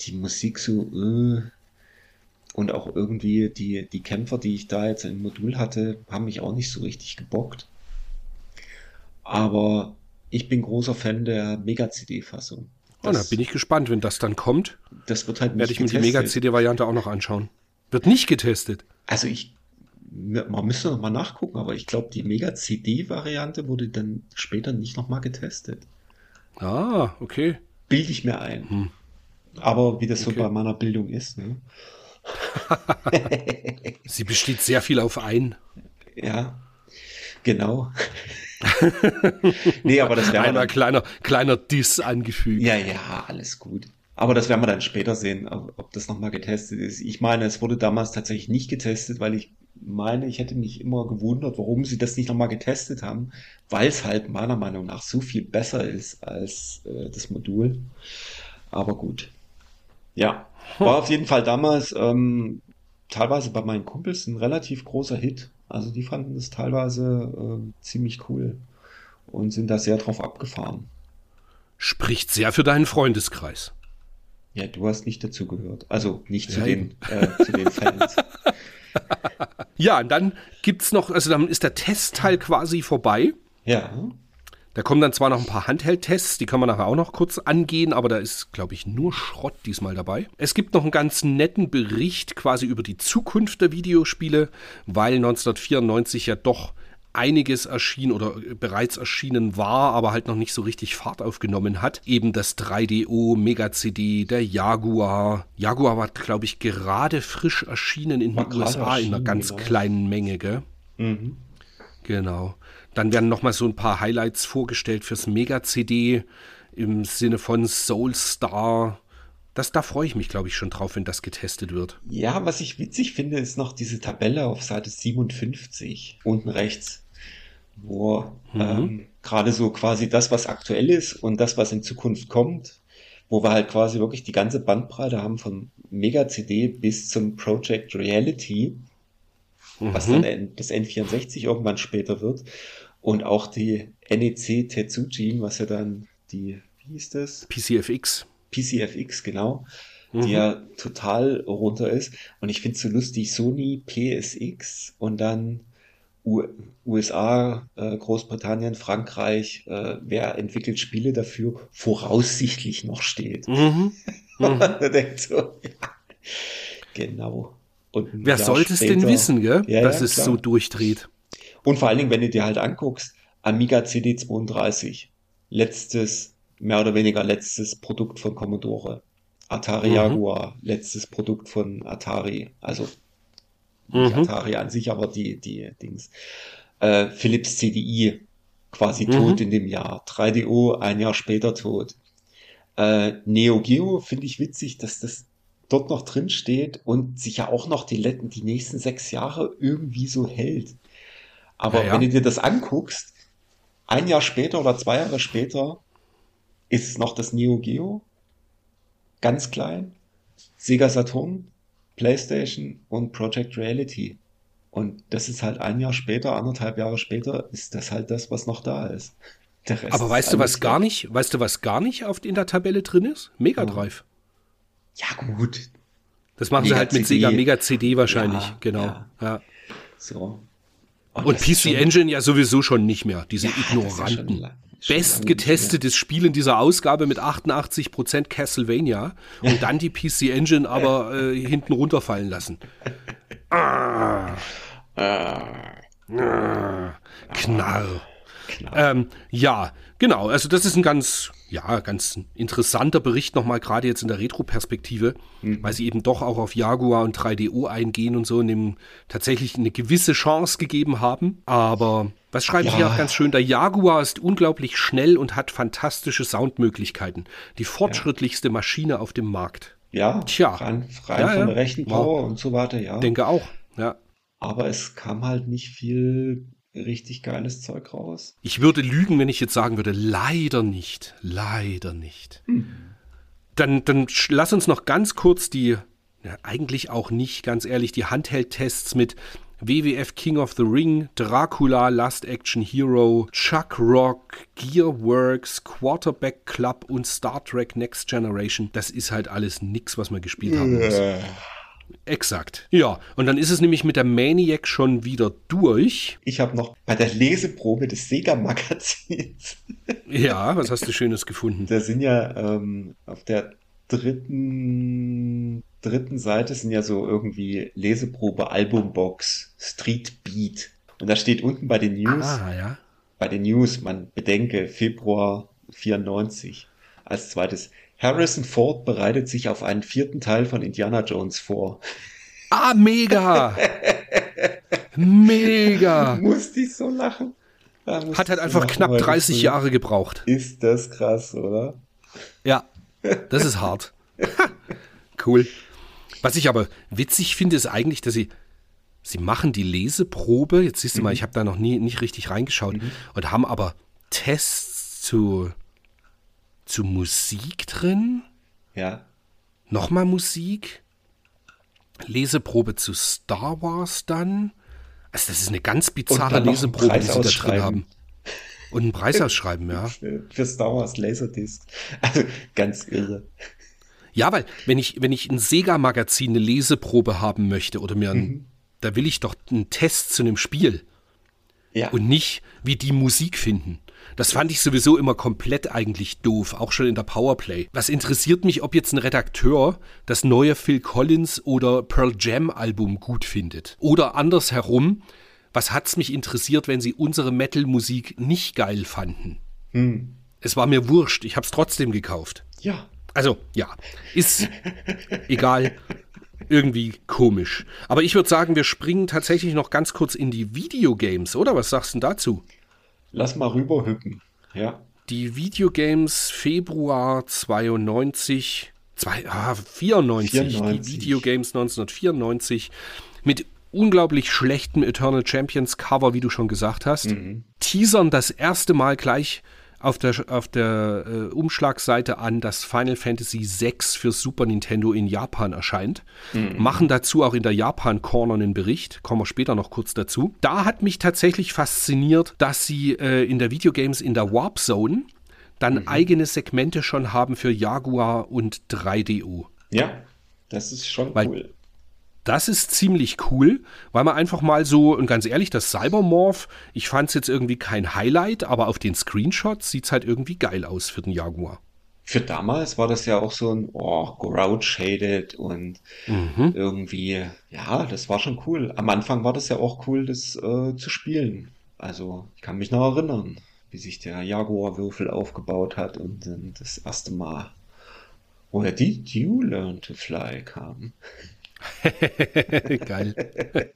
die Musik so äh, und auch irgendwie die, die Kämpfer, die ich da jetzt im Modul hatte, haben mich auch nicht so richtig gebockt. Aber ich bin großer Fan der Mega-CD-Fassung. Oh, da bin ich gespannt, wenn das dann kommt. Das wird halt nicht Werde ich getestet. mir die Mega-CD-Variante auch noch anschauen. Wird nicht getestet. Also ich, man müsste noch mal nachgucken, aber ich glaube, die Mega-CD-Variante wurde dann später nicht noch mal getestet. Ah, okay. Bilde ich mir ein. Hm. Aber wie das okay. so bei meiner Bildung ist. Ne? Sie besteht sehr viel auf ein. Ja, genau. nee, aber das wäre Einmal kleiner, kleiner Diss angefügt. Ja, ja, alles gut. Aber das werden wir dann später sehen, ob das nochmal getestet ist. Ich meine, es wurde damals tatsächlich nicht getestet, weil ich meine, ich hätte mich immer gewundert, warum sie das nicht nochmal getestet haben, weil es halt meiner Meinung nach so viel besser ist als äh, das Modul. Aber gut. Ja, war auf jeden Fall damals ähm, teilweise bei meinen Kumpels ein relativ großer Hit. Also die fanden das teilweise äh, ziemlich cool und sind da sehr drauf abgefahren. Spricht sehr für deinen Freundeskreis. Ja, du hast nicht dazu gehört. Also nicht zu, ja, den, äh, zu den Fans. ja, und dann gibt es noch, also dann ist der Testteil quasi vorbei. Ja. Da kommen dann zwar noch ein paar Handheld-Tests, die kann man nachher auch noch kurz angehen, aber da ist, glaube ich, nur Schrott diesmal dabei. Es gibt noch einen ganz netten Bericht quasi über die Zukunft der Videospiele, weil 1994 ja doch einiges erschien oder bereits erschienen war, aber halt noch nicht so richtig Fahrt aufgenommen hat. Eben das 3DO, Mega CD, der Jaguar. Jaguar war, glaube ich, gerade frisch erschienen in den USA in einer ganz genau. kleinen Menge, gell? Mhm. Genau. Dann werden nochmal so ein paar Highlights vorgestellt fürs Mega-CD im Sinne von Soulstar. Das, da freue ich mich, glaube ich, schon drauf, wenn das getestet wird. Ja, was ich witzig finde, ist noch diese Tabelle auf Seite 57, unten rechts, wo mhm. ähm, gerade so quasi das, was aktuell ist und das, was in Zukunft kommt, wo wir halt quasi wirklich die ganze Bandbreite haben von Mega-CD bis zum Project Reality, mhm. was dann das N64 irgendwann später wird. Und auch die NEC Tetsuji, was ja dann die, wie hieß das? PCFX. PCFX, genau. Mhm. Die ja total runter ist. Und ich finde es so lustig, Sony PSX und dann U USA, äh, Großbritannien, Frankreich, äh, wer entwickelt Spiele dafür, voraussichtlich noch steht. Mhm. Mhm. denkt so, ja, genau. Und wer sollte es denn wissen, gell? Ja, dass ja, es klar. so durchdreht? Und vor allen Dingen, wenn du dir halt anguckst, Amiga CD32, letztes, mehr oder weniger letztes Produkt von Commodore. Atari mhm. Jaguar, letztes Produkt von Atari, also nicht mhm. Atari an sich, aber die, die Dings. Äh, Philips CDI, quasi mhm. tot in dem Jahr. 3DO, ein Jahr später tot. Äh, Neo Geo finde ich witzig, dass das dort noch drin steht und sich ja auch noch die, die nächsten sechs Jahre irgendwie so hält. Aber ja, ja. wenn du dir das anguckst, ein Jahr später oder zwei Jahre später ist es noch das Neo Geo, ganz klein, Sega Saturn, PlayStation und Project Reality. Und das ist halt ein Jahr später, anderthalb Jahre später, ist das halt das, was noch da ist. Aber weißt du, was gar nicht, weißt du, was gar nicht auf, in der Tabelle drin ist? Mega Drive. Ja, gut. Das machen Mega sie halt mit CD. Sega Mega CD wahrscheinlich, ja, genau. Ja. ja. So. Und, und PC Engine ja sowieso schon nicht mehr, diese ja, Ignoranten. Ja Bestgetestetes Spiel in dieser Ausgabe mit 88% Castlevania und dann die PC Engine aber äh, hinten runterfallen lassen. Ah. Ah. Ah. Knall. Ähm, ja, genau. Also das ist ein ganz, ja, ganz interessanter Bericht nochmal, gerade jetzt in der Retro-Perspektive, mhm. weil sie eben doch auch auf Jaguar und 3DO eingehen und so und dem tatsächlich eine gewisse Chance gegeben haben. Aber was schreiben ja. Sie auch ganz schön? Der Jaguar ist unglaublich schnell und hat fantastische Soundmöglichkeiten. Die fortschrittlichste ja. Maschine auf dem Markt. Ja, Tja. rein, rein ja, von der Rechenpower und so weiter, ja. Denke auch, ja. Aber es kam halt nicht viel richtig geiles Zeug raus. Ich würde lügen, wenn ich jetzt sagen würde, leider nicht. Leider nicht. Hm. Dann, dann lass uns noch ganz kurz die, ja, eigentlich auch nicht, ganz ehrlich, die Handheld-Tests mit WWF King of the Ring, Dracula, Last Action Hero, Chuck Rock, Gearworks, Quarterback Club und Star Trek Next Generation. Das ist halt alles nix, was man gespielt haben muss. Exakt. Ja, und dann ist es nämlich mit der Maniac schon wieder durch. Ich habe noch bei der Leseprobe des Sega-Magazins. ja, was hast du Schönes gefunden? Da sind ja ähm, auf der dritten, dritten Seite sind ja so irgendwie Leseprobe, Albumbox, Street Beat. Und da steht unten bei den News, Ah, ja. bei den News, man bedenke Februar 94. Als zweites, Harrison Ford bereitet sich auf einen vierten Teil von Indiana Jones vor. Ah, mega! mega! Musste ich so lachen. Hat halt einfach knapp weil das 30 so- Jahre gebraucht. Ist das krass, oder? Ja, das ist hart. cool. Was ich aber witzig finde, ist eigentlich, dass sie, sie machen die Leseprobe, jetzt siehst du mal, ich habe da noch nie nicht richtig reingeschaut, und haben aber Tests zu, zu Musik drin, Ja. nochmal Musik, Leseprobe zu Star Wars dann. Also das ist eine ganz bizarre einen Leseprobe, die sie da drin haben. Und einen Preis ausschreiben, ja. Für, Star Wars Laserdisc. Also ganz irre. Ja, weil wenn ich, wenn ich ein Sega-Magazin eine Leseprobe haben möchte oder mir ein, da will ich doch einen Test zu einem Spiel Ja. und nicht, wie die Musik finden. Das fand ich sowieso immer komplett eigentlich doof, auch schon in der Powerplay. Was interessiert mich, ob jetzt ein Redakteur das neue Phil Collins oder Pearl Jam Album gut findet? Oder andersherum, was hat's mich interessiert, wenn sie unsere Metal-Musik nicht geil fanden? Es war mir wurscht, ich hab's trotzdem gekauft. ja. Also, ja, ist egal. Irgendwie komisch. Aber ich würde sagen, wir springen tatsächlich noch ganz kurz in die Videogames, oder? Was sagst du dazu? Lass mal rüberhüppen. Ja. Die Videogames Februar 92, zwei, ah, 94, 94. die Videogames 1994 mit unglaublich schlechtem Eternal Champions Cover, wie du schon gesagt hast. Teasern das erste Mal gleich auf der, auf der äh, Umschlagseite an, dass Final Fantasy VI für Super Nintendo in Japan erscheint. Machen dazu auch in der Japan Corner einen Bericht, kommen wir später noch kurz dazu. Da hat mich tatsächlich fasziniert, dass sie äh, in der Videogames in der Warp Zone dann eigene Segmente schon haben für Jaguar und 3DO. Ja. Das ist schon Weil- cool. Das ist ziemlich cool, weil man einfach mal so, und ganz ehrlich, das Cybermorph, ich fand es jetzt irgendwie kein Highlight, aber auf den Screenshots sieht es halt irgendwie geil aus für den Jaguar. Für damals war das ja auch so ein oh, Grout-Shaded und irgendwie, ja, das war schon cool. Am Anfang war das ja auch cool, das äh, zu spielen. Also, ich kann mich noch erinnern, wie sich der Jaguar-Würfel aufgebaut hat und dann das erste Mal, woher die You Learn to Fly kam. geil.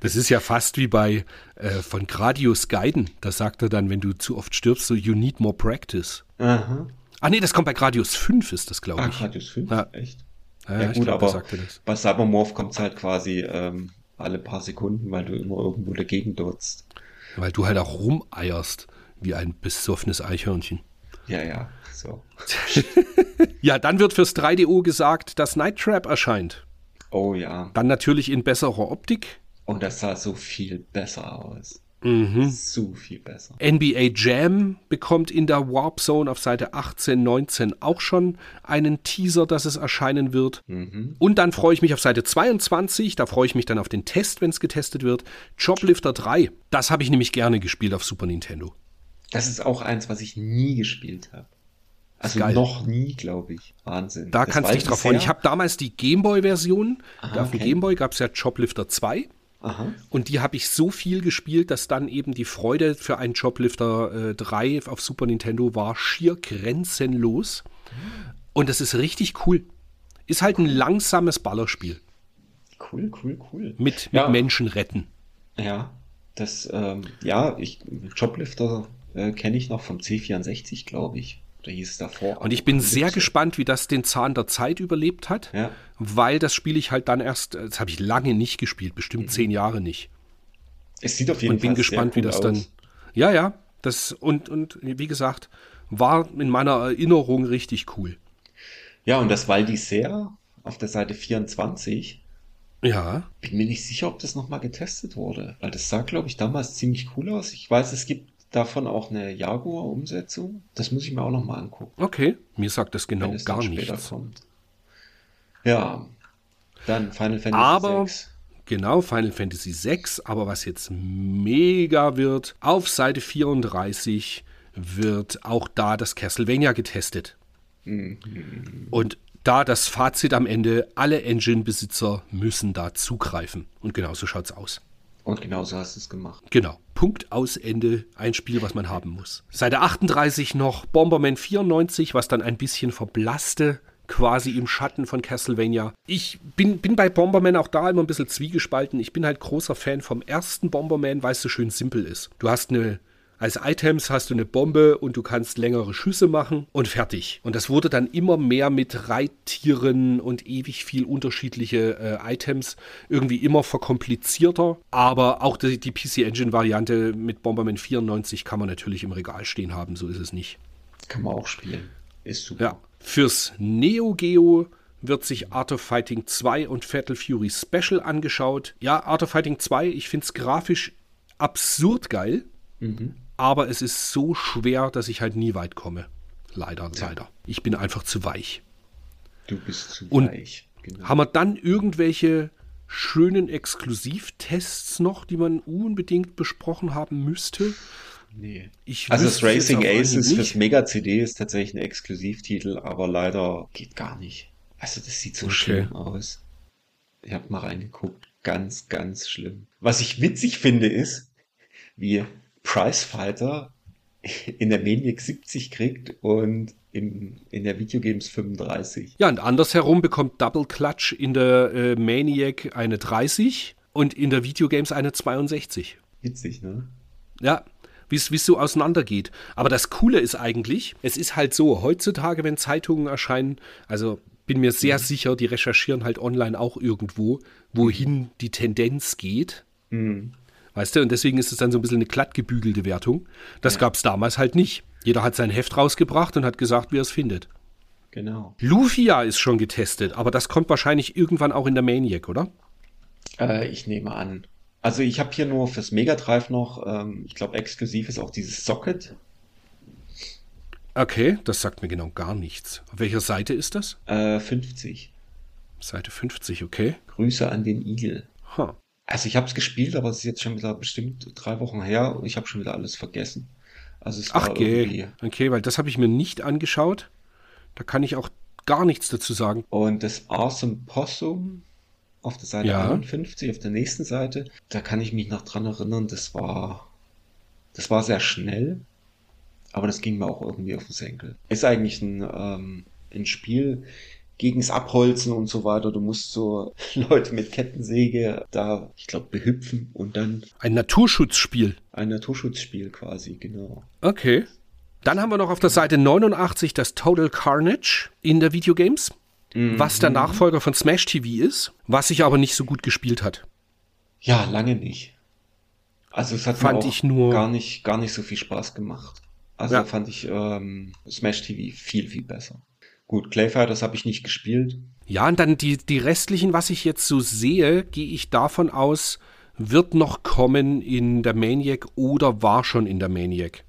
Das ist ja fast wie bei äh, von Gradius Gaiden. Da sagt er dann, wenn du zu oft stirbst, so you need more practice. Aha. Ah nee, das kommt bei Gradius 5, ist das, glaube Ah, ich. Radius 5, Ja. echt? Ja, Ja, gut, glaub, aber sagt er das. bei Cybermorph kommt es halt quasi ähm, alle paar Sekunden, weil du immer irgendwo dagegen dotzt. Weil du halt auch rumeierst wie ein besoffenes Eichhörnchen. Ja, ja, so. Ja, dann wird fürs 3DO gesagt, dass Night Trap erscheint. Oh ja. Dann natürlich in besserer Optik. Und das sah so viel besser aus. Mhm. So viel besser. NBA Jam bekommt in der Warp Zone auf Seite 18, 19 auch schon einen Teaser, dass es erscheinen wird. Und dann freue ich mich auf Seite 22, da freue ich mich dann auf den Test, wenn es getestet wird. Joblifter 3, das habe ich nämlich gerne gespielt auf Super Nintendo. Das ist auch eins, was ich nie gespielt habe. Also geil. noch nie, glaube ich. Wahnsinn. Da Das kannst du dich drauf freuen. Ich habe damals die Gameboy-Version. Auf dem okay. Gameboy gab es ja Joblifter 2. Aha. Und die habe ich so viel gespielt, dass dann eben die Freude für einen Joblifter äh, 3 auf Super Nintendo war schier grenzenlos. Und das ist richtig cool. Ist halt ein langsames Ballerspiel Cool, cool, cool. mit, mit Ja. Menschen retten. Ja, das, ähm, ja, ich, Joblifter äh, kenne ich noch vom C64, glaube ich. Da hieß es davor. Und ich bin sehr gespannt, wie das den Zahn der Zeit überlebt hat, Ja. weil das spiele ich halt dann erst, äh, das habe ich lange nicht gespielt, bestimmt zehn Jahre nicht. Es sieht auf jeden Und bin Fall gespannt, sehr wie cool das dann. aus. Ja, ja, das und, und wie gesagt, war in meiner Erinnerung richtig cool. Ja, und das Val d'Isère auf der Seite 24, Ja. Bin mir nicht sicher, ob das nochmal getestet wurde, weil das sah, glaube ich, damals ziemlich cool aus. Ich weiß, es gibt davon auch eine Jaguar-Umsetzung. Das muss ich mir auch nochmal angucken. Okay, mir sagt das genau wenn es gar dann nichts. kommt. Ja, dann Final Fantasy Aber- VI. Genau, Final Fantasy VI, aber was jetzt mega wird, auf Seite 34 wird auch da das Castlevania getestet. Und da das Fazit am Ende, alle Engine-Besitzer müssen da zugreifen. Und genau so schaut's aus. Und genau so hast du es gemacht. Genau. Punkt aus Ende. Ein Spiel, was man haben muss. Seite 38 noch Bomberman 94, was dann ein bisschen verblasste, quasi im Schatten von Castlevania. Ich bin, bin bei Bomberman auch da immer ein bisschen zwiegespalten. Ich bin halt großer Fan vom ersten Bomberman, weil es so schön simpel ist. Du hast eine. Als Items hast du eine Bombe und du kannst längere Schüsse machen und fertig. Und das wurde dann immer mehr mit Reittieren und ewig viel unterschiedliche äh, Items irgendwie immer verkomplizierter. Aber auch die, die PC Engine Variante mit Bomberman 94 kann man natürlich im Regal stehen haben, so ist es nicht. Kann man auch spielen. Ist super. Ja. Fürs Neo Geo wird sich Art of Fighting 2 und Fatal Fury Special angeschaut. Ja, Art of Fighting 2, ich finde es grafisch absurd geil, aber es ist so schwer, dass ich halt nie weit komme. Leider, leider. Ich bin einfach zu weich. Du bist zu Und weich. Genau. Haben wir dann irgendwelche schönen Exklusivtests noch, die man unbedingt besprochen haben müsste? Nee. Ich Also das Racing Aces fürs Mega-CD ist tatsächlich ein Exklusivtitel, aber leider geht gar nicht. Also das sieht so Okay. schlimm aus. Ich habe mal reingeguckt. Ganz, ganz schlimm. Was ich witzig finde, ist, wie Pricefighter in der Maniac 70 kriegt und im, in der Videogames 35. Ja, und andersherum bekommt Double Clutch in der äh, Maniac eine 30 und in der Videogames eine 62. Witzig, ne? Ja, wie es so auseinandergeht. Aber das Coole ist eigentlich, es ist halt so, heutzutage, wenn Zeitungen erscheinen, also bin mir sehr sicher, die recherchieren halt online auch irgendwo, wohin die Tendenz geht. Weißt du, und deswegen ist es dann so ein bisschen eine glatt gebügelte Wertung. Das gab es damals halt nicht. Jeder hat sein Heft rausgebracht und hat gesagt, wie er es findet. Genau. Lufia ist schon getestet, aber das kommt wahrscheinlich irgendwann auch in der Maniac, oder? Äh, ich nehme an. Also ich habe hier nur fürs Mega Drive noch, ähm, ich glaube exklusiv ist auch dieses Socket. Okay, das sagt mir genau gar nichts. Auf welcher Seite ist das? Äh, 50. Seite 50, okay. Grüße an den Igel. Ha. Also ich habe es gespielt, aber es ist jetzt schon wieder bestimmt drei Wochen her und ich habe schon wieder alles vergessen. Also es Ach, war irgendwie. Okay, weil das habe ich mir nicht angeschaut. Da kann ich auch gar nichts dazu sagen. Und das Awesome Possum auf der Seite Ja. 51, auf der nächsten Seite, da kann ich mich noch dran erinnern, das war, das war sehr schnell, aber das ging mir auch irgendwie auf den Senkel. Ist eigentlich ein, ähm, ein Spiel gegens Abholzen und so weiter. Du musst so Leute mit Kettensäge da, ich glaube, behüpfen und dann Ein Naturschutzspiel. ein Naturschutzspiel quasi, genau. Okay. Dann haben wir noch auf der Seite 89 das Total Carnage in der Videogames, was der Nachfolger von Smash TV ist, was sich aber nicht so gut gespielt hat. Ja, lange nicht. Also es hat Fand mir auch ich nur- gar nicht, gar nicht so viel Spaß gemacht. Also Ja. fand ich ähm, Smash TV viel, viel besser. Gut, Clayfighters habe ich nicht gespielt. Ja, und dann die, die restlichen, was ich jetzt so sehe, gehe ich davon aus, wird noch kommen in der Maniac oder war schon in der Maniac.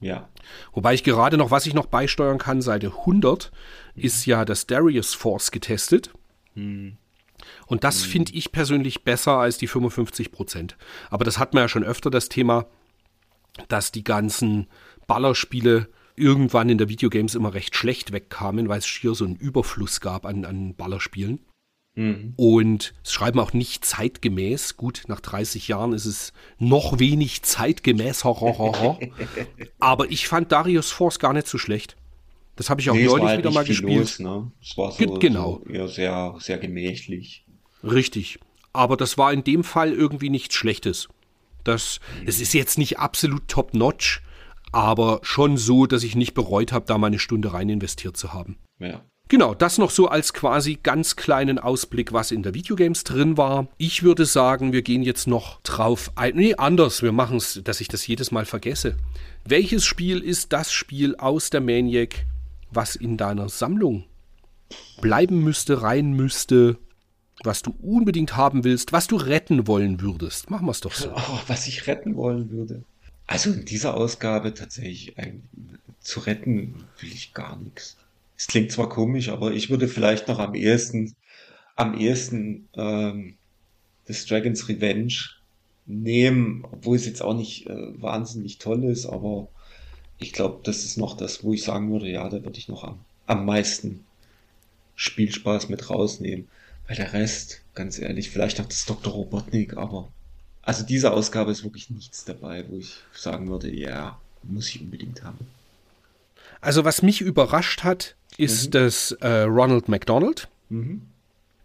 Ja. Wobei ich gerade noch, was ich noch beisteuern kann, Seite 100 ist ja das Darius Force getestet. Und das finde ich persönlich besser als die 55 Prozent. Aber das hat man ja schon öfter das Thema, dass die ganzen Ballerspiele irgendwann in der Videogames immer recht schlecht wegkamen, weil es schier so einen Überfluss gab an, an Ballerspielen. Und es schreiben auch nicht zeitgemäß. Gut, nach 30 Jahren ist es noch wenig zeitgemäß. ho, ho, ho, ho. Aber ich fand Darius Force gar nicht so schlecht. Das habe ich auch Nee, neulich halt wieder mal gespielt. los, ne? Es war so, genau. so eher sehr, sehr gemächlich. Richtig. Aber das war in dem Fall irgendwie nichts Schlechtes. Das, es ist jetzt nicht absolut top-notch, aber schon so, dass ich nicht bereut habe, da mal eine Stunde rein investiert zu haben. Ja. Genau, das noch so als quasi ganz kleinen Ausblick, was in der Videogames drin war. Ich würde sagen, wir gehen jetzt noch drauf ein. Nee, anders. Wir machen es, dass ich das jedes Mal vergesse. Welches Spiel ist das Spiel aus der Maniac, was in deiner Sammlung bleiben müsste, rein müsste? was du unbedingt haben willst, was du retten wollen würdest. Machen wir es doch so. Oh, was ich retten wollen würde. Also in dieser Ausgabe tatsächlich ein, zu retten will ich gar nichts. Es klingt zwar komisch, aber ich würde vielleicht noch am ehesten, am ehesten ähm, des Dragons Revenge nehmen, obwohl es jetzt auch nicht äh, wahnsinnig toll ist, aber ich glaube, das ist noch das, wo ich sagen würde, ja, da würde ich noch am, am meisten Spielspaß mit rausnehmen. Weil der Rest, ganz ehrlich, vielleicht noch das Dr. Robotnik, aber also diese Ausgabe ist wirklich nichts dabei, wo ich sagen würde, ja, muss ich unbedingt haben. Also was mich überrascht hat, ist mhm. das äh, Ronald McDonald. Mhm.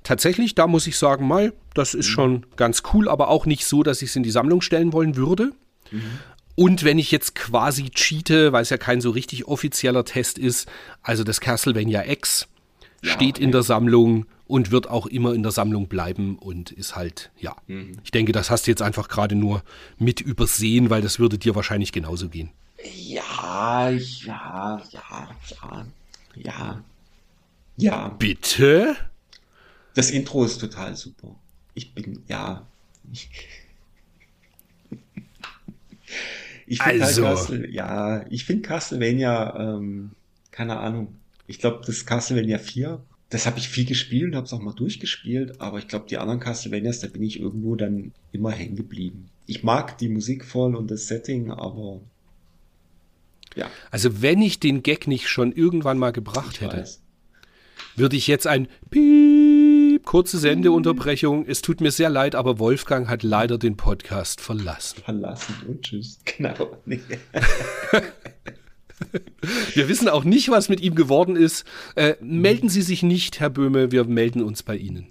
Tatsächlich, da muss ich sagen, mal, das ist mhm. schon ganz cool, aber auch nicht so, dass ich es in die Sammlung stellen wollen würde. Mhm. Und wenn ich jetzt quasi cheate, weil es ja kein so richtig offizieller Test ist, also das Castlevania X ja, steht okay. in der Sammlung und wird auch immer in der Sammlung bleiben und ist halt, ja. Mhm. Ich denke, das hast du jetzt einfach gerade nur mit übersehen, weil das würde dir wahrscheinlich genauso gehen. Ja, ja, ja, ja, ja. Ja. Bitte? Das Intro ist total super. Ich bin, ja. Ich, finde also. halt Castle, ja, ich finde Castlevania, ähm, keine Ahnung. Ich glaube, das Castlevania 4 das habe ich viel gespielt habe es auch mal durchgespielt, aber ich glaube, die anderen Castlevanias, da bin ich irgendwo dann immer hängen geblieben. Ich mag die Musik voll und das Setting, aber ja. Also wenn ich den Gag nicht schon irgendwann mal gebracht ich hätte, weiß. würde ich jetzt ein Piep, kurze Sendeunterbrechung. Es tut mir sehr leid, aber Wolfgang hat leider den Podcast verlassen. Verlassen und tschüss. Genau. Wir wissen auch nicht, was mit ihm geworden ist. Äh, melden Sie sich nicht, Herr Böhme, wir melden uns bei Ihnen.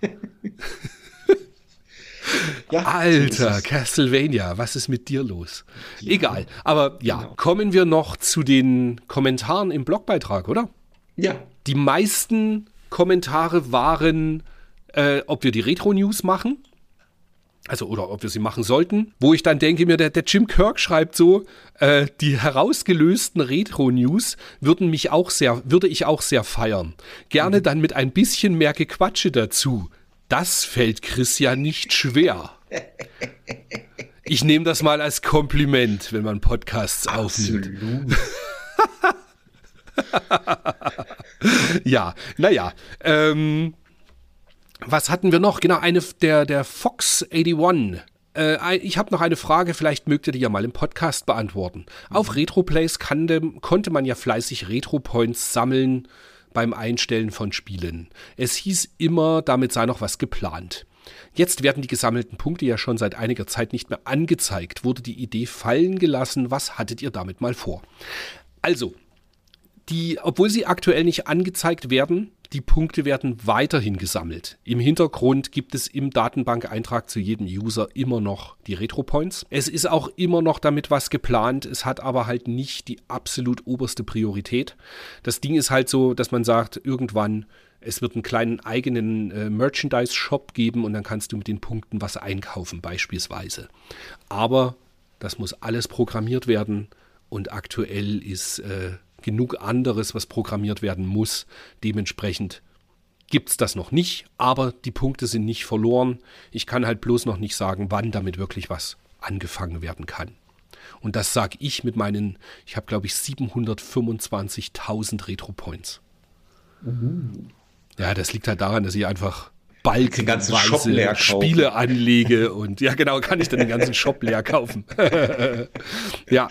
Ja, Alter, Castlevania, was ist mit dir los? Ja. Egal, aber ja, genau. kommen wir noch zu den Kommentaren im Blogbeitrag, oder? Ja. Die meisten Kommentare waren, äh, ob wir die Retro-News machen also oder ob wir sie machen sollten, wo ich dann denke mir, der, der Jim Kirk schreibt so, äh, die herausgelösten Retro-News würden mich auch sehr, würde ich auch sehr feiern. Gerne mhm. dann mit ein bisschen mehr Gequatsche dazu. Das fällt Chris ja nicht schwer. Ich nehme das mal als Kompliment, wenn man Podcasts Absolut. aufnimmt. ja, naja. Ähm, was hatten wir noch? Genau, eine der, der Fox 81. Äh, ich habe noch eine Frage, vielleicht mögt ihr die ja mal im Podcast beantworten. Mhm. Auf Retroplays kann, konnte man ja fleißig Retro-Points sammeln beim Einstellen von Spielen. Es hieß immer, damit sei noch was geplant. Jetzt werden die gesammelten Punkte ja schon seit einiger Zeit nicht mehr angezeigt. Wurde die Idee fallen gelassen? Was hattet ihr damit mal vor? Also, die, obwohl sie aktuell nicht angezeigt werden, die Punkte werden weiterhin gesammelt. Im Hintergrund gibt es im Datenbankeintrag zu jedem User immer noch die Retro-Points. Es ist auch immer noch damit was geplant, es hat aber halt nicht die absolut oberste Priorität. Das Ding ist halt so, dass man sagt, irgendwann es wird einen kleinen eigenen äh, Merchandise-Shop geben und dann kannst du mit den Punkten was einkaufen, beispielsweise. Aber das muss alles programmiert werden und aktuell ist äh, genug anderes, was programmiert werden muss. Dementsprechend gibt es das noch nicht, aber die Punkte sind nicht verloren. Ich kann halt bloß noch nicht sagen, wann damit wirklich was angefangen werden kann. Und das sage ich mit meinen, ich habe glaube ich 725.000 Retro-Points. Mhm. Ja, das liegt halt daran, dass ich einfach balkenweise Spiele anlege und ja genau, kann ich dann den ganzen Shop leer kaufen. ja.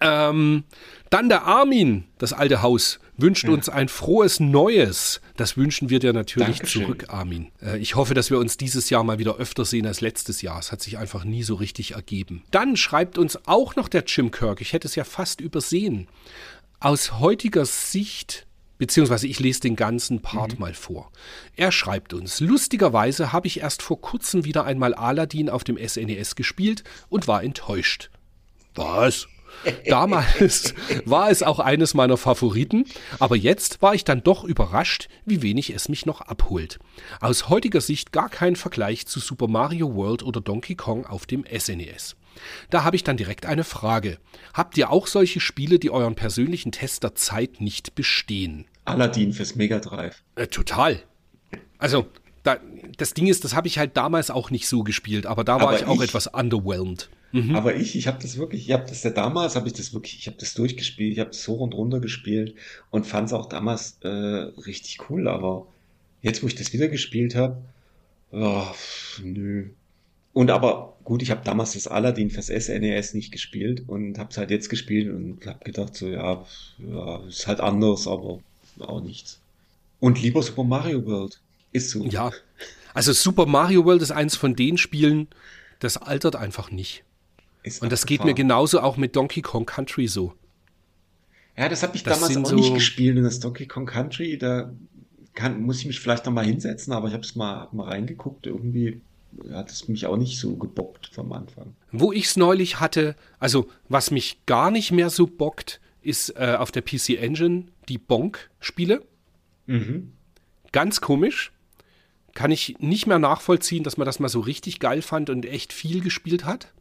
Ähm, dann der Armin, das alte Haus, wünscht ja. uns ein frohes Neues. Das wünschen wir dir natürlich Dankeschön. zurück, Armin. Äh, ich hoffe, dass wir uns dieses Jahr mal wieder öfter sehen als letztes Jahr. Es hat sich einfach nie so richtig ergeben. Dann schreibt uns auch noch der Jim Kirk. Ich hätte es ja fast übersehen. Aus heutiger Sicht beziehungsweise ich lese den ganzen Part mhm. mal vor. Er schreibt uns, lustigerweise habe ich erst vor kurzem wieder einmal Aladdin auf dem SNES e gespielt und war enttäuscht. Was? Damals war es auch eines meiner Favoriten, aber jetzt war ich dann doch überrascht, wie wenig es mich noch abholt. Aus heutiger Sicht gar kein Vergleich zu Super Mario World oder Donkey Kong auf dem SNES. E da habe ich dann direkt eine Frage. Habt ihr auch solche Spiele, die euren persönlichen Test der Zeit nicht bestehen? Aladdin fürs Mega Drive. Äh, total. Also, da, das Ding ist, das habe ich halt damals auch nicht so gespielt, aber da war Aber ich auch ich- etwas underwhelmed. Mhm. Aber ich, ich habe das wirklich, ich habe das ja damals, habe ich das wirklich, ich habe das durchgespielt, ich habe das hoch und runter gespielt und fand es auch damals äh, richtig cool. Aber jetzt, wo ich das wieder gespielt habe, oh, nö. Und aber gut, ich habe damals das Aladdin fürs SNES nicht gespielt und habe es halt jetzt gespielt und habe gedacht so, ja, ja, ist halt anders, aber auch nichts. Und lieber Super Mario World ist so. Ja, also Super Mario World ist eins von den Spielen, das altert einfach nicht. Ist Und das geht mir genauso auch mit Donkey Kong Country so. Ja, das habe ich Das damals auch nicht so- gespielt in das Donkey Kong Country. Da kann, muss ich mich vielleicht noch mal hinsetzen, aber ich habe es mal, hab mal reingeguckt. Irgendwie hat es mich auch nicht so gebockt vom Anfang. Wo ich es neulich hatte, also was mich gar nicht mehr so bockt, ist äh, auf der PC Engine die Bonk-Spiele. Mhm. Ganz komisch. Kann ich nicht mehr nachvollziehen, dass man das mal so richtig geil fand und echt viel gespielt hat.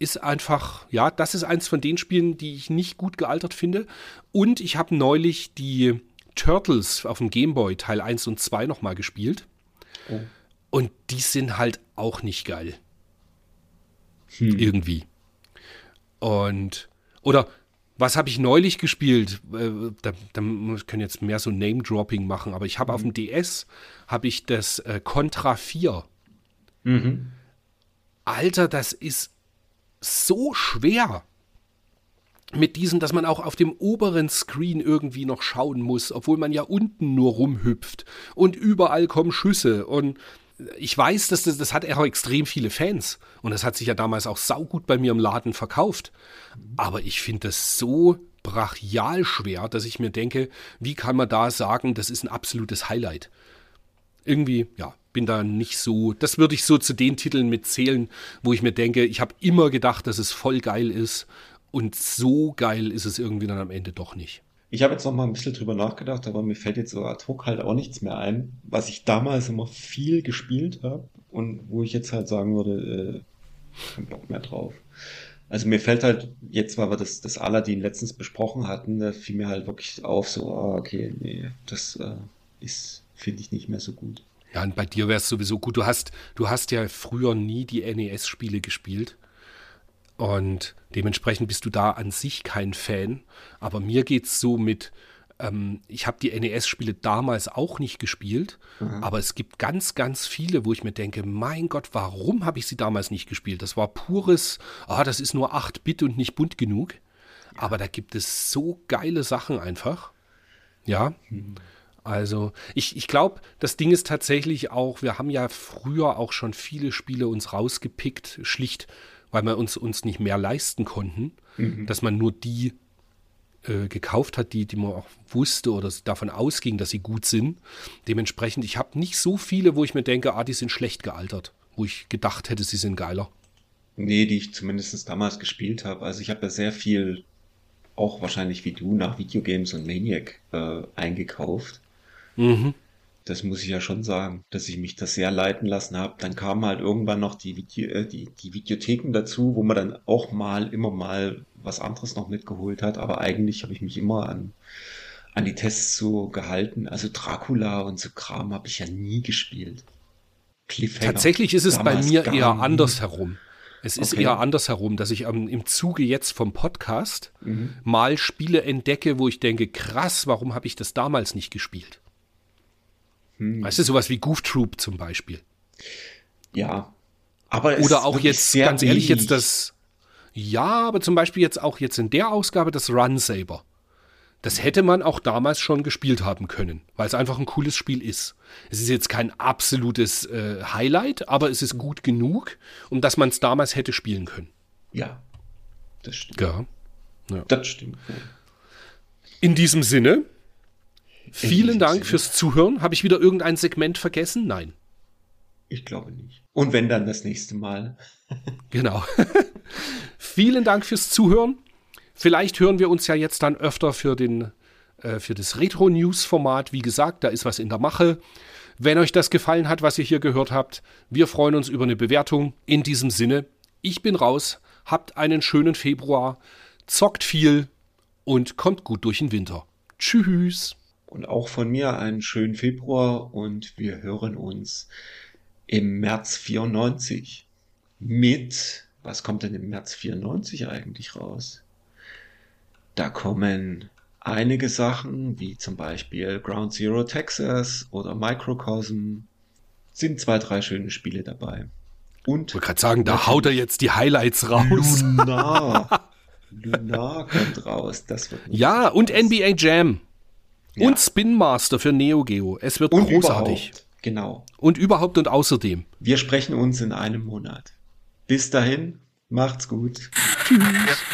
Ist einfach, ja, das ist eins von den Spielen, die ich nicht gut gealtert finde. Und ich habe neulich die Turtles auf dem Gameboy Teil 1 und 2 nochmal gespielt. Oh. Und die sind halt auch nicht geil. Hm. Irgendwie. Und, oder was habe ich neulich gespielt? Äh, Da, da wir können jetzt mehr so Name-Dropping machen, aber ich habe auf dem DS, habe ich das äh, Contra 4. Mhm. Alter, das ist so schwer. Mit diesem, dass man auch auf dem oberen Screen irgendwie noch schauen muss, obwohl man ja unten nur rumhüpft und überall kommen Schüsse und ich weiß, dass das, das hat auch extrem viele Fans und das hat sich ja damals auch saugut bei mir im Laden verkauft. Aber ich finde das so brachial schwer, dass ich mir denke, wie kann man da sagen, das ist ein absolutes Highlight? irgendwie, ja, bin da nicht so, das würde ich so zu den Titeln mitzählen, wo ich mir denke, ich habe immer gedacht, dass es voll geil ist und so geil ist es irgendwie dann am Ende doch nicht. Ich habe jetzt noch mal ein bisschen drüber nachgedacht, aber mir fällt jetzt so ad hoc halt auch nichts mehr ein, was ich damals immer viel gespielt habe und wo ich jetzt halt sagen würde, äh, kein Bock mehr drauf. Also mir fällt halt jetzt, weil wir das, das Aladdin letztens besprochen hatten, da fiel mir halt wirklich auf, so, ah, okay, nee, das äh, ist, finde ich nicht mehr so gut. Ja, und bei dir wäre es sowieso gut. Du hast, du hast ja früher nie die NES-Spiele gespielt. Und dementsprechend bist du da an sich kein Fan. Aber mir geht es so mit, ähm, ich habe die NES-Spiele damals auch nicht gespielt, aber es gibt ganz, ganz viele, wo ich mir denke, mein Gott, warum habe ich sie damals nicht gespielt? Das war pures, ah, das ist nur 8-Bit und nicht bunt genug. Aber da gibt es so geile Sachen einfach. Ja. Also, ich, ich glaube, das Ding ist tatsächlich auch, wir haben ja früher auch schon viele Spiele uns rausgepickt, schlicht, weil wir uns, uns nicht mehr leisten konnten, dass man nur die äh, gekauft hat, die, die man auch wusste oder davon ausging, dass sie gut sind. Dementsprechend, ich habe nicht so viele, wo ich mir denke, ah, die sind schlecht gealtert, wo ich gedacht hätte, sie sind geiler. Nee, die ich zumindest damals gespielt habe. Also ich habe ja sehr viel, auch wahrscheinlich wie du, nach Videogames und Maniac äh, eingekauft. Mhm. Das muss ich ja schon sagen, dass ich mich das sehr leiten lassen habe. Dann kamen halt irgendwann noch die, Video, äh, die, die Videotheken dazu, wo man dann auch mal, immer mal was anderes noch mitgeholt hat. Aber eigentlich habe ich mich immer an, an die Tests so gehalten. Also Dracula und so Kram habe ich ja nie gespielt. Cliffhanger. Tatsächlich ist es bei damals mir gar eher nie. andersherum. Es ist Okay. eher andersherum, dass ich ähm, im Zuge jetzt vom Podcast Mhm. mal Spiele entdecke, wo ich denke, krass, warum habe ich das damals nicht gespielt? Hm. Weißt du, sowas wie Goof Troop zum Beispiel. Ja. Aber es Oder auch jetzt, ganz ehrlich, wenig. jetzt das, ja, aber zum Beispiel jetzt auch jetzt in der Ausgabe das Run Saber. Das hätte man auch damals schon gespielt haben können, weil es einfach ein cooles Spiel ist. Es ist jetzt kein absolutes äh, Highlight, aber es ist gut genug, um dass man es damals hätte spielen können. Ja, das stimmt. Ja. Das stimmt. In diesem Sinne, vielen Dank fürs Zuhören. Habe ich wieder irgendein Segment vergessen? Nein. Ich glaube nicht. Und wenn dann das nächste Mal. Genau. Vielen Dank fürs Zuhören. Vielleicht hören wir uns ja jetzt dann öfter für, den, äh, für das Retro-News-Format. Wie gesagt, da ist was in der Mache. Wenn euch das gefallen hat, was ihr hier gehört habt, wir freuen uns über eine Bewertung. In diesem Sinne, ich bin raus. Habt einen schönen Februar. Zockt viel und kommt gut durch den Winter. Tschüss. Und auch von mir einen schönen Februar und wir hören uns im März 94 mit, was kommt denn im März 94 eigentlich raus? Da kommen einige Sachen, wie zum Beispiel Ground Zero Texas oder Microcosm, sind zwei, drei schöne Spiele dabei. Und ich wollte gerade sagen, da haut er jetzt die Highlights raus. Lunar. Lunar kommt raus. Das wird ja, und was. NBA Jam. Ja. Und Spin Master für Neo Geo. Es wird und großartig. Überhaupt. Genau. Und überhaupt und außerdem. Wir sprechen uns in einem Monat. Bis dahin, macht's gut. Tschüss.